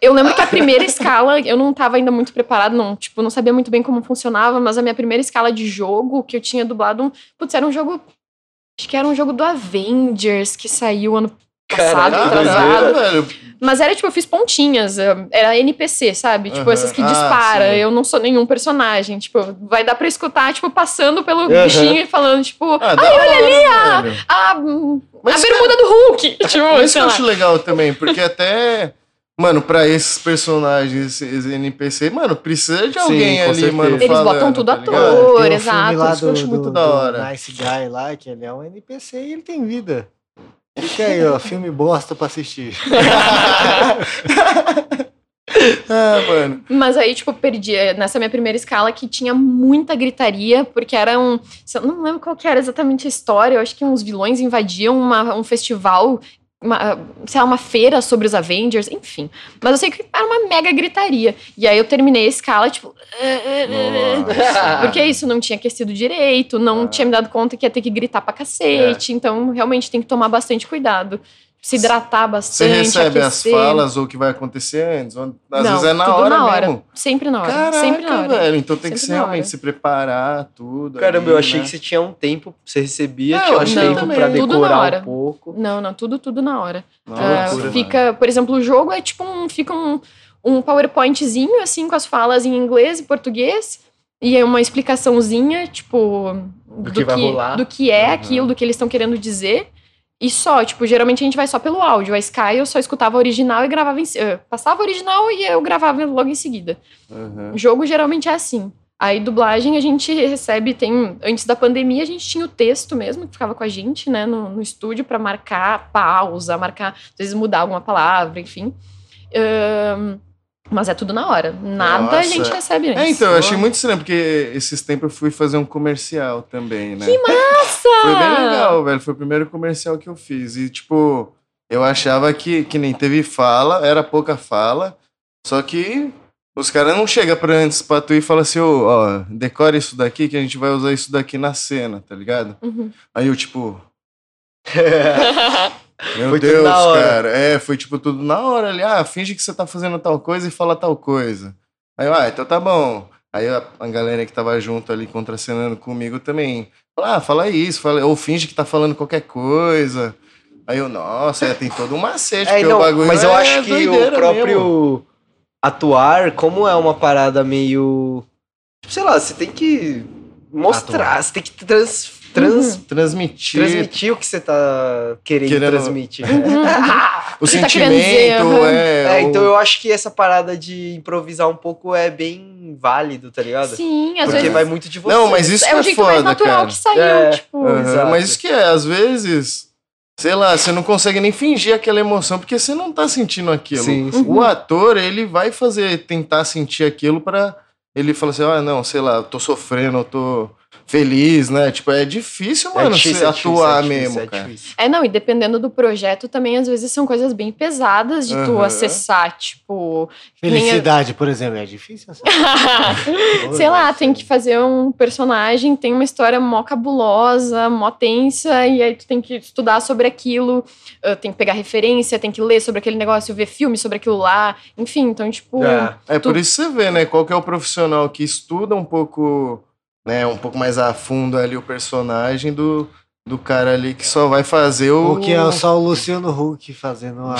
S4: Eu lembro que a primeira escala, eu não tava ainda muito preparado, não, tipo, não sabia muito bem como funcionava, mas a minha primeira escala de jogo que eu tinha dublado, um, putz, era um jogo, acho que era um jogo do Avengers que saiu ano passado,
S3: Caraca,
S4: atrasado.
S1: velho.
S4: Mas era tipo, eu fiz pontinhas, era NPC, sabe? Tipo,
S1: Aham.
S4: essas que
S1: Ah,
S4: dispara.
S1: sim.
S4: eu não sou nenhum personagem. Tipo, vai dar pra escutar, tipo, passando pelo
S3: Aham.
S4: bichinho e falando, tipo,
S1: Ah, da hora, velho.
S4: a,
S1: Mas,
S4: a bermuda do Hulk. Tipo,
S1: Isso que
S4: sei
S1: eu acho legal também, porque até. Mano, pra esses personagens, esses NPC, mano, precisa de
S3: Sim,
S1: alguém
S3: com
S1: ali,
S3: certeza.
S1: mano.
S4: Eles botam
S1: falando,
S4: tudo
S1: tá
S4: ator.
S1: ligado?
S2: Tem um
S4: exato,
S2: filme lá
S1: isso que eu
S2: do,
S1: acho muito
S2: do-
S1: da
S2: do
S1: hora.
S2: Nice Guy lá, que ele é um NPC e ele tem vida. Fica aí, ó, filme bosta pra assistir.
S1: Ah, mano.
S4: Mas aí, tipo, perdi eh, nessa minha primeira escala que tinha muita gritaria, porque era um. Eu não lembro qual que era exatamente a história. Eu acho que uns vilões invadiam uma- um festival. Uma, sei lá, uma feira sobre os Avengers, enfim. Mas eu sei que era uma mega gritaria. E aí eu terminei a escala, tipo.
S1: Nossa.
S4: Porque é isso, não tinha aquecido direito, não
S1: Ah.
S4: tinha me dado conta que ia ter que gritar pra cacete. Então, realmente tem que tomar bastante cuidado. Se hidratar
S1: Você
S4: bastante.
S1: recebe as
S4: aquecer.
S1: falas ou o que vai acontecer antes? ou- Às
S4: Não,
S1: vezes é na
S4: tudo
S1: hora
S4: na hora.
S1: mesmo.
S4: Sempre na hora.
S1: Caraca,
S4: sempre na hora.
S1: velho. Então tem que
S4: Sempre
S1: ser
S4: na
S1: realmente se preparar, tudo.
S3: Caramba,
S1: ali,
S3: eu achei
S1: né?
S3: que você tinha um tempo, você recebia,
S1: Não,
S3: tinha um
S1: achei
S3: tempo
S1: também.
S3: pra
S4: Tudo na
S3: decorar
S4: hora.
S3: um pouco.
S4: Não, não, tudo, tudo na hora.
S1: Nossa,
S4: Ah,
S1: mano.
S4: fica, por exemplo, o jogo é tipo um, fica um, um PowerPointzinho, assim, com as falas em inglês e português. E é uma explicaçãozinha, tipo, do,
S3: que vai rolar.
S4: do que é
S1: Uhum.
S4: aquilo, do que eles estão querendo dizer. E só, tipo, geralmente a gente vai só pelo áudio. A Sky eu só escutava original e gravava em, eh, passava original e eu gravava logo em seguida.
S1: Uhum.
S4: O jogo geralmente é assim. Aí dublagem a gente recebe, tem antes da pandemia a gente tinha o texto mesmo que ficava com a gente, né, no, no estúdio pra marcar pausa, marcar, às vezes mudar alguma palavra, enfim. Ahn, mas é tudo na hora. Nada a
S1: Nossa.
S4: gente recebe antes.
S1: É, então, eu achei muito estranho, porque esses tempos eu fui fazer um comercial também, né?
S4: Que massa!
S1: Foi bem legal, velho. Foi o primeiro comercial que eu fiz. E, tipo, eu achava que, que nem teve fala, era pouca fala, só que os caras não chegam pra antes pra tu e falam assim, ô, ó, decore isso daqui que a gente vai usar isso daqui na cena, tá ligado?
S4: Uhum.
S1: Aí eu, tipo, meu
S3: Foi
S1: Deus, cara. É, foi tipo tudo na hora ali. Ah, finge que você tá fazendo tal coisa e fala tal coisa. Aí eu, ah, então tá bom. Aí a, a galera que tava junto ali contracenando comigo também. Fala, ah, fala isso, fala, ou finge que tá falando qualquer coisa. Aí eu, nossa, é, tem todo um macete,
S3: É, não,
S1: o bagulho
S3: mas eu
S1: é
S3: acho que o próprio
S1: mesmo.
S3: atuar, como é uma parada meio. Sei lá, você tem que mostrar, você tem que trans, trans,
S1: Transmitir
S3: transmitir o que você tá querendo,
S1: Querendo-
S3: transmitir.
S4: Uhum.
S1: o
S4: Você tá
S1: sentimento,
S4: dizer, aham.
S1: é.
S3: É,
S1: o-
S3: então eu acho que essa parada de improvisar um pouco é bem válido, tá ligado?
S4: Sim, às
S3: Porque
S4: vezes
S3: vai muito de você.
S1: Não, mas isso
S4: é
S1: que
S4: o
S1: é
S4: jeito
S1: foda,
S4: mais natural
S1: cara.
S4: que saiu,
S3: É.
S4: tipo.
S1: Mas isso que é, às vezes, sei lá, você não consegue nem fingir aquela emoção, porque você não tá sentindo aquilo.
S3: Sim, sim.
S1: O ator, ele vai fazer, tentar sentir aquilo pra ele falar assim, ah, não, sei lá, eu tô sofrendo, eu tô feliz, né? Tipo, é difícil, mano,
S3: difícil,
S1: você
S3: é difícil,
S1: atuar
S3: é difícil,
S1: mesmo,
S3: é
S1: cara.
S3: difícil.
S4: É, não, e dependendo do projeto também, às vezes são coisas bem pesadas de tu
S1: Aham.
S4: acessar, tipo. a-
S2: Felicidade, por exemplo, é difícil. assim.
S4: Sei lá, tem que fazer um personagem, tem uma história mó cabulosa, mó tensa, e aí tu tem que estudar sobre aquilo, ah, tem que pegar referência, tem que ler sobre aquele negócio, ver filme sobre aquilo lá, enfim, então, tipo.
S3: É.
S1: É
S4: Tu-
S1: por isso que você vê, né? Qual que é o profissional que estuda um pouco, né, um pouco mais a fundo ali o personagem do, do cara ali que só vai fazer o.
S2: O que é só o Luciano Huck fazendo a.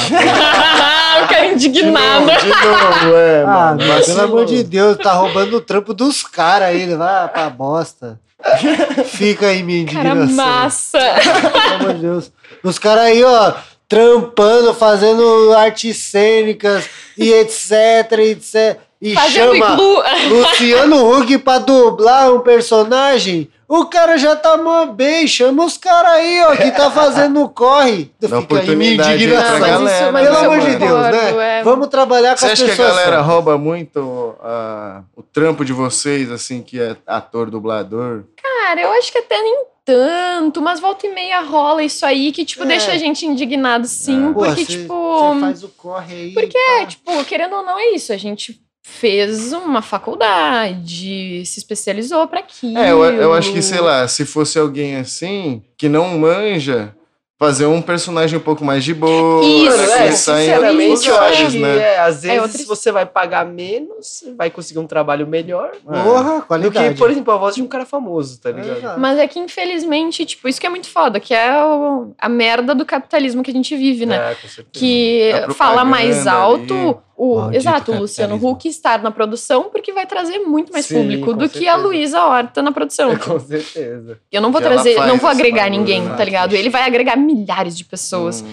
S4: o cara
S1: De
S4: indignado.
S1: novo, de novo, é,
S2: Ah,
S1: mano.
S2: meu, pelo amor de Deus, tá roubando o trampo dos caras aí, vai pra bosta. Fica aí minha
S4: Cara
S2: indignação.
S4: massa.
S2: Pelo amor de Deus. Os caras aí, ó, trampando, fazendo artes cênicas e etc, etc. e
S4: Fazendo
S2: chama
S4: iglu.
S2: Luciano Huck pra dublar um personagem, o cara já tá mó bem. Chama os caras aí, ó, que tá fazendo corre. Fica minha
S1: oportunidade aí pra
S2: indignação.
S1: galera,
S4: mas
S2: Pelo amor de? Deus, né?
S4: é.
S2: Vamos trabalhar com
S1: Você
S2: as
S1: acha que a
S2: pessoas.
S1: galera
S2: certas.
S1: rouba muito ah, o trampo de vocês, assim, que é ator, dublador?
S4: Cara, eu acho que até nem tanto, mas volta e meia rola isso aí que, tipo,
S2: É.
S4: deixa a gente indignado, sim.
S2: Pô,
S4: porque,
S2: cê-
S4: tipo.
S2: cê faz o corre aí.
S4: Porque,
S2: pá.
S4: tipo, querendo ou não, é isso. A gente fez uma faculdade, se especializou pra aquilo.
S1: É, eu, eu acho que, sei lá, se fosse alguém assim, que não manja, fazer um personagem um pouco mais de boa,
S4: Isso,
S3: é, sinceramente, eu acho que
S1: né?
S3: é, às vezes
S4: outra-
S3: você vai pagar menos, vai conseguir um trabalho melhor
S2: Porra,
S3: do
S2: qualidade.
S3: que, por exemplo, a voz de um cara famoso, tá ligado?
S4: Mas é que, infelizmente, tipo, isso que é muito foda, que é o- a merda do capitalismo que a gente vive, né?
S3: É, com certeza.
S4: que fala mais alto
S1: ali.
S4: O
S2: Maldito
S4: exato o Luciano. Huck estar na produção porque vai trazer muito mais
S3: Sim,
S4: público do que a
S3: certeza.
S4: Luísa Horta na produção.
S3: Com certeza.
S4: Eu não vou
S1: Que
S4: trazer, não vou agregar ninguém,
S1: né?
S4: tá ligado? Ele vai agregar milhares de pessoas.
S1: Hum.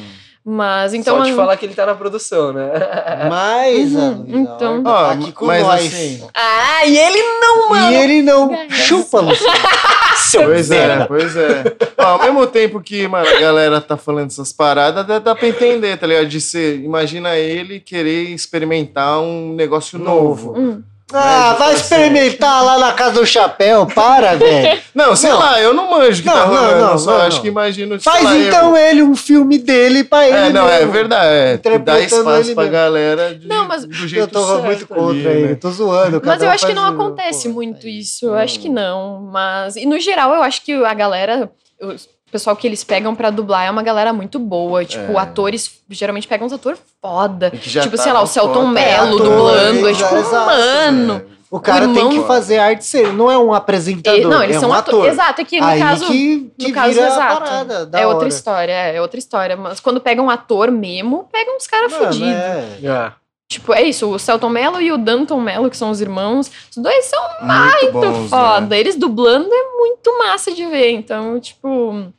S4: Mas então
S3: Só te falar que ele tá na produção, né?
S2: Mas
S4: Uhum, então.
S1: Ó,
S2: tá aqui com
S1: mas
S2: nós.
S1: assim,
S4: Ah, e ele não, mano.
S2: E ele não chupa, Luciano.
S1: Pois é, pois é. Ó, ao mesmo tempo que, mano, a galera tá falando essas paradas, dá, dá pra entender, tá ligado? De ser, imagina ele querer experimentar um negócio novo.
S4: Hum.
S2: Ah, vai experimentar lá na casa do chapéu, para, velho.
S1: Não, sei
S2: Não.
S1: lá, eu não manjo o que
S2: Não,
S1: tá
S2: não,
S1: rolando,
S2: não,
S1: eu só
S2: não,
S1: acho
S2: não.
S1: que imagino,
S2: Faz
S1: lá,
S2: então ele um filme dele pra
S1: eu...
S2: ele.
S1: É, não, é
S2: mesmo.
S1: verdade, é, dá espaço
S2: ele
S1: pra
S2: mesmo.
S1: galera de,
S4: Não, mas-
S1: do jeito
S2: Eu tô
S1: certo
S2: muito contra
S1: ali,
S2: ele,
S1: né?
S2: tô zoando.
S4: Mas eu
S2: um
S4: acho que não
S2: o-
S4: acontece
S2: pô,
S4: muito
S2: aí.
S4: isso. Eu acho que não. Mas. E no geral, eu acho que a galera. O pessoal que eles pegam pra dublar é uma galera muito boa. Tipo,
S1: É.
S4: atores. Geralmente pegam uns atores foda. Tipo,
S1: tá
S4: sei lá, o Celton. Mello
S2: ator,
S4: dublando. É
S2: exato,
S4: tipo,
S2: exato,
S4: mano.
S2: O cara
S4: O
S2: tem que fazer arte ser, não é um apresentador,
S4: E- não, eles
S2: é
S4: são
S2: um
S4: atores.
S2: ator.
S4: Exato, é que no
S2: Aí
S4: caso.
S2: que, que
S4: no caso,
S2: vira a
S4: exato.
S2: parada, da
S4: É outra
S2: hora.
S4: história, é outra história. Mas quando pegam um ator mesmo, pegam uns caras fodidos.
S2: é.
S3: É.
S4: Tipo, é isso, o Celton Mello e o Danton Mello, que são os irmãos, os dois são
S1: Muito
S4: muito
S1: bons,
S4: foda.
S1: né?
S4: Eles dublando é muito massa de ver. Então, tipo,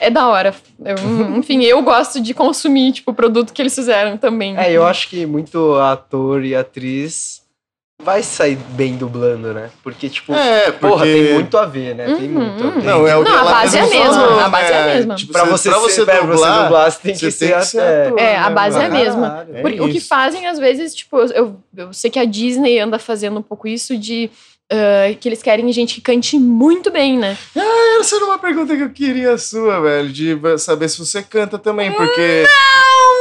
S4: é da hora. Eu, enfim, eu gosto de consumir, tipo, o produto que eles fizeram também.
S3: É, eu acho que muito ator e atriz vai sair bem dublando, né? Porque, tipo,
S1: É, porque...
S3: porra, tem muito a ver, né? Tem
S4: Uhum.
S3: muito a ver.
S1: Não, é o que
S4: Não, a
S1: ela
S4: base é a
S1: mesma
S4: mesma,
S1: falou,
S4: a base é a
S1: né?
S4: mesma.
S1: Tipo,
S3: Pra você,
S1: pra
S3: ser,
S1: você
S3: pra você
S1: dublar,
S3: dublar, você tem que
S1: você
S3: ser,
S1: tem que ser ator.
S4: É, a base é a mesma.
S2: Caralho.
S1: É
S4: Por- o que fazem, às vezes, tipo, eu, eu sei que a Disney anda fazendo um pouco isso de. Ah, que eles querem gente que cante muito bem, né?
S1: Essa era uma pergunta que eu queria sua, velho, de saber se você canta também, porque.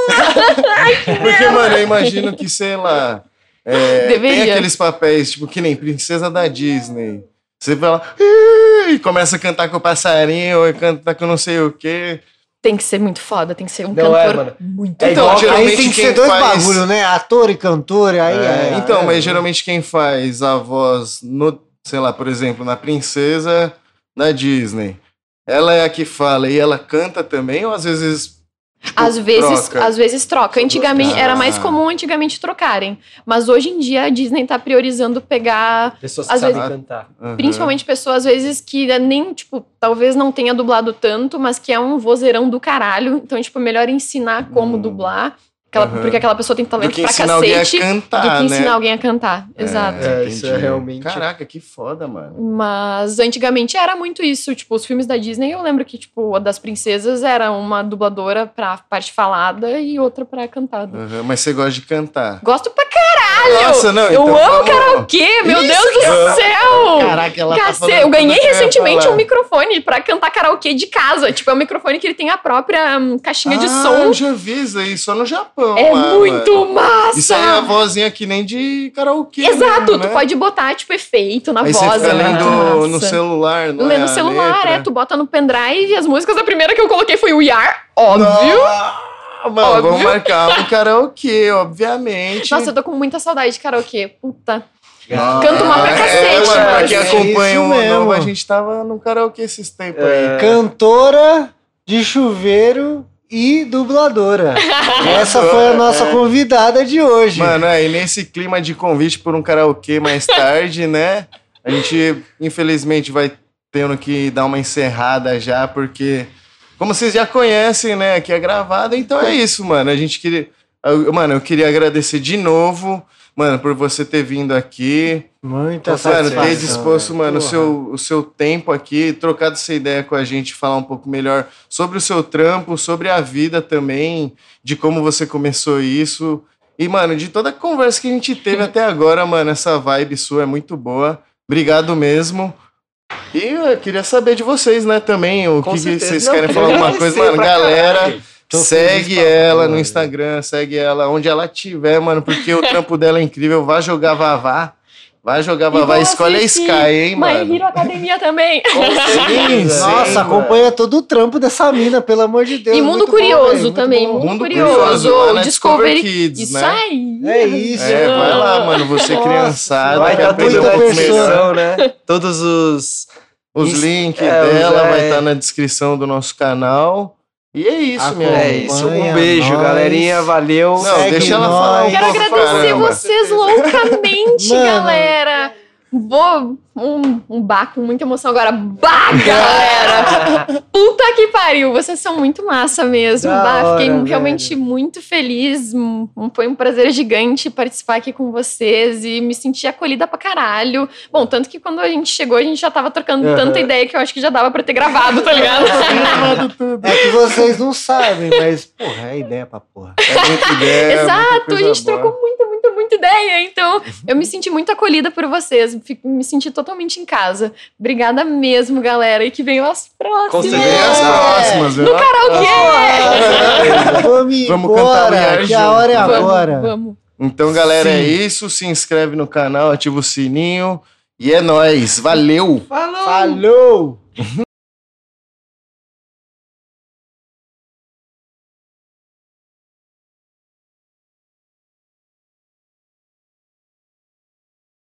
S1: porque, mano, eu imagino que, sei lá. é,
S4: Deveria.
S1: tem aqueles papéis, tipo, que nem princesa da Disney. Você fala. "Ih", E começa a cantar com o passarinho, ou cantar com não sei o quê.
S4: Tem que ser muito foda, tem que ser um
S3: Não, é,
S4: cantor
S3: mano.
S4: muito
S3: É
S1: Então,
S3: igual-
S1: geralmente
S2: Aí tem que ser dois
S1: faz-
S2: bagulho, né? Ator e cantor, aí
S1: É,
S2: é.
S1: então,
S2: é,
S1: mas geralmente quem faz a voz no, sei lá, por exemplo, na princesa da Disney, ela é a que fala e ela canta também, ou às vezes. Tipo,
S4: Às vezes,
S1: troca?
S4: às vezes troca. Antigamente
S1: Ah.
S4: era mais comum antigamente trocarem, mas hoje em dia a Disney tá priorizando pegar
S3: Pessoas que
S4: Às
S3: sabem
S1: vezes-
S3: cantar.
S1: Aham.
S4: principalmente pessoas às vezes que nem tipo, talvez não tenha dublado tanto, mas que é um vozeirão do caralho, então tipo, melhor ensinar como
S1: Hum.
S4: dublar, aquela-
S1: Aham.
S4: porque aquela pessoa tem
S1: Do
S4: talento
S1: que
S4: pra
S1: ensinar alguém a
S4: cacete
S1: cantar,
S4: do que ensinar
S1: né?
S4: alguém a cantar. Exato.
S3: É, isso é realmente-
S1: Caraca, que foda, mano.
S4: Mas antigamente era muito isso. Tipo, os filmes da Disney, eu lembro que, tipo, a das princesas era uma dubladora pra parte falada e outra pra cantada.
S1: Aham, Mas você gosta de cantar.
S4: Gosto pra caralho!
S1: Nossa, não,
S4: eu
S1: então
S4: amo karaokê, meu
S1: Isso
S4: Deus do
S1: eu-
S4: céu!
S2: Caraca, ela tá
S4: Cacete,
S2: falando
S4: eu ganhei recentemente um microfone pra cantar karaokê de casa. Tipo, é um microfone que ele tem a própria hum, caixinha de
S1: Ah,
S4: som.
S1: eu já vi isso aí, só no Japão.
S4: É
S1: lá,
S4: muito
S1: mano.
S4: massa!
S1: Isso aí é a vozinha que nem de karaokê.
S4: Exato,
S1: mesmo,
S4: tu
S1: né?
S4: pode botar, tipo, efeito na
S1: Aí
S4: voz.
S1: você fica
S4: é muito
S1: lendo no celular, não
S4: Lê
S1: é
S4: no
S1: a
S4: celular,
S1: letra?
S4: é. Tu bota no pendrive as músicas. A primeira que eu coloquei foi o Yar, óbvio.
S1: Ah, mano,
S4: Óbvio.
S1: vamos marcar um karaokê, obviamente.
S4: Nossa, eu tô com muita saudade de karaokê. Puta. Canto uma pra
S1: é,
S4: cacete,
S1: mano, pra quem
S2: é
S1: acompanha
S2: isso
S1: o novo, a gente tava no karaokê esses tempos
S3: É.
S1: aí.
S2: Cantora de chuveiro e dubladora. Essa foi a nossa convidada de hoje.
S1: Mano, é, e nesse clima de convite por um karaokê mais tarde, né? A gente, infelizmente, vai tendo que dar uma encerrada já, porque, como vocês já conhecem, né? Aqui é gravado, então é isso, mano. A gente queria. Mano, eu queria agradecer de novo. mano, por você ter vindo aqui.
S2: Muita
S1: Mano,
S2: satisfação.
S1: ter disposto,
S2: velho.
S1: mano, o seu, o seu tempo aqui, trocado essa ideia com a gente, falar um pouco melhor sobre o seu trampo, sobre a vida também, de como você começou isso. E, mano, de toda a conversa que a gente teve até agora, mano, essa vibe sua é muito boa. Obrigado mesmo. E eu queria saber de vocês, né, também, o
S3: Com
S1: que, que vocês
S3: Não,
S1: querem falar alguma coisa. Mano, galera,
S3: caralho.
S2: Tô
S1: segue ela no. Instagram, segue ela onde ela tiver, mano, porque o trampo dela é incrível. Vai jogar Vavá. Vai jogar Vavá.
S4: vou
S1: Escolhe a Sky, hein,
S4: My
S1: mano.
S4: Hero Academia também.
S1: Sim, sim,
S2: Nossa,
S1: mano.
S2: acompanha todo o trampo dessa mina, pelo amor de Deus.
S4: E Mundo
S2: muito bom,
S4: Curioso
S2: muito
S4: também.
S2: bom.
S4: Mundo,
S1: Mundo
S4: Curioso.
S1: Curioso,
S4: Discovery.
S1: Kids,
S4: Isso
S1: né?
S4: aí.
S2: É isso.
S1: É, vai lá, mano. Você
S2: Nossa,
S1: criançada.
S3: Vai estar tudo
S1: um
S3: na né? Todos os.
S1: Os links
S3: é,
S1: dela vai
S3: é.
S1: estar na descrição do nosso canal. E é isso, minha
S3: É isso. Um
S2: nós.
S3: beijo, galerinha. Valeu.
S1: Não,
S2: Segue
S1: deixa ela
S2: nós.
S1: falar um
S4: Quero agradecer
S1: caramba.
S4: vocês loucamente,
S2: Mano.
S4: galera. Vou. Um, um bar com muita emoção agora. Bah, galera! Puta que pariu! Vocês são muito massa mesmo.
S2: Da
S4: bah, fiquei
S2: hora,
S4: realmente
S2: velho.
S4: muito feliz. Foi um prazer gigante participar aqui com vocês e me senti acolhida pra caralho. Bom, tanto que quando a gente chegou, a gente já tava trocando
S3: Aham.
S4: tanta ideia que eu acho que já dava pra ter gravado, tá ligado?
S2: É que vocês não sabem, mas, porra, é ideia pra porra.
S1: É muita ideia. muita
S4: Exato, a gente
S1: boa.
S4: trocou muita, muita, ideia. Então, eu me senti muito acolhida por vocês. Fico- me senti totalmente em casa. Obrigada mesmo, galera. E que venham as próximas.
S3: Com
S1: Vem
S3: certeza.
S1: as próximas, viu?
S2: Vamos,
S1: Vamos
S2: embora,
S1: cantar
S2: que a hora é
S1: juntos.
S4: Vamos,
S2: agora.
S4: vamos.
S1: Então, galera, é
S2: Sim.
S1: isso. Se inscreve no canal, ativa o sininho. E é nóis. Valeu!
S2: Falou!